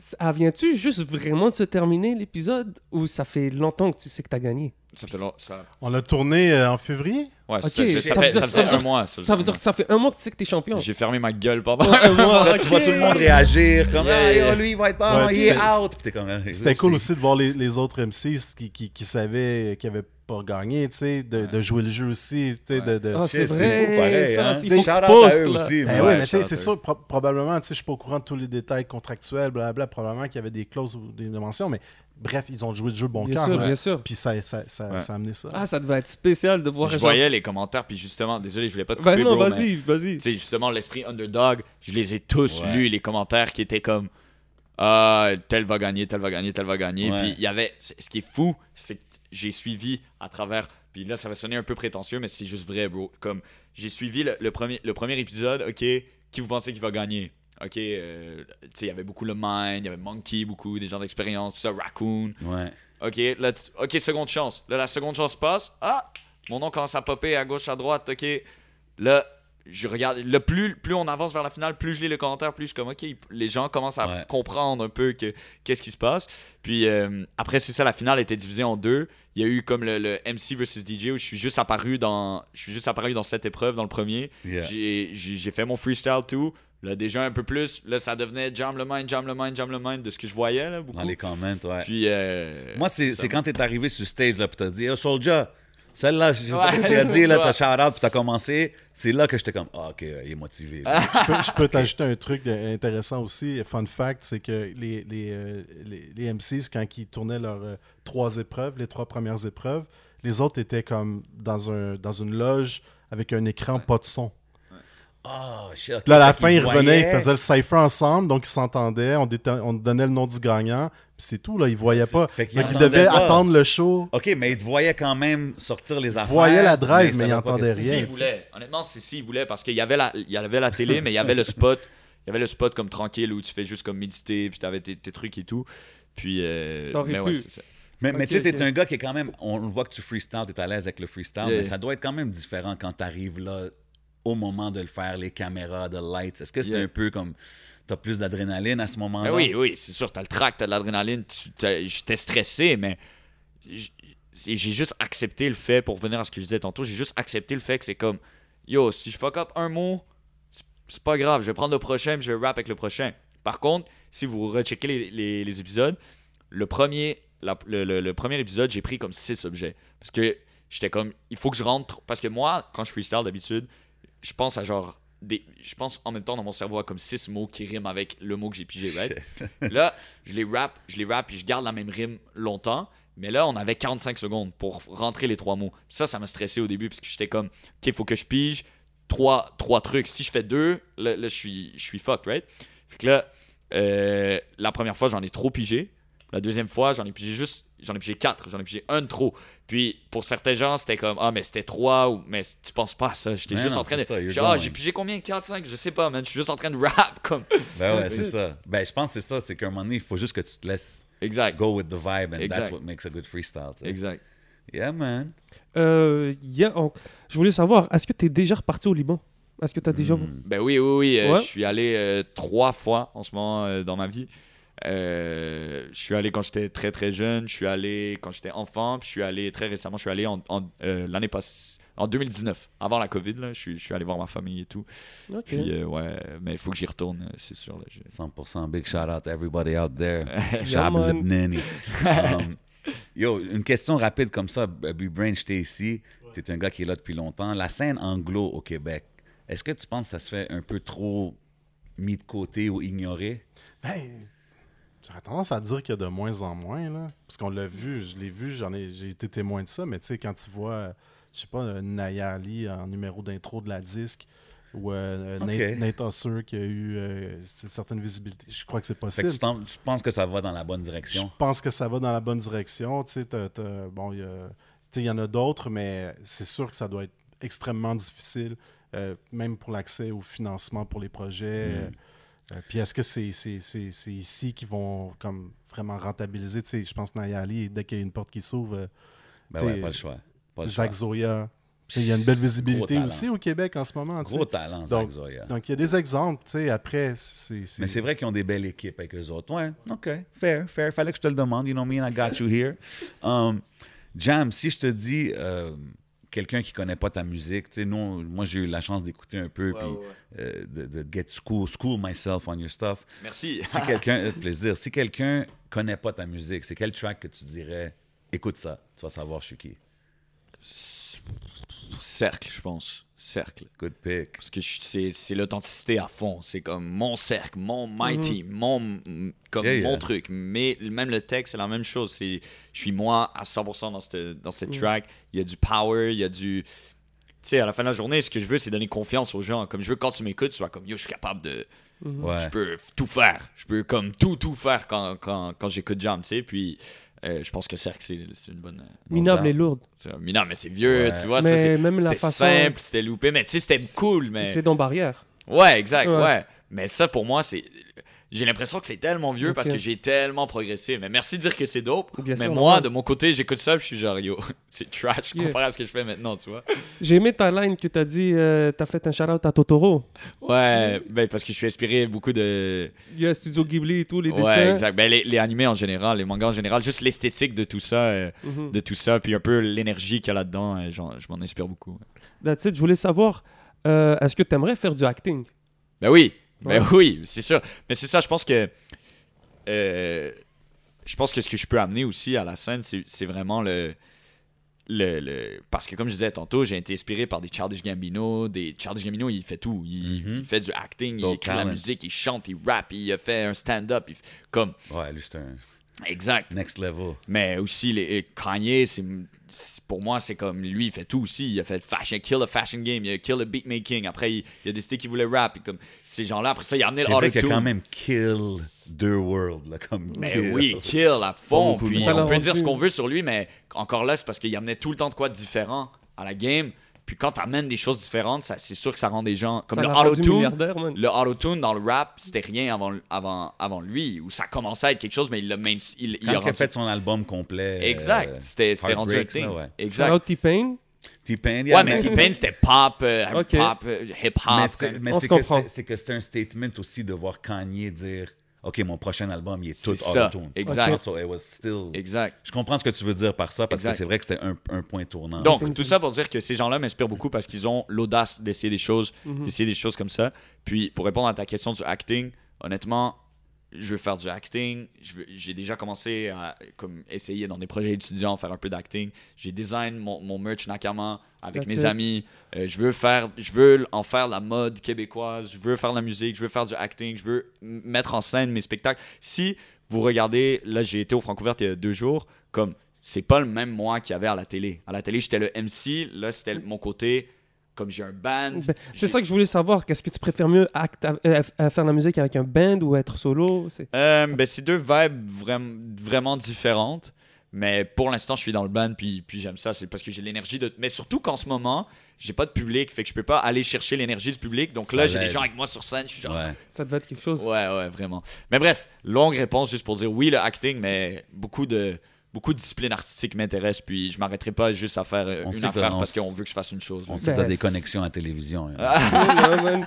ça vient-tu juste vraiment de se terminer l'épisode ou ça fait longtemps que tu sais que t'as gagné? Ça fait long- ça- On l'a tourné euh, en février. Ouais, Ok, ça, ça ça, fait, ça un mois. Ça veut dire que ça fait un mois que tu sais que t'es champion. J'ai fermé ma gueule pendant Ouais, un mois. Là, tu vois tout le monde réagir comme Yeah, Ah, yeah. lui, il va être bon, Ouais, il est c'était- out. Ah, C'était cool aussi de voir les, les autres MCs qui, qui, qui savaient qu'ils n'avaient pas gagné, tu sais, de, de jouer le jeu aussi, tu sais, de... de- Ah, c'est vrai, pareil, ça, hein. il faut que tu postes, aussi, Ben Ouais, mais tu sais, shout-out c'est sûr, pro- probablement, tu sais, je suis pas au courant de tous les détails contractuels, blablabla, probablement qu'il y avait des clauses ou des mentions, mais bref, ils ont joué le jeu bon Bien cœur. sûr, là. bien sûr. Puis ça, ça, ça, Ouais. ça a amené ça. Ah, ça devait être spécial de voir Je genre- voyais les commentaires, puis justement, désolé, je voulais pas te couper, Ben non, bro, mais- vas-y, vas-y. Tu sais, justement, l'esprit underdog, je les ai tous Ouais. lus, les commentaires qui étaient comme Ah, tel va gagner, tel va gagner, tel va gagner. Ouais. Puis il y avait. Ce qui est fou, c'est que j'ai suivi à travers. Puis là, ça va sonner un peu prétentieux, mais c'est juste vrai, bro. Comme j'ai suivi le, le premier, le premier épisode, ok, qui vous pensez qui va gagner? Ok, euh, tu sais, il y avait beaucoup le Mind, il y avait Monkey, beaucoup, des gens d'expérience, tout ça, Raccoon. Ouais. Ok, là, ok, seconde chance. Là, la seconde chance passe. Ah, mon nom commence à popper à gauche, à droite. Ok, là, je regarde. Le plus, plus on avance vers la finale, plus je lis les commentaires, plus je suis comme, ok, les gens commencent à Ouais. comprendre un peu que qu'est-ce qui se passe. Puis euh, après, c'est ça, la finale était divisée en deux. Il y a eu comme le, le MC versus DJ où je suis juste apparu dans, je suis juste apparu dans cette épreuve dans le premier. Yeah. J'ai- J'ai j'ai fait mon freestyle tout. Là, déjà un peu plus. Là, ça devenait jam le mind, jam le mind, jam le mind de ce que je voyais là, beaucoup. Dans les comments, ouais. Puis euh, Moi, c'est quand t'es arrivé sur stage, là, puis t'as dit, oh, Soldier, celle-là, je sais pas Ouais. ce que tu as dit, là, t'as shout-out, puis t'as commencé. C'est là que j'étais comme, ah, ok, il est motivé. je peux, je peux t'ajouter un truc intéressant aussi. Fun fact, c'est que les, les, euh, les, les MCs, quand ils tournaient leurs euh, trois épreuves, les trois premières épreuves, Les autres étaient comme dans, un, dans une loge avec un écran pas de son. Oh, ok. Puis là, à la fin, ils revenaient, ils faisaient le cypher ensemble, donc ils s'entendaient, on, donnait le nom du gagnant, puis c'est tout, là, ils voyaient pas. Fait qu'ils Donc ils entendaient devaient pas. attendre le show. Ok, mais ils te voyaient quand même sortir les affaires. voyaient la drive, mais ils pas entendaient qu'est-ce que rien. S'il voulait. Honnêtement, c'est s'il voulait parce qu'il y avait la, il y avait la télé, mais il y avait le spot. Il y avait le spot comme tranquille où tu fais juste comme méditer, puis t'avais tes, tes trucs et tout. Puis, euh, mais ouais, c'est ça. Mais, tu sais, t'es un gars qui est quand même. On le voit que tu freestyle, t'es à l'aise avec le freestyle, Yeah. mais ça doit être quand même différent quand t'arrives là au moment de le faire, les caméras, de lights. Est-ce que Yeah. un peu comme. T'as plus d'adrénaline à ce moment-là? Ben oui, oui, c'est sûr, t'as le track, t'as de l'adrénaline. J'étais stressé, mais j'ai juste accepté le fait, pour revenir à ce que je disais tantôt, j'ai juste accepté le fait que c'est comme, yo, si je fuck up un mot, c'est- pas grave, je vais prendre le prochain, puis je vais rap avec le prochain. Par contre, si vous recheckez les, les- les épisodes, le premier, la- le, le- le premier épisode, j'ai pris comme six objets. Parce que j'étais comme, il faut que je rentre. Parce que moi, quand je freestyle d'habitude, je pense à genre. Des, je pense en même temps dans mon cerveau à comme six mots qui riment avec le mot que j'ai pigé, right? là, je les rap, je les rap, puis je garde la même rime longtemps. Mais là, on avait 45 secondes pour rentrer les trois mots. Ça, ça m'a stressé au début parce que j'étais comme, OK, il faut que je pige trois, trois trucs. Si je fais deux, là, là, je suis, je suis fucked, right? Fait que là, euh, la première fois, j'en ai trop pigé. La deuxième fois, j'en ai pigé juste, j'en ai pigé quatre, j'en ai pigé un de trop. Puis pour certains gens, c'était comme, ah, mais c'était trois, ou, mais tu penses pas à ça. J'étais juste non, en train de. ça, Genre, ah, j'ai pigé combien? 4, 5 Je sais pas, man. Je suis juste en train de rap, comme. Ben ouais, c'est ça. Ben, je pense que c'est ça. C'est qu'à un moment donné, il faut juste que tu te laisses Exact. go with the vibe, and that's Exact. what makes a good freestyle. tu sais. Exact. Yeah, man. Euh, il y a- on- Je voulais savoir, est-ce que tu es déjà reparti au Liban? Est-ce que tu as déjà. Hmm. Ben oui, oui, oui. euh, Ouais. Je suis allé euh, trois fois en ce moment euh, dans ma vie. Euh, je suis allé quand j'étais très très jeune, je suis allé quand j'étais enfant, puis je suis allé très récemment, je suis allé en, en, euh, l'année passée, en 2019, avant la Covid, là, je, suis, je suis allé voir ma famille et tout. Ok. Puis euh, ouais, mais il faut que j'y retourne, c'est sûr. Là, je- 100% big shout out to everybody out there. Shab. Um, yo, une question rapide comme ça. B-Brain, j'étais ici. T'es un gars qui est là depuis longtemps. La scène anglo au Québec, est-ce que tu penses que ça se fait un peu trop mis de côté ou ignoré? Ben, j'aurais tendance à dire qu'il y a de moins en moins, là. Parce qu'on l'a vu, je l'ai vu, j'en ai, j'ai été témoin de ça, mais tu sais, quand tu vois, euh, je sais pas, euh, Naya Ali en numéro d'intro de la disque, ou euh, Ok. Nate, Nate Husser qui a eu euh, certaines visibilités, je crois que c'est Fait que possible. tu, penses que ça va dans la bonne Je direction? pense que ça va dans la bonne direction. Tu sais, t'as- t'as- bon, il y, a- tu sais, il y en a d'autres, mais c'est sûr que ça doit être extrêmement difficile, euh, même pour l'accès au financement pour les projets. Mm. Euh, puis est-ce que c'est ici qu'ils vont comme vraiment rentabiliser? Tu sais, je pense que Naya Ali, dès qu'il y a une porte qui s'ouvre, euh, Ben ouais, pas le choix. Pas le Zach choix. Zoya. Il y a une belle visibilité aussi au Québec en ce moment. Gros talent, Zach Donc- Zoya. Donc, il y a des exemples. tu sais, Après, c'est... Mais c'est vrai qu'ils ont des belles équipes avec eux autres. Ouais, OK, fair, fair. Fallait que je te le demande. You know me, and I got you here. Um, Jam, si je te dis euh, quelqu'un qui connaît pas ta musique, tu sais, nous, moi, j'ai eu la chance d'écouter un peu, puis euh, de, de get school, school myself on your stuff. Merci. Si quelqu'un, euh, plaisir, si quelqu'un connaît pas ta musique, c'est quel track que tu dirais, écoute ça, tu vas savoir je suis qui. Cercle, je pense. Cercle. Good pick. Parce que c'est c'est l'authenticité à fond. C'est comme mon cercle, mon my Mhm. mon, comme Yeah, yeah. mon truc. Mais même le texte, c'est la même chose. C'est Je suis moi à 100% dans cette, dans cette Mhm. track. Il y a du power, il y a du. Tu sais, à la fin de la journée, ce que je veux, c'est donner confiance aux gens. Comme je veux, quand tu m'écoutes, tu sois comme yo, je suis capable de. Ouais. Je peux tout faire. Je peux comme tout, tout faire quand, quand, quand j'écoute Jam, tu sais. Puis euh, je pense que Cercle, c'est c'est une bonne. Minable et lourde. Minable, mais c'est vieux, Ouais. tu vois. ça, Mais c'est- même la C'était façon- simple, c'était loupé, mais tu sais, c'était cool. Mais... C'est dans barrière. Ouais, exact, Ouais. ouais. Mais ça, pour moi, c'est. J'ai l'impression que c'est tellement vieux parce que j'ai tellement progressé. Mais merci de dire que c'est dope. Bien mais sûr, moi, de mon côté, j'écoute ça, je suis genre, yo, c'est trash Yeah. comparé à ce que je fais maintenant, tu vois. J'ai aimé ta line que tu as dit, euh, tu as fait un shout-out à Totoro. Ouais, ben, parce que je suis inspiré beaucoup de. Il y a Studio Ghibli et tout, les Ouais, dessins. exact. Ben, les, les animés en général, les mangas en général, juste l'esthétique de tout ça, euh, Mhm. de tout ça, puis un peu l'énergie qu'il y a là-dedans, euh, je m'en inspire beaucoup. That's it. Je voulais savoir, euh, est-ce que tu aimerais faire du acting? Ben oui, ben oui, c'est sûr. Mais c'est ça, je pense que. euh, je pense que ce que je peux amener aussi à la scène, c'est vraiment le, le, le- Parce que comme je disais tantôt, j'ai été inspiré par des Childish Gambino. Des... Childish Gambino, il fait tout. Il, Mhm. il fait du acting, il écrit de la musique, il chante, il rappe, il a fait un stand-up. il Comme. Ouais, lui, c'est un Exact. next level. Mais aussi, les, Kanye, c'est- pour moi, c'est comme lui, il fait tout aussi. Il a fait fashion, kill a fashion game, il a kill a beatmaking. Après, il, il a décidé qu'il voulait rap. Et comme ces gens-là, après ça, il a amené C'est le vrai qu'il a auto-tune. quand même kill deux worlds, là, comme Mais kill. oui, kill à fond. Puis on peut dire ce qu'on veut sur lui, mais encore là, c'est parce qu'il amenait tout le temps de quoi de différent à la game. Puis quand t'amènes des choses différentes, ça- c'est sûr que ça rend des gens. Comme Ça le auto-tune. Le auto-tune dans le rap, c'était rien avant, avant, avant lui. Ou ça commençait à être quelque chose, mais il l'a main, il, Quand a il a rendu- fait son album complet. Exact. euh, C'était c'était rendu un thing. ouais. Shout Exact. out T-Pain. T-Pain, Ouais, yeah, mais man. T-Pain, c'était pop, euh, Ok. pop, euh, Mais hip-hop. c'est mais On c'est se que comprend. c'est- c'est que c'est un statement aussi de voir Kanye dire OK, mon prochain album, il est tout C'est ça, auto-tune. exact. So it was still- Exact. Je comprends ce que tu veux dire par ça parce Exact. que c'est vrai que c'était un, un point tournant. Donc, tout ça pour dire que ces gens-là m'inspirent beaucoup parce qu'ils ont l'audace d'essayer des choses, Mhm. d'essayer des choses comme ça. Puis, pour répondre à ta question du acting, honnêtement, je veux faire du acting. J'ai déjà commencé à comme, essayer dans des projets étudiants, faire un peu d'acting. J'ai design mon, mon merch Nakama avec That's mes it. amis. Euh, je veux faire, je veux en faire la mode québécoise. Je veux faire la musique. Je veux faire du acting. Je veux mettre en scène mes spectacles. Si vous regardez, là, j'ai été au Francouverte il y a deux jours, comme c'est pas le même moi qu'il y avait à la télé. À la télé, j'étais le MC. Là, c'était mon côté, comme j'ai un band. Ben, c'est ça que je voulais savoir. Qu'est-ce que tu préfères mieux, act- euh, euh, faire de la musique avec un band ou être solo? C'est- Euh, ben, c'est deux vibes vraiment, vraiment différentes. Mais pour l'instant, je suis dans le band, puis, puis j'aime ça. C'est parce que j'ai l'énergie de. Mais surtout qu'en ce moment, j'ai pas de public, fait que je peux pas aller chercher l'énergie du public. Donc Ça là, j'ai des gens avec moi sur scène. Je suis genre. Ouais. Ça devait être quelque chose. Ouais, ouais, vraiment. Mais bref, longue réponse juste pour dire oui, le acting, mais beaucoup de. Beaucoup de disciplines artistiques m'intéressent, puis je m'arrêterai pas juste à faire euh, On une affaire parce qu'on veut que je fasse une chose. On sait que Ben, t'as des connexions à la télévision. hein. Man.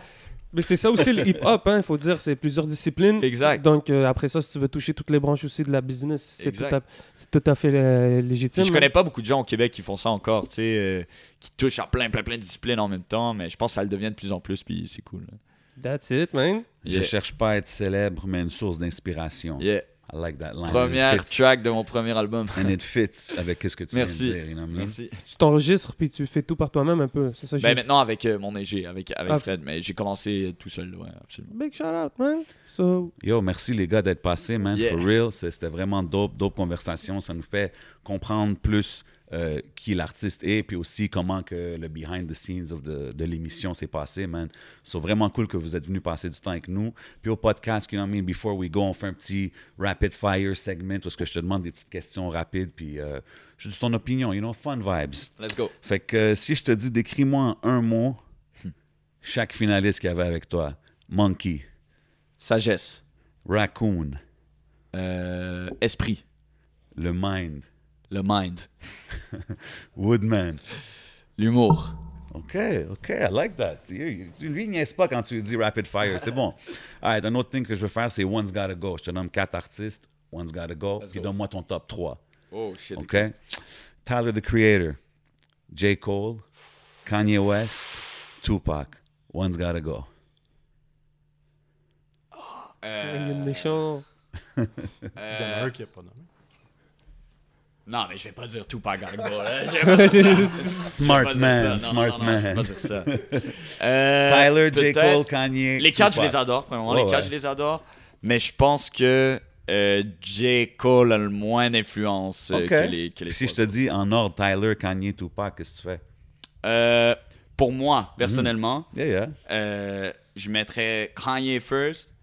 Mais c'est ça aussi le hip-hop, hein, il faut dire, c'est plusieurs disciplines. Exact. Donc euh, après ça, si tu veux toucher toutes les branches aussi de la business, c'est tout, à- c'est tout à fait euh, légitime. Puis je connais pas beaucoup de gens au Québec qui font ça encore, tu sais, euh, qui touchent à plein, plein, plein de disciplines en même temps, mais je pense que ça le devient de plus en plus, puis c'est cool. là. That's it, man. Je Yeah. cherche pas à être célèbre, mais une source d'inspiration. Yeah. I like that line. Première track de mon premier album. And it fits avec ce que tu Merci. viens de dire. You know? Merci. Tu t'enregistres puis tu fais tout par toi-même un peu. C'est ça. Ben j'ai- maintenant avec euh, mon EG, avec, avec Ah. Fred, mais j'ai commencé tout seul, ouais, absolument. Big shout out, man. So, Yo, merci les gars d'être passés, man. Yeah. For real, C'est- c'était vraiment dope, dope conversation. Ça nous fait comprendre plus euh, qui l'artiste est, puis aussi comment que le behind the scenes of the- de l'émission s'est passé, man. C'est vraiment cool que vous êtes venus passer du temps avec nous. Puis au podcast, you know what I mean, before we go, on fait un petit rapid fire segment où est-ce que je te demande des petites questions rapides, puis euh, je dis ton opinion, you know, fun vibes. Let's go. Fait que euh, si je te dis, décris-moi en un mot chaque finaliste qu'il y avait avec toi. Monkey, Sagesse. Raccoon, Euh, esprit. le Mind, Le mind. Woodman. L'humour. OK, OK, I like that. Lui, lui, il niaise pas quand tu dis rapid fire, c'est bon. All right, un autre thing que je veux faire, c'est One's Gotta Go. Je te nomme quatre artistes, One's Gotta Go, puis go. donne-moi ton top 3. Oh shit. OK? Tyler, the Creator, J. Cole, Kanye West, Tupac. One's Gotta Go. il le méchant. Il y en a un qui n'est pas nommé. Non, mais je vais pas dire Tupac Gotta Go, là. Je vais pas dire ça. Je vais Smart pas dire man, ça. Non, smart non, non, je vais man. pas dire ça. Euh, Tyler, J. Cole, Kanye. Les quatre, je les adore. Premièrement, Ouais, les quatre, ouais. je les adore. Mais je pense que euh, J. Cole a le moins d'influence euh, que les, que les si je te dis en ordre, Tyler, Kanye, Tupac, qu'est-ce que tu fais? Euh, pour moi, personnellement, Yeah, yeah. euh, je mettrais Kanye first,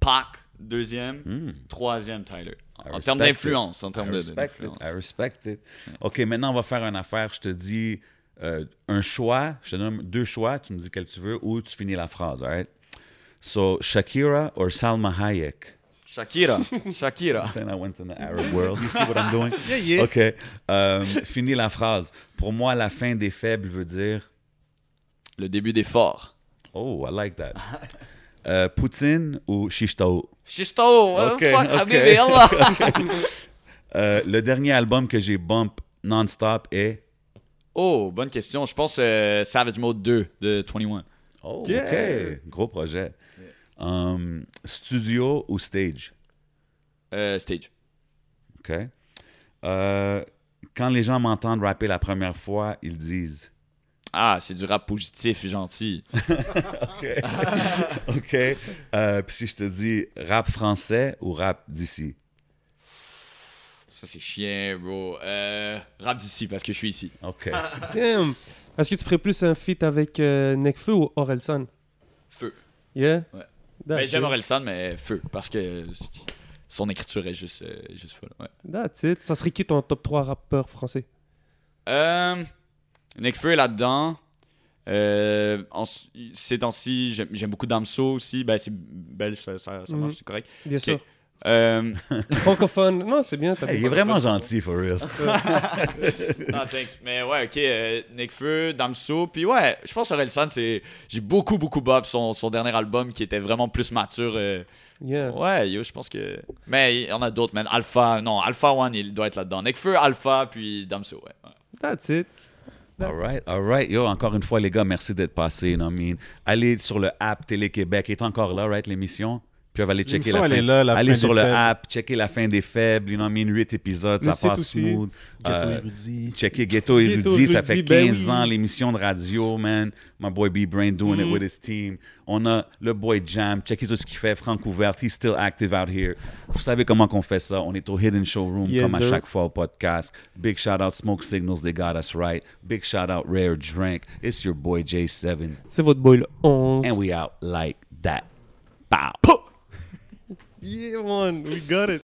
Pac deuxième, Hmm. troisième Tyler. En, termes d'influence, en I termes de- respect it. d'influence. I respect it. OK, maintenant, on va faire une affaire. Je te dis euh, un choix. Je te donne deux choix. Tu me dis quel tu veux ou tu finis la phrase, all right? So, Shakira or Salma Hayek? Shakira, Shakira. Saying I went in the Arab world. You see what I'm doing? Yeah, yeah. OK. Euh, finis la phrase. Pour moi, la fin des faibles veut dire... Le début des forts. Oh, I like that. Euh, Poutine ou Shishtao? Shisto, oh, Ok, fuck, ok. Habibi, Allah. Euh, le dernier album que j'ai bump non-stop est... Oh, bonne question. Je pense euh, Savage Mode 2 de 21. Oh, Yeah. OK. Gros projet. Um, studio ou stage? Euh, stage. OK. Euh, quand les gens m'entendent rapper la première fois, ils disent Ah, c'est du rap positif et gentil. OK. Euh, Puis si je te dis rap français ou rap d'ici? Ça, c'est chien, bro. Euh, rap d'ici, parce que je suis ici. OK. Damn. Est-ce que tu ferais plus un feat avec euh, Nekfeu ou Orelsan? Feu. Yeah? Ouais. Mais j'aime. Orelsan, mais feu, parce que son écriture est juste, euh, juste folle. Ouais. That's it. Ça serait qui ton top 3 rappeurs français? Euh, Nekfeu est là-dedans. Euh, en- ces temps-ci, j'aime beaucoup Damso aussi. Ben, c'est belge, ça, ça, ça Mhm. marche, c'est correct. Bien sûr. Euh, Francophone. Non, c'est bien. Hey, il est vraiment gentil, for real. non, thanks. Mais ouais, ok. Euh, Nekfeu, Damso. Puis ouais, je pense que Orelsan, c'est. J'ai beaucoup, beaucoup bop son, son dernier album qui était vraiment plus mature. euh, Yeah. Ouais, yo, je pense que. Mais il y en a d'autres, man. Alpha, non, Alpha One, il doit être là-dedans. Nekfeu, Alpha, puis Damso, ouais. ouais. That's it. All right, all right. Yo, encore une fois, les gars, merci d'être passés. You know I mean? Allez sur le app Télé-Québec. Est encore là, right, l'émission? Va aller checker la elle fin. est là, la Allez fin sur des le faibles. app, checker la fin des faibles. You know what I mean? 8 épisodes, Le ça passe aussi. smooth. Ghetto Euh, érudit. Checker Ghetto Ghetto Érudit, ça fait ben 15 oui. ans, l'émission de radio, man. My boy B-Brain doing it Mhm. with his team. On a le boy Jam, checker tout ce qu'il fait, Franck Ouvert, he's still active out here. Vous savez comment qu'on fait ça. On est au Hidden Showroom, Yes, comme à sir. chaque fois au podcast. Big shout out Smoke Signals, they got us right. Big shout out Rare Drink. It's your boy J7. C'est votre boy le 11. And we out like that. Bow. Yeah, man. We got it.